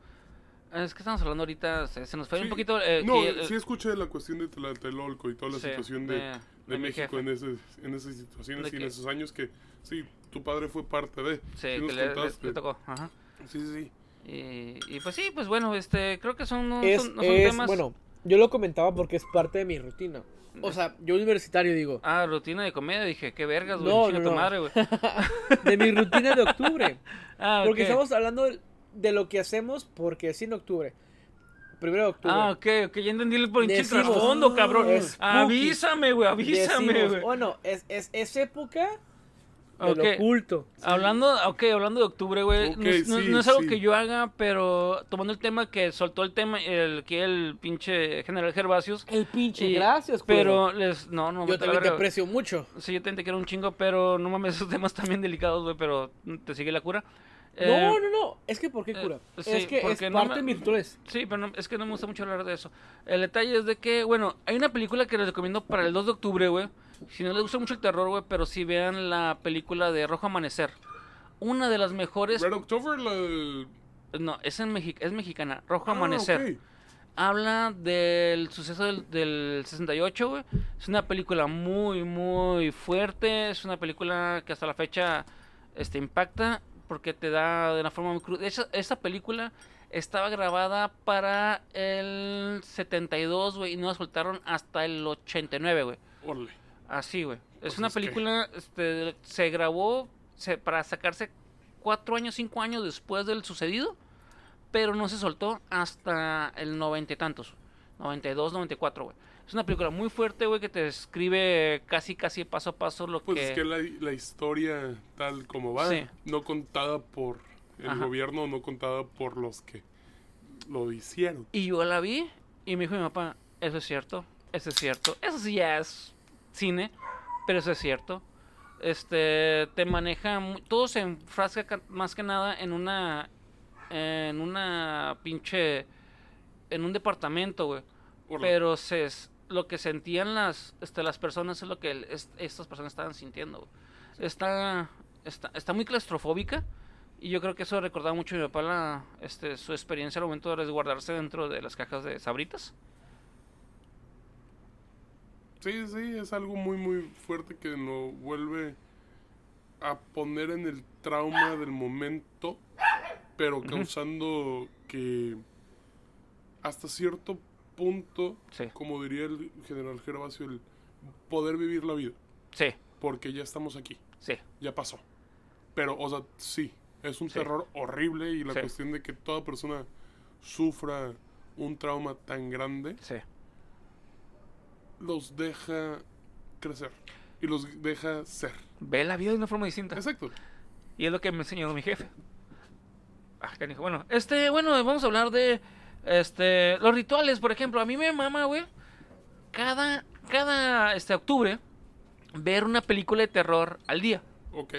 Es que estamos hablando ahorita, se, se nos fue Sí. un poquito. eh, No, que sí escuché la cuestión de Tlatelolco y toda la sí, situación de, de, México en, ese, en esas situaciones y en esos años que sí, tu padre fue parte de. Sí, que le, le- tocó. Ajá. Sí, sí, sí. Y, y pues sí, pues bueno, este, creo que son, no, es, son, no son es- temas. bueno, yo lo comentaba porque es parte de mi rutina. O sea, yo universitario digo, Ah, rutina de comedia, dije, qué vergas, güey, No, tu madre, güey. de mi rutina de octubre. Ah, Porque estamos hablando de, de lo que hacemos porque es en octubre. Primero de octubre. Ah, ok, ok, ya entendí el pinche trasfondo, cabrón. es spooky. Avísame, güey, avísame, güey. Bueno, es, es, es época de Ok. lo oculto. Hablando, ok, hablando de octubre, güey, Ok, no, sí, no es algo sí. que yo haga, pero tomando el tema que soltó el tema, el que el pinche general Gervasios, El pinche, y- gracias, pero les, no, no, Yo también te aprecio mucho. Sí, yo también te quiero un chingo, pero no mames, esos temas también delicados, güey, pero te sigue la cura. No, Eh, no, no. Es que, ¿por qué eh, cura? sí, es que es no parte me- de mis rituales. Sí, pero no- es que no me gusta mucho hablar de eso. El detalle es de que, bueno, hay una película que les recomiendo para el 2 de octubre, güey. Si no les gusta mucho el terror, güey, pero sí vean la película de Rojo Amanecer. Una de las mejores... Red October, la. No, es, en Mexi- es mexicana. Rojo Ah, Amanecer. Habla del suceso del, del 68, güey. Es una película muy, muy fuerte. Es una película que hasta la fecha este, impacta porque te da de una forma muy cruda. Esa, esa película estaba grabada para el 72, güey, y no la soltaron hasta el 89, güey. Así, güey. Es Pues una es que- película, este, se grabó se- para sacarse cuatro años, cinco años después del sucedido, pero no se soltó hasta el noventa y tantos, 92, 94, güey. Es una película muy fuerte, güey, que te describe casi, casi paso a paso lo Pues que... es que la, la historia tal como va, Sí. no contada por el Ajá. gobierno, no contada por los que lo hicieron. Y yo la vi y me dijo mi papá, eso es cierto, eso es cierto. Eso sí ya es cine, pero eso es cierto. Este, te maneja, todo se enfrasca ca- más que nada en una, en una pinche, en un departamento, güey. Pero se, lo que sentían las, este, las personas es lo que el- es- estas personas estaban sintiendo. Está, está, está muy claustrofóbica y yo creo que eso recordaba mucho a mi papá la, este, su experiencia al momento de resguardarse dentro de las cajas de sabritas. Sí, sí, es algo muy, muy fuerte que nos vuelve a poner en el trauma del momento, pero causando que hasta cierto punto, Sí. como diría el general Gervasio, el poder vivir la vida, Sí, porque ya estamos aquí, sí, ya pasó. Pero, o sea, sí, es un Sí. terror horrible y la Sí. cuestión de que toda persona sufra un trauma tan grande sí. los deja crecer y los deja ser. Ve la vida de una forma distinta. Exacto. Y es lo que me enseñó mi jefe. Ah. Bueno, este, bueno, vamos a hablar de este los rituales, por ejemplo. A mí me mama, güey. Cada, cada este octubre ver una película de terror al día. Ok.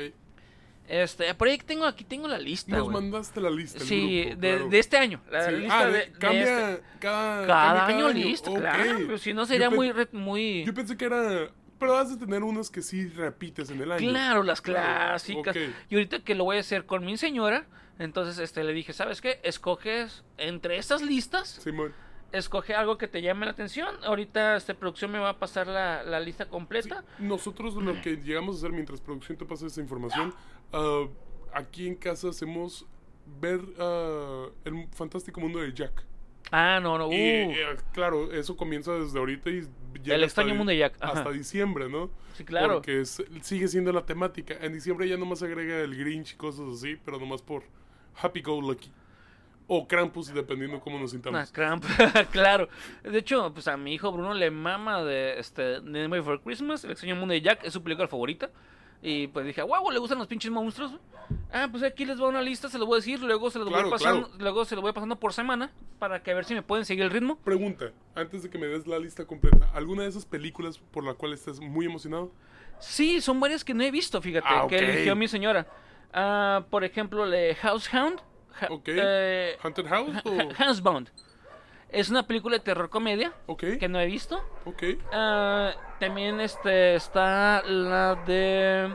Este, por ahí tengo aquí tengo la lista, Nos güey. mandaste la lista. Sí, grupo, de, claro. de este año. La Sí. lista Ah, de, de- de cambia este- cada, cada, año listo, Ok. claro. pero si no sería muy, re- muy. Yo pensé que era. Pero has de tener unas que sí repites en el año. Claro, las clásicas. ok. Y ahorita que lo voy a hacer con mi señora, entonces este le dije, ¿sabes qué? Escoges entre estas listas, Simón. escoge algo que te llame la atención. Ahorita este producción me va a pasar la, la lista Sí, completa. nosotros lo que llegamos a hacer mientras producción te pasa esa información, ah, aquí en casa hacemos ver ah, el fantástico mundo de Jack. Ah, no, no. Uh, Y eh, claro, eso comienza desde ahorita y llega El hasta extraño mundo de Jack, ajá. Hasta diciembre, ¿no? sí, claro. Porque es- sigue siendo la temática. En diciembre ya nomás agrega el Grinch y cosas así, pero nomás por Happy Go Lucky. O Krampus, dependiendo cómo nos sintamos. cramp, claro. De hecho, pues a mi hijo Bruno le mama de este Nightmare for Christmas, El extraño mundo de Jack, es su película favorita. Y pues dije, wow, ¿le gustan los pinches monstruos? Ah, pues aquí les va una lista, se los voy a decir, luego se los Claro, voy pasando, claro. luego se los voy pasando por semana para que a ver si me pueden seguir el ritmo. Pregunta, antes de que me des la lista completa, ¿alguna de esas películas por la cual estás muy emocionado? Sí, son varias que no he visto, fíjate, Ah, que eligió mi señora. Ah, por ejemplo, de Househound. Ha- eh, ¿Haunted House? Ha- Housebound. Es una película de terror comedia Ok, que no he visto. ok. Ah, también este está la de.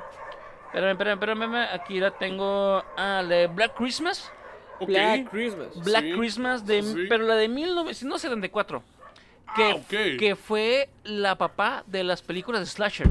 Espérame, espérame, espérame. Aquí la tengo. Ah, la de Black Christmas. Black Christmas. Black Sí, Christmas, de, sí. pero la de 1974. Que, Ah, que fue la papá de las películas de Slasher.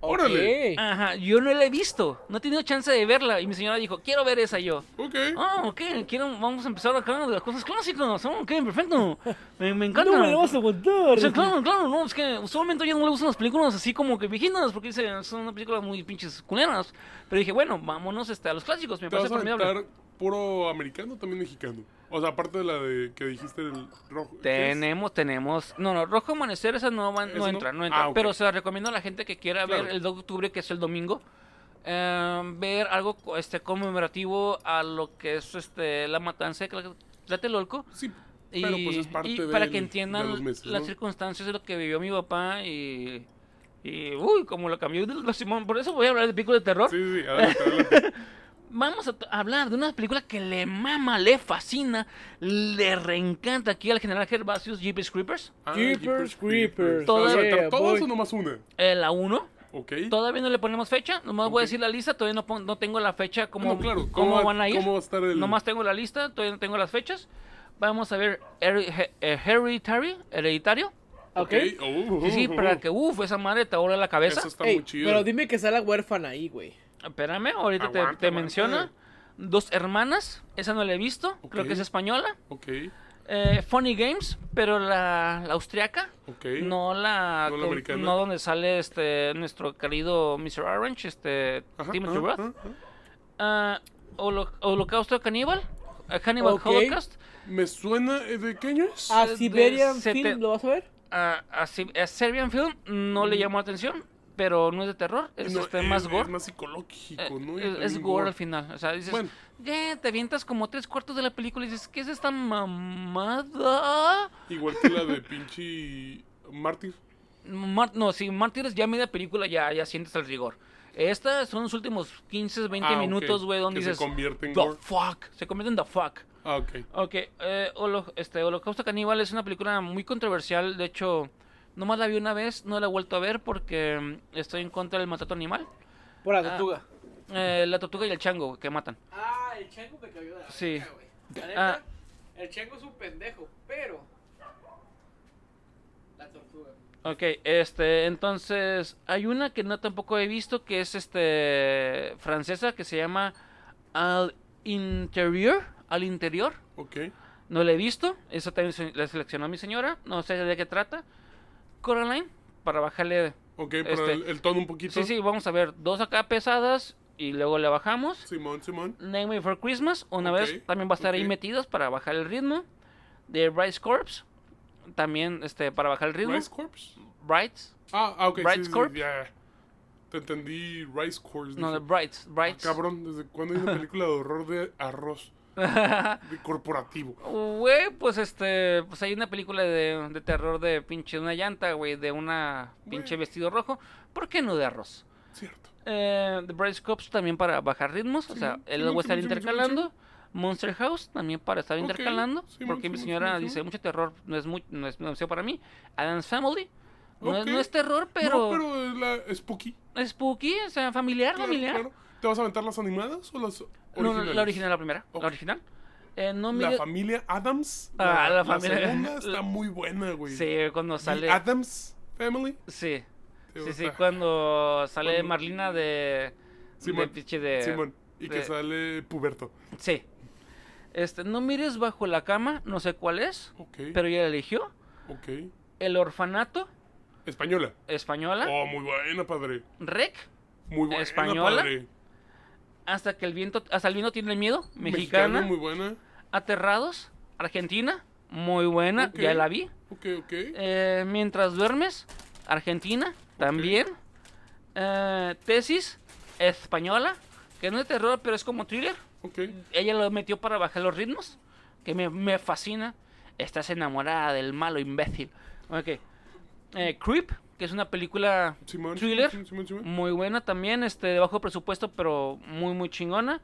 ¡Órale! Ok. Ajá, yo no la he visto. No he tenido chance de verla. Y mi señora dijo, quiero ver esa yo. Ok. Ah, ok, quiero, vamos a empezar acá de las cosas clásicas. Ah, ok, perfecto. Me, me encanta. No me lo vas a aguantar. O sea, claro, claro, no, es que usualmente a ella no le gustan las películas así como que viejitas, porque dice, son unas películas muy pinches culeras. Pero dije, bueno, vámonos este, a los clásicos, me ¿Te vas parece a formidable. puro americano o también mexicano? O sea, aparte de la de que dijiste el rojo. Tenemos, tenemos. No, no, Rojo Amanecer, esa no, va- ¿Esa no no? entra, no entra. Ah, ok. Pero se la recomiendo a la gente que quiera Claro. ver el 2 de octubre, que es el domingo. eh, ver algo este, conmemorativo a lo que es este la matanza de Tla- Tlatelolco. Sí, Y, pero pues es parte y del- para que entiendan meses, las ¿no? circunstancias de lo que vivió mi papá y, y uy, como lo cambió Simón. Por eso voy a hablar de películas de terror. Sí, sí, adelante, adelante. Vamos a hablar de una película que le mama, le fascina, le reencanta aquí al general Gervasius Jeepers Creepers. Ah, Jeepers Creepers. Toda- ¿Te vas a aventar Yeah, todos boy. o nomás una? Eh, la 1. Ok. Todavía no le ponemos fecha, nomás voy a decir la lista, todavía no, no tengo la fecha como No, claro. cómo, va- van a ir. ¿Cómo va a estar el...? Nomás tengo la lista, todavía no tengo las fechas. Vamos a ver Heri- He- eh, Hereditary, Hereditario. Ok. Oh, Sí, sí, oh, para oh. que, uff, esa madre te ahora la cabeza. Eso está Ey, muy chido. pero dime que sale la huérfana ahí, güey. Espérame, ahorita te, Aguanta, te aguanta. menciona. Dos hermanas, esa no la he visto, creo Ok. que es española. Ok, Eh, Funny Games, pero la, la austriaca, ok. no la, ¿No la no donde sale este nuestro querido Mr. Orange, este Ajá, Timothy ajá, Roth. ajá. Ah, Holo- Holocausto Caníbal, eh, Cannibal Ok. Holocaust. Me suena... eh, ¿De qué año es? ¿A Siberian Film lo vas a ver? Ah, así, a Serbian Film no le llamó la atención, pero no es de terror, es No, este, es- más es gore. más psicológico, Eh, ¿no? Es, es gore al final. O sea, dices, Bueno. te avientas como tres cuartos de la película y dices, ¿qué es esta mamada? Igual que la de pinche Mártir. Mar- no, sí, Mártires ya media película ya, ya sientes el rigor. Esta son los últimos 15, 20 Ah, minutos, güey, donde que se dices, convierte en the gore. fuck, se convierte en the fuck. Ah, ok. Ok, eh, Holo- este, Holocausto Caníbal es una película muy controversial, de hecho, nomás la vi una vez, no la he vuelto a ver porque mm, estoy en contra del maltrato animal. Por la Ah. tortuga. Eh, la tortuga y el chango que matan. Ah, el chango me cayó de la Sí. Ah. el chango es un pendejo, pero... La tortuga. Ok, este, entonces, hay una que no tampoco he visto que es este francesa que se llama Al Interior, al interior. Ok. No la he visto, esa también la seleccionó mi señora, no sé de qué trata. Coraline, para bajarle. Ok, para Este, el, el tono un poquito. Sí, sí, vamos a ver, dos acá pesadas y luego le bajamos. Simón, Simón. Nightmare for Christmas, una Ok, vez también va a estar ahí ok. metidos para bajar el ritmo. The Rice Corps, también este para bajar el ritmo. Rice Corps. Brights, Ah, ah ok. Rice sí, sí, Corps. ya. Te entendí Rice Corps. no, dije, The Brights, "Ah, Brights. cabrón, ¿desde cuándo hay una película de horror de arroz? De corporativo. Güey, pues este, pues hay una película de, de terror de pinche una llanta, güey, de una pinche vestido rojo. ¿Por qué no de arroz? Cierto. Eh, The Bryce Cops también para bajar ritmos, o sea, él lo voy a estar intercalando. Monster House también para estar intercalando, porque mi señora dice mucho terror, no es muy, no es demasiado para mí. Adam's Family no, es, Ok. no es terror, pero, No, pero es la spooky. spooky, o sea, familiar, Claro, familiar. claro. ¿Te vas a aventar las animadas o las No, no, la original, la primera, la original. Eh, no La mire, familia Adams. Ah, la familia- segunda está muy buena, güey. sí, cuando The sale, Adams Family. sí, ¿Te sí, sí, cuando sale Cuando- Marlina de, Simón, de, Simón. Y que de- sale puberto. sí. Este, no mires bajo la cama, no sé cuál es, Ok. pero ya la eligió. Ok. El orfanato, Española. española, Oh, muy buena, padre. Rec, Muy buena, ¿Española? padre. Hasta que el viento, hasta el viento tiene miedo, mexicana, muy buena. aterrados, Argentina, muy buena, ya la vi. Eh, mientras duermes, Argentina, también. Eh, tesis, española, que no es terror, pero es como thriller. Ella lo metió para bajar los ritmos, que me, me fascina. Estás enamorada del malo imbécil. Ok. Eh, Creep, que es una película Simón, thriller, Simón, Simón, Simón. muy buena también, este, de bajo presupuesto, pero muy, muy chingona.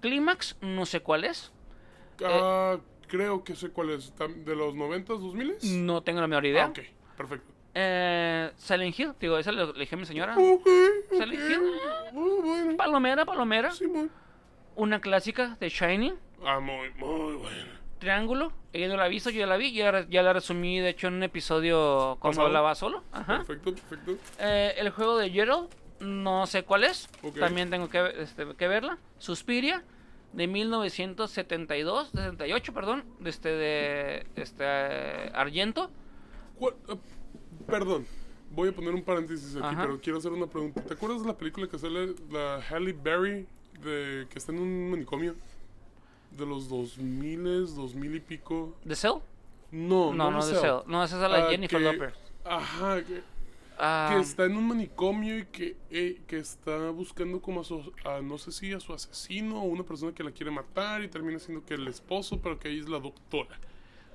Clímax, no sé cuál es. Ah, creo que sé cuál es. ¿De los 90s, 2000 No tengo la menor idea. Ah, ok. Perfecto. Eh, Silent Hill, digo, esa le dije a mi señora. Ok. Silent. Hill. Muy bueno. Palomera, Palomera. Simón. Una clásica de Shining. Ah, muy, muy bueno. Triángulo. Ella no la ha visto, yo ya la vi. Ya, ya la resumí, de hecho, en un episodio cuando ¿Pasado? hablaba solo. Ajá. Perfecto, perfecto. Eh, el juego de Gerald, no sé cuál es. También tengo que, este, que verla. Suspiria, de 1972, 68, perdón. De este, de este, eh, Argento. ¿Cuál- ah, perdón. Voy a poner un paréntesis aquí, Ajá. pero quiero hacer una pregunta. ¿Te acuerdas de la película que sale la Halle Berry de que está en un manicomio? De los 2000, 2000 y pico. ¿The Cell? No, No, no, es The Cell. No, esa es la de Ah, Jennifer que- Lopez. Ajá, que, Ah, que está en un manicomio y que, eh, que está buscando como a su, a, no sé si a su asesino o una persona que la quiere matar y termina siendo que el esposo, pero que ahí es la doctora.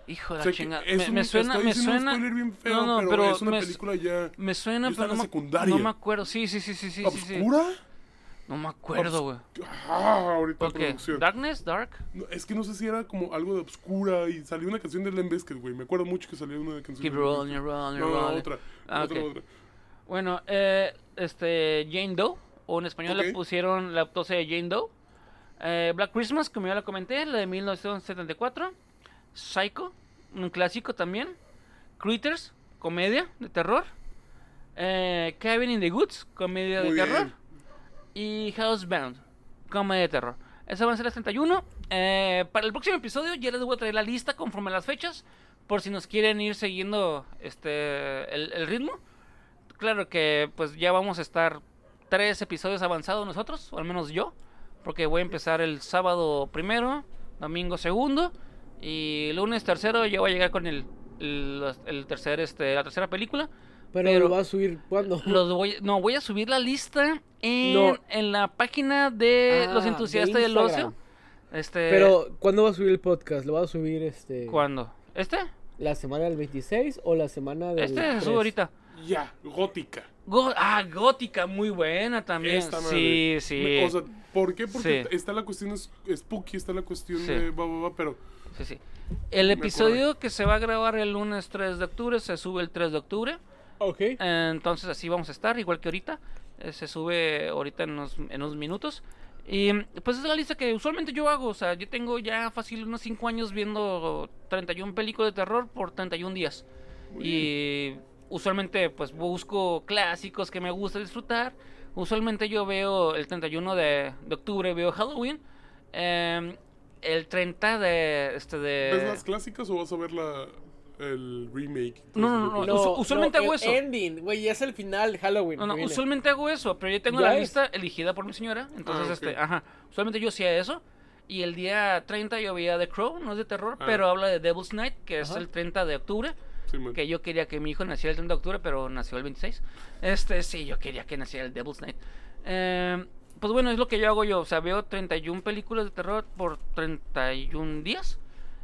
Hijo de O la sea, chingada. Me, un- me suena, me suena. spoiler bien feo, no, no, pero, pero es una me, película ya me suena, pero no me, secundaria. no me acuerdo. Sí, sí, sí, sí, sí, sí, sí. No me acuerdo, güey. Ah, ahorita Ok, producción. Darkness, Dark. No, es que no sé si era como algo de obscura y salió una canción de Len güey. Me acuerdo mucho que salió una canción Keep de rolling, Bizkit. rolling, No, no, rolling. otra. Ah, otra, otra. Bueno, eh, este, Jane Doe, o en español le pusieron la autopsia de Jane Doe. Eh, Black Christmas, como ya la comenté, la de 1974. Psycho, un clásico también. Critters, comedia de terror. Eh, Cabin in the Woods, comedia de terror. Y Housebound, comedia de terror. Esas van a ser las 31. Eh, para el próximo episodio ya les voy a traer la lista conforme a las fechas. Por si nos quieren ir siguiendo este el, el ritmo. Claro que pues ya vamos a estar tres episodios avanzados nosotros, o al menos yo. Porque voy a empezar el sábado primero, domingo segundo. Y lunes tercero ya voy a llegar con el, el, el tercer, este, la tercera película. Pero, Pero- lo va a subir cuando. Los voy, no, voy a subir la lista en, No. en la página de Ah, los de entusiastas del Instagram. ocio. Este, Pero, ¿cuándo va a subir el podcast? ¿Lo va a subir este ¿cuándo? ¿Este? la semana del 26 o la semana del Este se 3? sube ahorita. Ya, gótica. Go- ah, gótica, muy buena también. Esta sí, madre. sí. Me- o sea, ¿por qué? Porque Sí. está la cuestión es, spooky, está la cuestión Sí. de va, va, va, pero sí, sí. El episodio que se va a grabar el lunes 3 de octubre se sube el 3 de octubre. Ok. Entonces así vamos a estar, igual que ahorita. Se sube ahorita en unos, en unos minutos. Y pues es la lista que usualmente yo hago. O sea, yo tengo ya fácil unos 5 años viendo 31 películas de terror por 31 días. y usualmente pues busco clásicos que me gusta disfrutar. Usualmente yo veo el 31 de, de octubre, veo Halloween. Em, el 30 de... Este de... ¿ves las clásicas o vas a ver la, el remake? No, no, no, usu- usualmente hago el eso. Ending, güey, es el final de Halloween. No, no, usualmente hago eso, pero yo tengo la es. lista elegida por mi señora. Entonces, Ah, este, ajá. Usualmente yo hacía eso. Y el día 30 yo veía The Crow, no es de terror, Ah. pero habla de Devil's Night, que es el 30 de octubre. Sí. Que yo quería que mi hijo naciera el 30 de octubre, pero nació el 26. Este, sí, yo quería que naciera el Devil's Night. Eh, pues bueno, es lo que yo hago yo. O sea, veo 31 películas de terror por 31 días.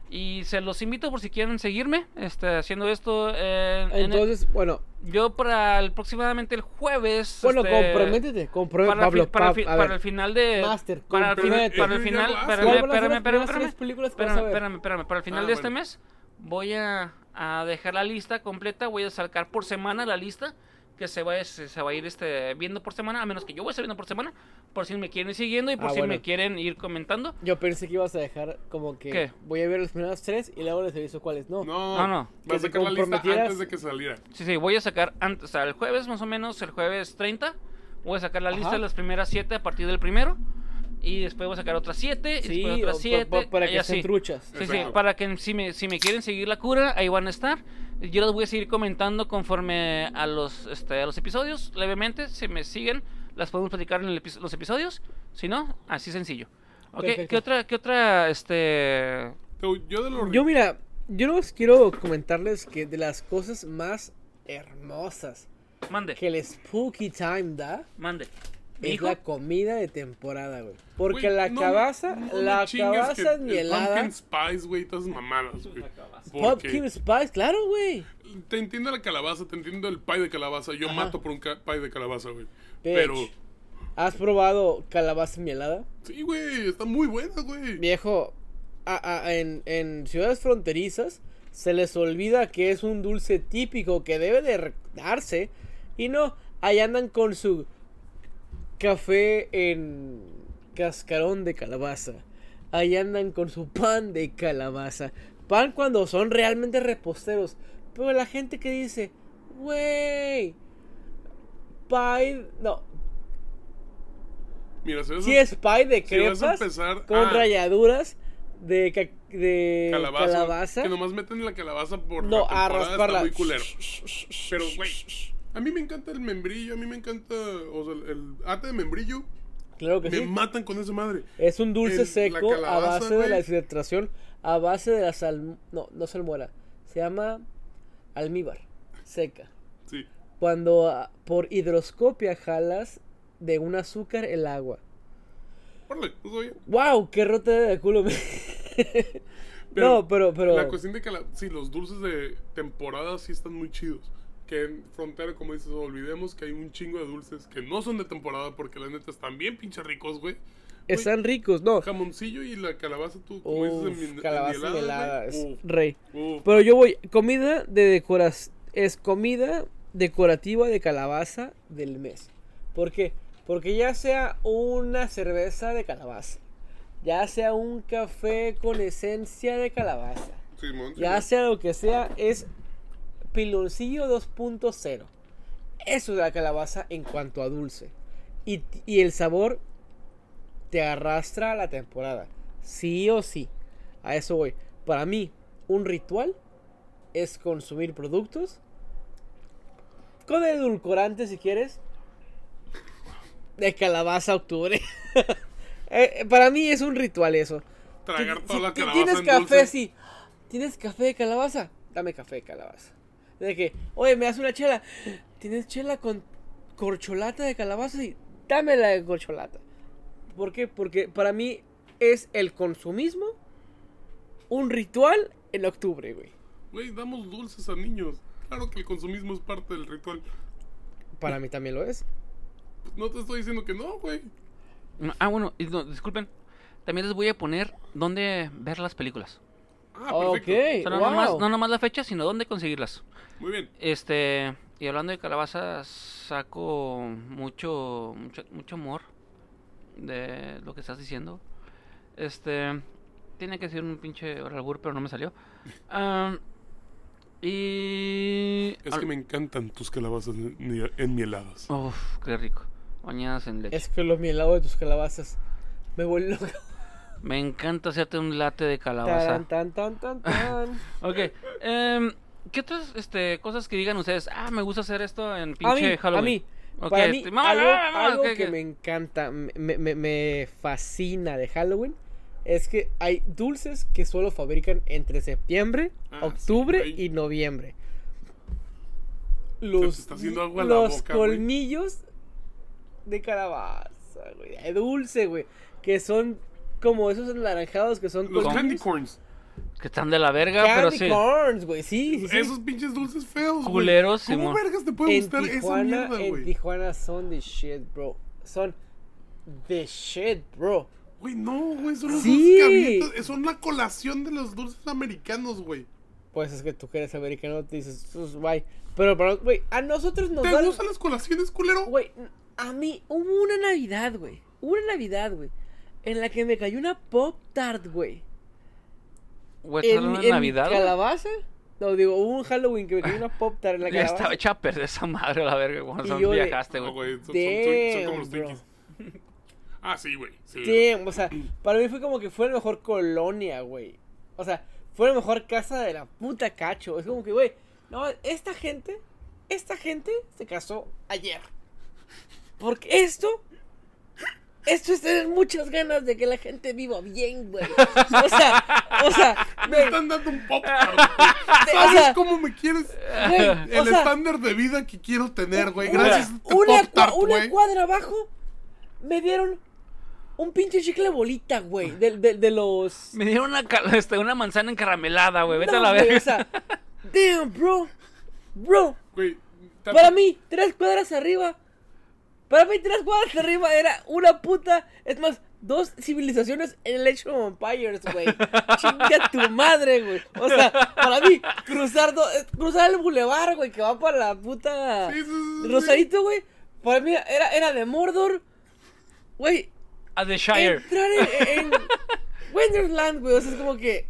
Y se los invito por si quieren seguirme este, haciendo esto. eh, en el- Entonces, bueno, yo para el- aproximadamente el jueves. bueno, este, comprométete, comprométete, para, el Pablo, para, el para final de. Master, para, el para el final. Espérame, ¿Cuáles van a ser espérame. Para el final Ah, de este mes voy a, a dejar la lista completa. Voy a sacar por semana la lista que se va, a- se, se va a ir este, viendo por semana. A menos que yo voy a estar viendo por semana. Por si me quieren ir siguiendo y por Ah, si bueno. me quieren ir comentando. Yo pensé que ibas a dejar como que ¿Qué? voy a ver los primeros tres y luego les aviso cuáles no. No, No, no. Va Que a sacar la lista antes de que saliera. Sí, sí, voy a sacar antes, o sea, el jueves más o menos, el jueves 30. Voy a sacar la lista Ajá. de las primeras 7 a partir del primero. Y después voy a sacar otras 7. y Sí, después otras pa- 7. pa- para que sean truchas. Sí, sí, para que si me, si me quieren seguir la cura, ahí van a estar. Yo los voy a seguir comentando conforme a los, este, a los episodios, levemente. Si me siguen, las podemos platicar en el los episodios. Si no, así sencillo. Ok, Perfecto. ¿qué otra, qué otra, este... Pero Yo de los Yo mira, yo no quiero comentarles que de las cosas más hermosas Mande, que el Spooky Time da mande. ¿Mi es hijo? la comida de temporada, güey. Porque la no, calabaza, no me la calabaza el mielada, Pumpkin Spice, güey, todas mamadas, güey. pumpkin spice, claro, güey. te entiendo la calabaza, te entiendo el pie de calabaza. Yo Ajá. mato por un pie de calabaza, güey. Pero, ¿Has probado calabaza mielada? sí, güey, está muy buena, güey. Viejo, a- a- en, en ciudades fronterizas se les olvida que es un dulce típico que debe de darse. Y no, ahí andan con su café en cascarón de calabaza. Ahí andan con su pan de calabaza. Pan cuando son realmente reposteros. Pero la gente que dice, wey, pie, no, Mira, si vas si es pie de si vas a crepas empezar con ah, rayaduras de, ca- de calabaza, calabaza. que nomás meten la calabaza por No, la a temporada, rasparla. está muy culero. Pero, güey, a mí me encanta el membrillo, a mí me encanta, o sea, el, ate de membrillo. Claro que Me sí. matan con esa madre. Es un dulce el- seco a base de la deshidratación, a base de la sal... No, no salmuera. Se llama almíbar, seca. Sí. Cuando ah, por hidroscopia jalas de un azúcar el agua. Órale, no sabía. ¡Wow! ¡Qué rota de culo! me- Pero no, pero, pero... La cuestión de que la, sí, los dulces de temporada sí están muy chidos. Que en frontera, como dices, olvidemos que hay un chingo de dulces que no son de temporada porque la neta están bien pinches ricos, güey. Están ricos, no. Jamoncillo y la calabaza, tú, como dices, Uf, en mi- calabaza enmielada, helada, es Uf, rey. uf. Pero yo voy, comida de decoración, es comida decorativa de calabaza del mes. ¿Por qué? Porque ya sea una cerveza de calabaza, ya sea un café con esencia de calabaza, Simón, ya Simón. sea lo que sea, es piloncillo 2.0. Eso es la calabaza en cuanto a dulce. Y, y el sabor te arrastra a la temporada. Sí o sí. A eso voy. Para mí, un ritual es consumir productos con edulcorante si quieres. De calabaza octubre. Eh, eh, para mí es un ritual eso. Tragar toda si la calabaza Tienes en café, dulce. sí. ¿Tienes café de calabaza? Dame café de calabaza. De que, oye, me das una chela. ¿Tienes chela con corcholata de calabaza? Sí, dame la de corcholata. ¿Por qué? Porque para mí es el consumismo un ritual en octubre, güey. Güey, damos dulces a niños. Claro que el consumismo es parte del ritual. Para mí también lo es. No te estoy diciendo que no, güey. Ah, bueno, y no, disculpen. También les voy a poner dónde ver las películas. Ah, Ok, perfecto. O sea, no, wow. nomás, no nomás la fecha, sino dónde conseguirlas. Muy bien. Este, y hablando de calabazas, saco mucho, mucho, mucho amor de lo que estás diciendo. Este, tiene que ser un pinche albur, pero no me salió. Ah, y... Es que me encantan tus calabazas en- enmieladas. Uf, qué rico. Bañadas en leche. Es que los mielados de tus calabazas me vuelven loco. Me encanta hacerte un latte de calabaza. Tan, tan, tan, tan, tan. Ok. em, ¿Qué otras este, cosas que digan ustedes? Ah, me gusta hacer esto en a pinche mí, Halloween. a mí, Ok, para mí, te- mamá, algo, que me encanta, me, me- me fascina de Halloween es que hay dulces que solo fabrican entre septiembre, Ah, octubre y noviembre. Los, está haciendo agua la los boca, güey. colmillos de calabaza. güey. Dulce, güey. Que son como esos anaranjados que son Los con- candy corns. Que están de la verga, pero Candy sí. corns, güey. Sí, sí, sí. Esos pinches dulces feos, güey. Culeros, ¿Cómo Simón. vergas te puede en gustar esa Tijuana, mierda, en güey? Tijuana son the shit, bro. Son the shit, bro. Güey, no, güey, son los Sí. dulces cabritos. Son la colación de los dulces americanos, güey. Pues es que tú que eres americano te dices, "Sus, bye. Pero, pero, güey, a nosotros nos ¿Te dan- gustan las colaciones, culero? Güey, a mí hubo una Navidad, güey. Hubo una Navidad, güey. En la que me cayó una Pop Tart, güey. Güey, ¿estás En, en Navidad, güey? calabaza. No, digo, hubo un Halloween que me cayó una Pop Tart en la Ya calabaza. estaba hecha a perder esa madre a la verga cuando yo viajaste, No, güey. güey, son, son twi- son como los Twinkies. Ah, sí, güey. Sí. Damn, o sea, para mí fue como que fue la mejor colonia, güey. O sea, fue la mejor casa de la puta cacho. Es como que, güey, no, esta gente, esta gente se casó ayer. Porque esto, esto es tener muchas ganas de que la gente viva bien, güey. O sea, o sea, Me güey, están dando un pop o ¿Sabes sea, cómo me quieres? güey, El o sea, estándar de vida que quiero tener, güey. una- Gracias a este una, cua- una güey. cuadra abajo me dieron un pinche chicle bolita, güey, de, de, de los... Me dieron una, este, una manzana encaramelada, güey. Vete No, a la verga. O sea, damn, bro. Bro, Güey, para mí, tres cuadras arriba. Para mí, tres cuadras arriba era una puta. Es más, dos civilizaciones en el Age of Empires, güey. Chinga tu madre, güey. O sea, para mí, cruzar, do- eh, cruzar el bulevar, güey, que va para la puta. Sí, sí, sí, sí. Rosarito, güey. Para mí era, era de Mordor. Güey, A The Shire. entrar en, en Wonderland, güey. O sea, es como que.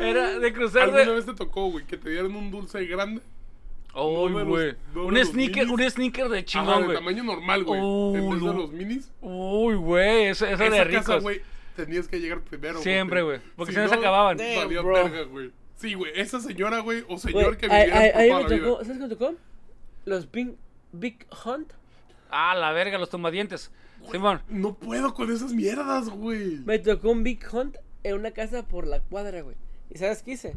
Era de cruzar ¿Alguna de... vez te tocó, güey, que te dieran un dulce grande? Uy, no güey. no Un sneaker, minis. un sneaker de chingón, güey. tamaño normal, güey. Oh, en vez de los minis. Uy, güey. Eso, eso Esa de casa, ricos. güey, tenías que llegar primero. Siempre, güey. Porque si no no se acababan. Damn, Valía bro. verga, güey. Sí, güey, esa señora, güey, o señor que por ahí toda me vida. tocó, ¿Sabes qué me tocó? Los Big, Big Hunt. Ah, la verga, los tombadientes. Simón. No puedo con esas mierdas, güey. Me tocó un Big Hunt en una casa por la cuadra, güey. ¿Y sabes qué hice?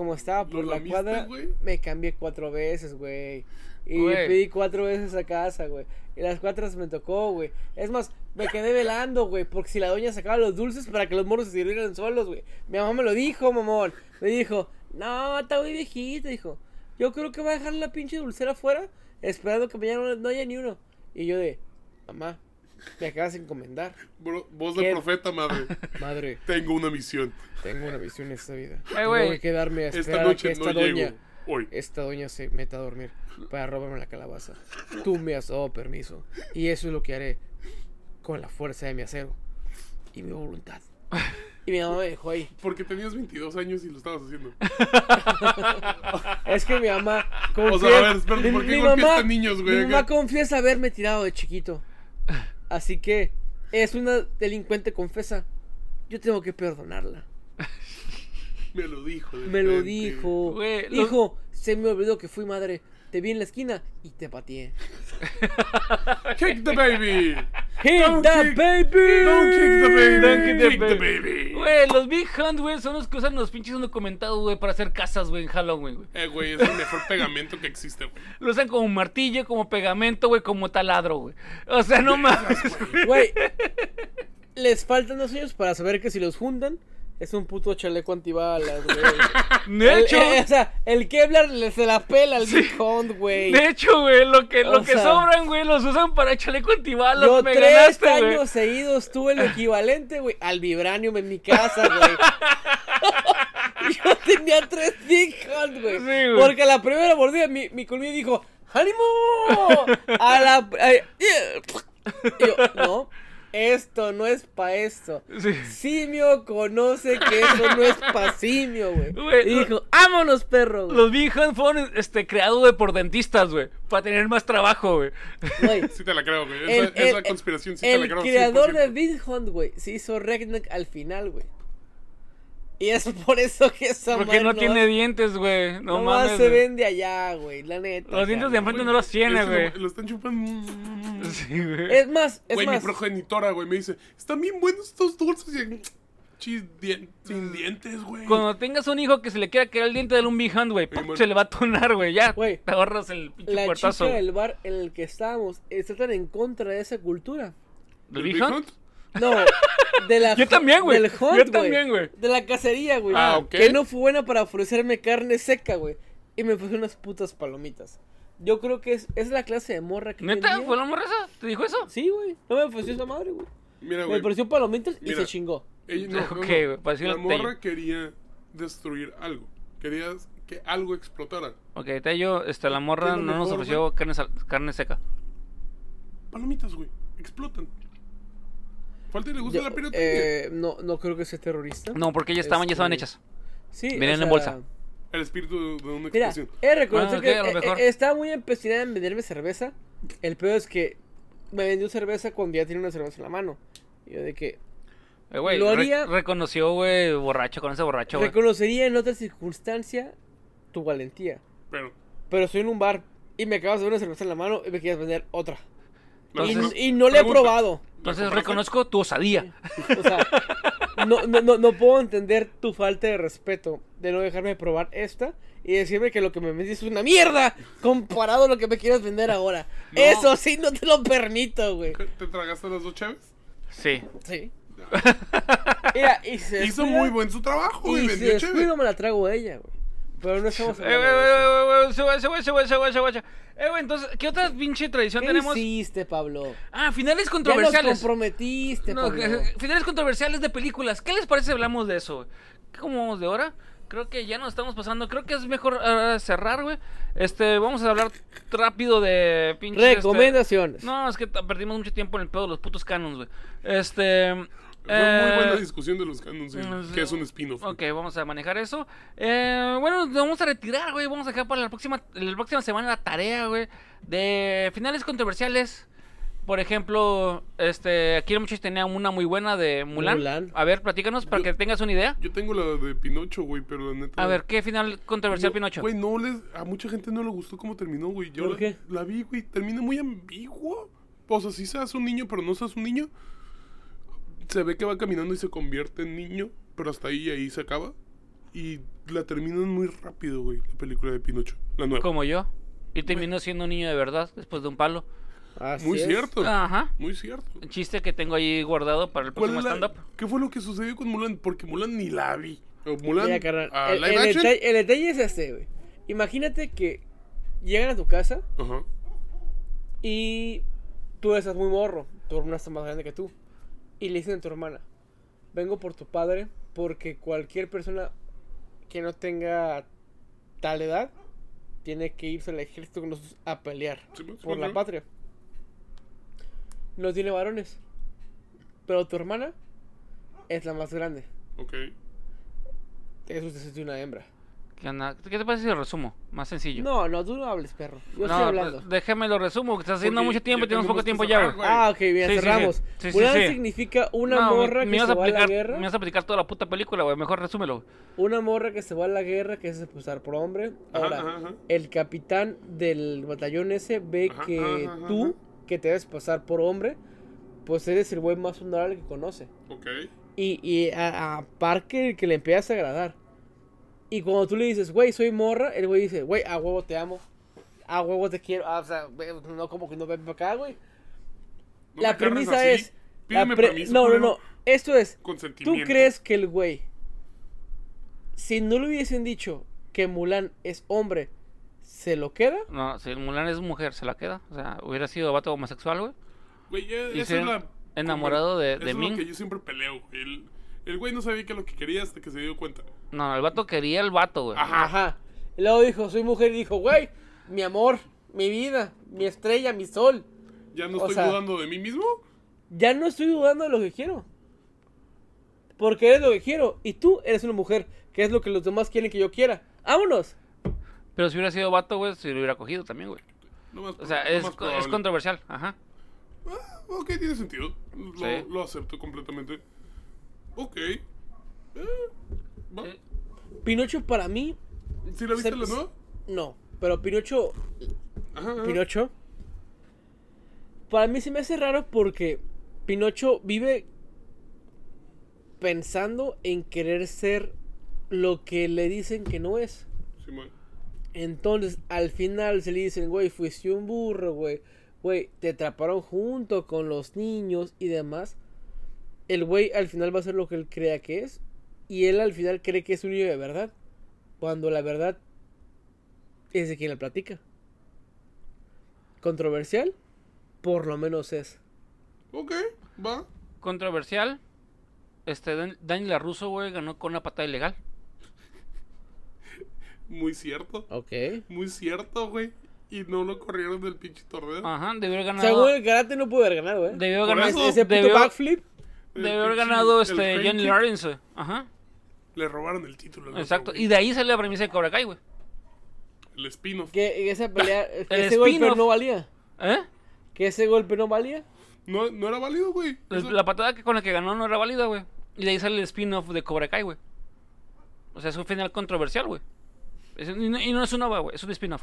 Como estaba por ¿Lo la lamiste, cuadra, me cambié cuatro veces, güey. Y Güey. pedí cuatro veces a casa, güey. Y las cuatro me tocó, güey. Es más, me quedé velando, güey. Porque si la doña sacaba los dulces para que los moros se sirvieran solos, güey. Mi mamá me lo dijo, mamón. Me dijo, no, está muy viejito, dijo. Yo creo que va a dejar la pinche dulcera afuera esperando que mañana no haya ni uno. Y yo de, mamá, me acabas de encomendar. Bro, voz ¿Qué? de profeta, madre. Madre, Tengo una misión. tengo una visión en esta vida. Eh, Tengo güey. que quedarme a Esta esperar a noche que esta no doña, llego. Hoy. esta doña se meta a dormir para robarme la calabaza. Tú me has dado permiso y eso es lo que haré con la fuerza de mi acero y mi voluntad. Y mi mamá me dejó ahí. Porque tenías 22 años y lo estabas haciendo. Es que mi mamá O sea, a ver, espérate, ¿por qué golpeaste niños, güey? Mi mamá confiesa haberme tirado de chiquito. Así que es una delincuente confesa. Yo tengo que perdonarla. Me lo dijo. de Me lo dijo. Güey, lo- Hijo, se me olvidó que fui madre. Te vi en la esquina y te pateé. Kick the baby. Hit Don't the kick- baby. Don't kick the baby. Don't kick the Kick the baby. Güey, los Big Hunt, güey, son los que usan los pinches documentados, güey, para hacer casas, güey, en Halloween, güey. Eh, güey, es el mejor pegamento que existe, güey. Lo usan como martillo, como pegamento, güey, como taladro, güey. O sea, no mames. Güey, les faltan dos años para saber que si los juntan es un puto chaleco antibalas, güey. De El- hecho, eh, o sea, el Kevlar le- se la pela al Big Hunt, güey. de hecho, güey, lo que, lo que sobran, güey, los usan para chaleco antibalas. Yo me tres ganaste, güey. años seguidos tuve el equivalente, güey, al vibranium en mi casa, güey. Yo tenía tres Big Hunt, güey. Sí, güey. porque a la primera mordida mi, mi colmillo dijo, ¡Ánimo! A la... a- y yo, no, esto no es pa' esto. Sí. Simio conoce que eso no es pa' simio, güey. Y dijo, ¡vámonos, perro! güey". Los Big Hunt fueron este, creados güey, por dentistas, güey, para tener más trabajo, güey. Sí te la creo, güey. Esa, El, esa el- conspiración sí te el la creo. creador 100%. de Big Hunt, güey, se hizo redneck al final, güey. Y es por eso que esa Porque madre no tiene dientes, güey. No nomás mames. se vende allá, güey, la neta. Los dientes de enfrente no los tiene, güey. Lo, lo están chupando. Sí, güey. Es más, es Güey, mi más. progenitora, güey, me dice, están bien buenos estos dulces. Y, dien- sin dientes, güey. Cuando tengas un hijo que se le quiera caer el diente del un big hand, güey, se le va a tonar, güey. Ya, Güey, te ahorras el pinche La puertazo. chica del bar en el que estábamos está tan en contra de esa cultura. ¿Del ¿El big hand? No, de la Yo también, güey. Del hunt, Yo también, güey. De la cacería, güey. Ah, ok. Que no fue buena para ofrecerme carne seca, güey. Y me ofreció unas putas palomitas. Yo creo que es, es la clase de morra que ¿Neta? tenía. ¿Fue la morra esa? ¿Te dijo eso? Sí, güey. No me ofreció esa madre, güey. Mira, Me güey. ofreció palomitas y se chingó. Ella- no, no, Ok, no. güey, pareció La morra Tello. quería destruir algo. Quería que algo explotara. Ok, Tello, este, la morra ¿Qué es lo no nos ofreció carne, carne seca. Palomitas, güey. Explotan. Falta y le gusta Yo- la pirotecnia. eh, no, no creo que sea terrorista. No, porque ya estaban, ya estaban Este, hechas. Sí, Vienen o en sea, bolsa. El espíritu de, una Mira, explosión. he reconocer Ah, que ok, a lo eh, mejor. eh, estaba muy empecinada en venderme cerveza. El peor es que me vendió cerveza cuando ya tenía una cerveza en la mano. Y yo de que Eh, güey, Lo re- haría- reconoció, güey, borracho con ese borracho, güey. reconocería en otra circunstancia tu valentía. Pero. Pero estoy en un bar y me acabas de dar una cerveza en la mano y me quieres vender otra. no, y, Entonces, y no le he probado. Entonces reconozco tu osadía. O sea, no, no, no, no puedo entender tu falta de respeto de no dejarme probar esta y decirme que lo que me vendiste es una mierda comparado a lo que me quieres vender ahora. No. Eso sí no te lo permito, güey. ¿Te tragaste las dos chaves? Sí. Sí. Mira, y se Hizo descuida- muy buen su trabajo, güey. Y si Vendió descuido me la trago a ella, güey. Pero no estamos Eh, güey. Eh, güey, entonces, ¿qué otra pinche tradición ¿Qué tenemos? hiciste, Pablo? Ah, finales Ya nos controversiales. comprometiste, No, Pablo. eh, finales controversiales de películas. ¿Qué les parece si hablamos de eso? güey? ¿Cómo vamos de hora? Creo que ya nos estamos pasando. Creo que es mejor ah, cerrar, güey. Este, vamos a hablar rápido de pinches. este- Recomendaciones. No, es que perdimos mucho tiempo en el pedo de los putos canons, güey. Este. Fue muy buena eh, discusión de los canons, sí, mm, que es un spin-off. Ok, vamos a manejar eso. Eh, bueno, nos vamos a retirar, güey. Vamos a dejar para la próxima, la próxima semana la tarea, güey. De finales controversiales. Por ejemplo, este, aquí muchos tenían una muy buena de Mulan. Mulan. A ver, platícanos para Yo- que tengas una idea. Yo tengo la de Pinocho, güey, pero la neta. A ver, ¿qué final controversial no, Pinocho? Güey, no les. A mucha gente no le gustó cómo terminó, güey. Yo ¿Por la, qué? la vi, güey. Termina muy ambiguo. O sea, si seas un niño, pero no seas un niño. Se ve que va caminando y se convierte en niño, pero hasta ahí ahí se acaba. Y la terminan muy rápido, güey, la película de Pinocho. La nueva. Como yo. Y terminó siendo un niño de verdad después de un palo. Así Muy es. cierto. Ajá. Muy cierto. Un chiste que tengo ahí guardado para el ¿Cuál próximo stand-up. ¿Qué fue lo que sucedió con Mulan? Porque Mulan ni la vi. O Mulan. Mira, carnal, a el, live el action. detalle, el detalle es este, güey. Imagínate que llegan a tu casa Ajá. y tú estás muy morro. Tu hermana está más grande que tú. Y le dicen a tu hermana, vengo por tu padre porque cualquier persona que no tenga tal edad tiene que irse al ejército con nosotros a pelear Sí, pues, por sí, la sí. patria. No tiene varones. Pero tu hermana es la más grande. Ok. Eso es una hembra. ¿Qué, onda? ¿Qué te parece si lo resumo? Más sencillo. No, no, tú no hables, perro. Yo No, estoy hablando. pues, déjeme lo resumo, que está haciendo Porque mucho tiempo y tenemos poco tiempo ya. Ah, ok, bien, Sí, cerramos. sí. Sí, sí, Mulan sí. significa una No, morra me que se a va a la guerra. Me vas a platicar toda la puta película, güey. Mejor resúmelo. Una morra que se va a la guerra que es expulsar por hombre. Ajá, Ahora, ajá, ajá. el capitán del batallón ese ve Ajá, que ajá, ajá, tú, ajá. que te debes pasar por hombre, pues eres el güey más honorable que conoce. Ok. Y, y a, a Parker que le empiezas a agradar. Y cuando tú le dices, güey, soy morra, el güey dice, güey, a huevo te amo. A huevo te quiero. Ah, o sea, no como que no ven para acá, güey. No la premisa así. es. la Pídeme pre- permiso, no, no, no. Esto es. ¿Tú crees que el güey, si no le hubiesen dicho que Mulan es hombre, se lo queda? No, si Mulan es mujer, se la queda. O sea, hubiera sido vato homosexual, güey. Güey, ya- Y esa ser es la. enamorado de- eso de es Ming. lo que yo siempre peleo, güey. El, el güey no sabía qué es lo que quería hasta que se dio cuenta. No, el vato quería el vato, güey. Ajá. Ajá. Y luego dijo, soy mujer, y dijo, güey, mi amor, mi vida, mi estrella, mi sol. Ya no O estoy sea- dudando de mí mismo. Ya no estoy dudando de lo que quiero. Porque eres lo que quiero. Y tú eres una mujer, que es lo que los demás quieren que yo quiera. ¡Vámonos! Pero si hubiera sido vato, güey, se lo hubiera cogido también, güey. Más, O sea, es, más es probable. controversial. Ajá. Ah, ok, tiene sentido. Lo, Sí. lo acepto completamente. Ok. Eh, Eh, Pinocho para mí, ¿Sí la viste se- la nueva? no. Pero Pinocho, Ajá. ajá. Pinocho, para mí se me hace raro porque Pinocho vive pensando en querer ser lo que le dicen que no es. Simón. Entonces, al final se le dicen, güey, fuiste un burro, güey. Güey, te atraparon junto con los niños y demás. El güey al final va a ser lo que él crea que es. Y él al final cree que es un niño de verdad. Cuando la verdad es de quien la platica. Controversial, por lo menos es. Ok, va. Controversial. Este, Dan- Daniel LaRusso, güey, ganó con una patada ilegal. Muy cierto. Ok. Muy cierto, güey. Y no lo corrieron del pinche torneo. Ajá, debió haber O sea, ganado. güey, el karate no pudo haber ganado, ¿eh? Debió ganar. eso, Ese puto debió, backflip. Debió haber ganado este Johnny Lawrence, güey. Ajá. Le robaron el título. otro, Exacto. Y de ahí sale la premisa de Cobra Kai, güey. El spin-off. Que esa pelea, que El ese golpe spin-off. no valía. ¿Eh? Que ese golpe no valía. No, no era válido, güey. Eso- La patada que con la que ganó no era válida, güey. Y de ahí sale el spin-off de Cobra Kai, güey. O sea, es un final controversial, güey. Es- y, no, y no es una OVA, güey, es un spin-off.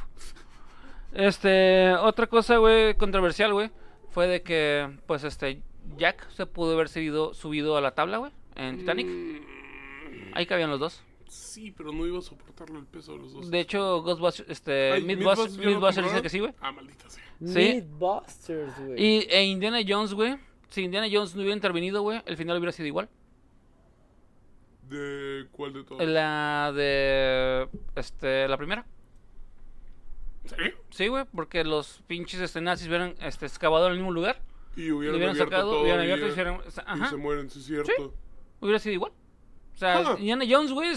Este, otra cosa, güey, controversial, güey, fue de que, pues, este, Jack se pudo haber subido, subido a la tabla, güey, en Titanic. Mm, Ahí cabían los dos. Sí, pero no iba a soportarle el peso de los dos. De hecho, Ghostbusters, este, Ay, Mythbusters, Mythbusters dice que sí, güey. Ah, maldita sea. Sí. Mythbusters, güey. Y e Indiana Jones, güey, si Indiana Jones no hubiera intervenido, güey, el final hubiera sido igual. ¿De cuál de todos? La de, este, la primera. ¿Sí? Sí, güey, porque los pinches este, nazis hubieran este, excavado en el mismo lugar, Y hubieran, hubieran abierto sacado, todo hubieran y, abierto y sea, y se mueren, sí es cierto. hubiera sido igual. O sea. Indiana Jones, güey,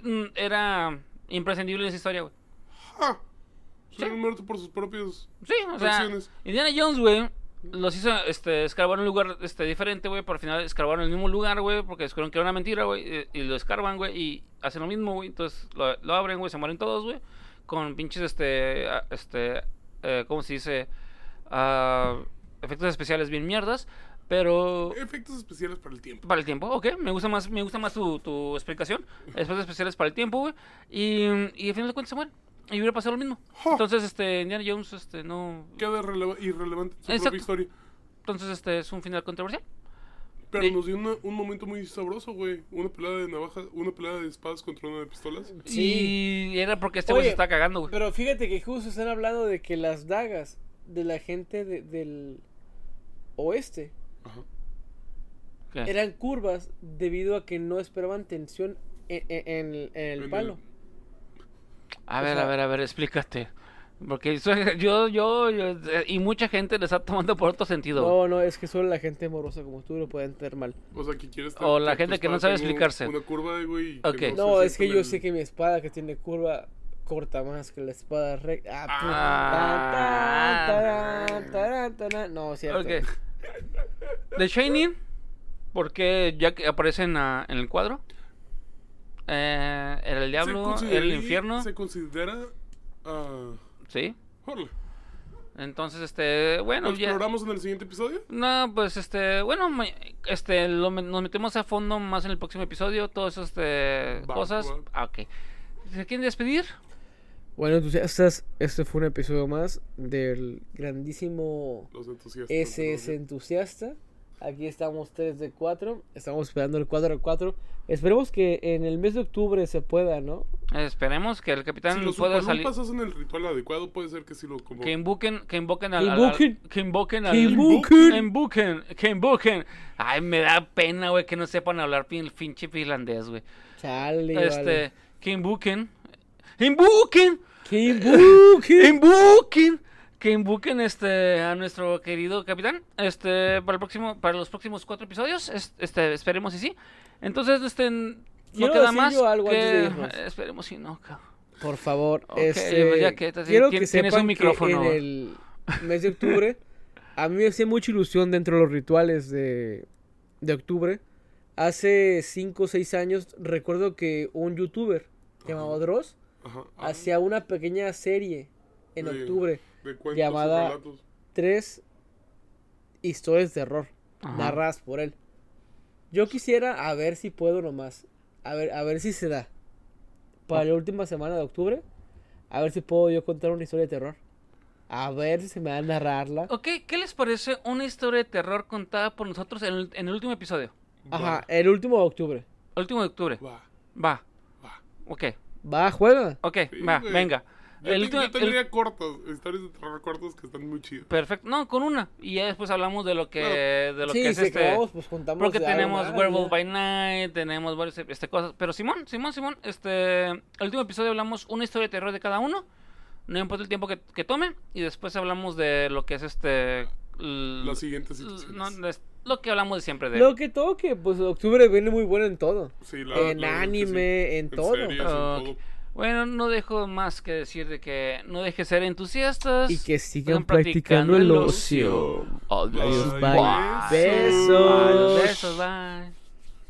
mm, era imprescindible en esa historia, güey. Se hubieran muerto por sus propios... Sí, o sea. Indiana Jones, güey, los hizo este, escarbar en un lugar este, diferente, güey, pero al final escarbaron en el mismo lugar, güey, porque descubrieron que era una mentira, güey, y, y lo escarban, güey, y hacen lo mismo, güey, entonces lo, lo abren, güey, se mueren todos, güey, con pinches, este, este, eh, ¿cómo se dice? Ah, efectos especiales bien mierdas, pero... Efectos especiales para el tiempo. Para el tiempo, ok, me gusta más, me gusta más tu, tu explicación. Efectos especiales para el tiempo, güey. Y, y al final de cuentas se mueren. Y hubiera pasado lo mismo. Entonces, este, Indiana Jones, este, no. Queda releva- irrelevante su Exacto. propia historia. Entonces, este, es un final controversial. Pero Sí. nos dio una- un momento muy sabroso, güey. Una pelea de navajas, una pelea de espadas contra una de pistolas. Sí. Y era porque este güey se está cagando, güey. Pero fíjate que justo están hablando de que las dagas de la gente de- del oeste Ajá. ¿Qué? eran curvas debido a que no esperaban tensión en, en- en el- palo. A o ver, sea- a ver, a ver, explícate. Porque eso- yo, yo, yo, y mucha gente le está tomando por otro sentido. No, no, es que solo la gente morosa como tú lo puede entender mal. O sea, que quieres... O la gente que no sabe explicarse. Una curva, güey. No, es que yo sé que mi espada que tiene curva corta más que la espada recta. Ah, Ah. No, cierto. Ok. The Shining, porque ya que aparece en, la- en el cuadro. Eh, el diablo, el consideraría- infierno. Se considera... ah, Sí. órale. Entonces, este, bueno, ¿Lo ya. exploramos en el siguiente episodio? No, pues este, bueno, ma- este, lo me- nos metemos a fondo más en el próximo episodio, todas esas este, Va, cosas. va. Ah, ok. ¿Se quieren despedir? Bueno, entusiastas, este fue un episodio más del grandísimo Los entusiastas. SS ¿no? Entusiasta. Aquí estamos 3 de 4. Estamos esperando el 4 de 4. Esperemos que en el mes de octubre se pueda, ¿no? Esperemos que el capitán Si los pueda salir. Umpalumpas hacen el ritual adecuado, puede ser que sí lo convoquen. Que invoquen, que invoquen al, Que al- invoquen. al- que invoquen al, Que invoquen. que invoquen, que invoquen. Ay, me da pena, güey, que no sepan hablar pin, finche finlandés, güey. Chale, Este, vale. que invoquen, invoquen, Que invoquen. invoquen, que invoquen este a nuestro querido capitán, este para el próximo, para los próximos cuatro episodios, es- este, esperemos y sí. Entonces, este, no Quiero queda más algo que esperemos y no, cabrón. Por favor, Ok, este, ya que te- quiero que tienes sepan un micrófono. que en el mes de octubre a mí me hacía mucha ilusión dentro de los rituales de, de octubre. Hace 5 o 6 años recuerdo que un youtuber llamado Dross Ajá. Hacía una pequeña serie en de- octubre, de cuentos y llamada- tres historias de terror Ajá. narradas por él. Yo quisiera a ver si puedo nomás, a ver a ver si se da. Para la última semana de octubre, a ver si puedo yo contar una historia de terror. A ver si se me va a narrarla. Ok, ¿qué les parece una historia de terror contada por nosotros en el, en el último episodio? Ajá, el último de octubre. El último de octubre. Va, Va. va. Ok. Va, juega. Ok, Sí, va, güey. venga. Yo, El te- yo tendría el- cortos, historias de terror cortos que están muy chidas. Perfecto. No, con una. Y ya después hablamos de lo que, de lo sí, que es si este. acabamos, pues Porque tenemos más, Werewolf ya. by Night, tenemos varias este, cosas. Pero Simón, Simón, Simón, este. El último episodio hablamos una historia de terror de cada uno. No importa el tiempo que, que tome. Y después hablamos de lo que es este. l- Las siguientes l- situaciones. no, lo que hablamos de siempre de. Lo que toque, pues octubre viene muy bueno en todo. Sí, la- en la anime, sí. en todo. series, en todo. Bueno, no dejo más que decir de que no deje ser entusiastas. Y que sigan practicando el ocio. Adiós, Bye. bye. Besos. Bye, Besos, bye.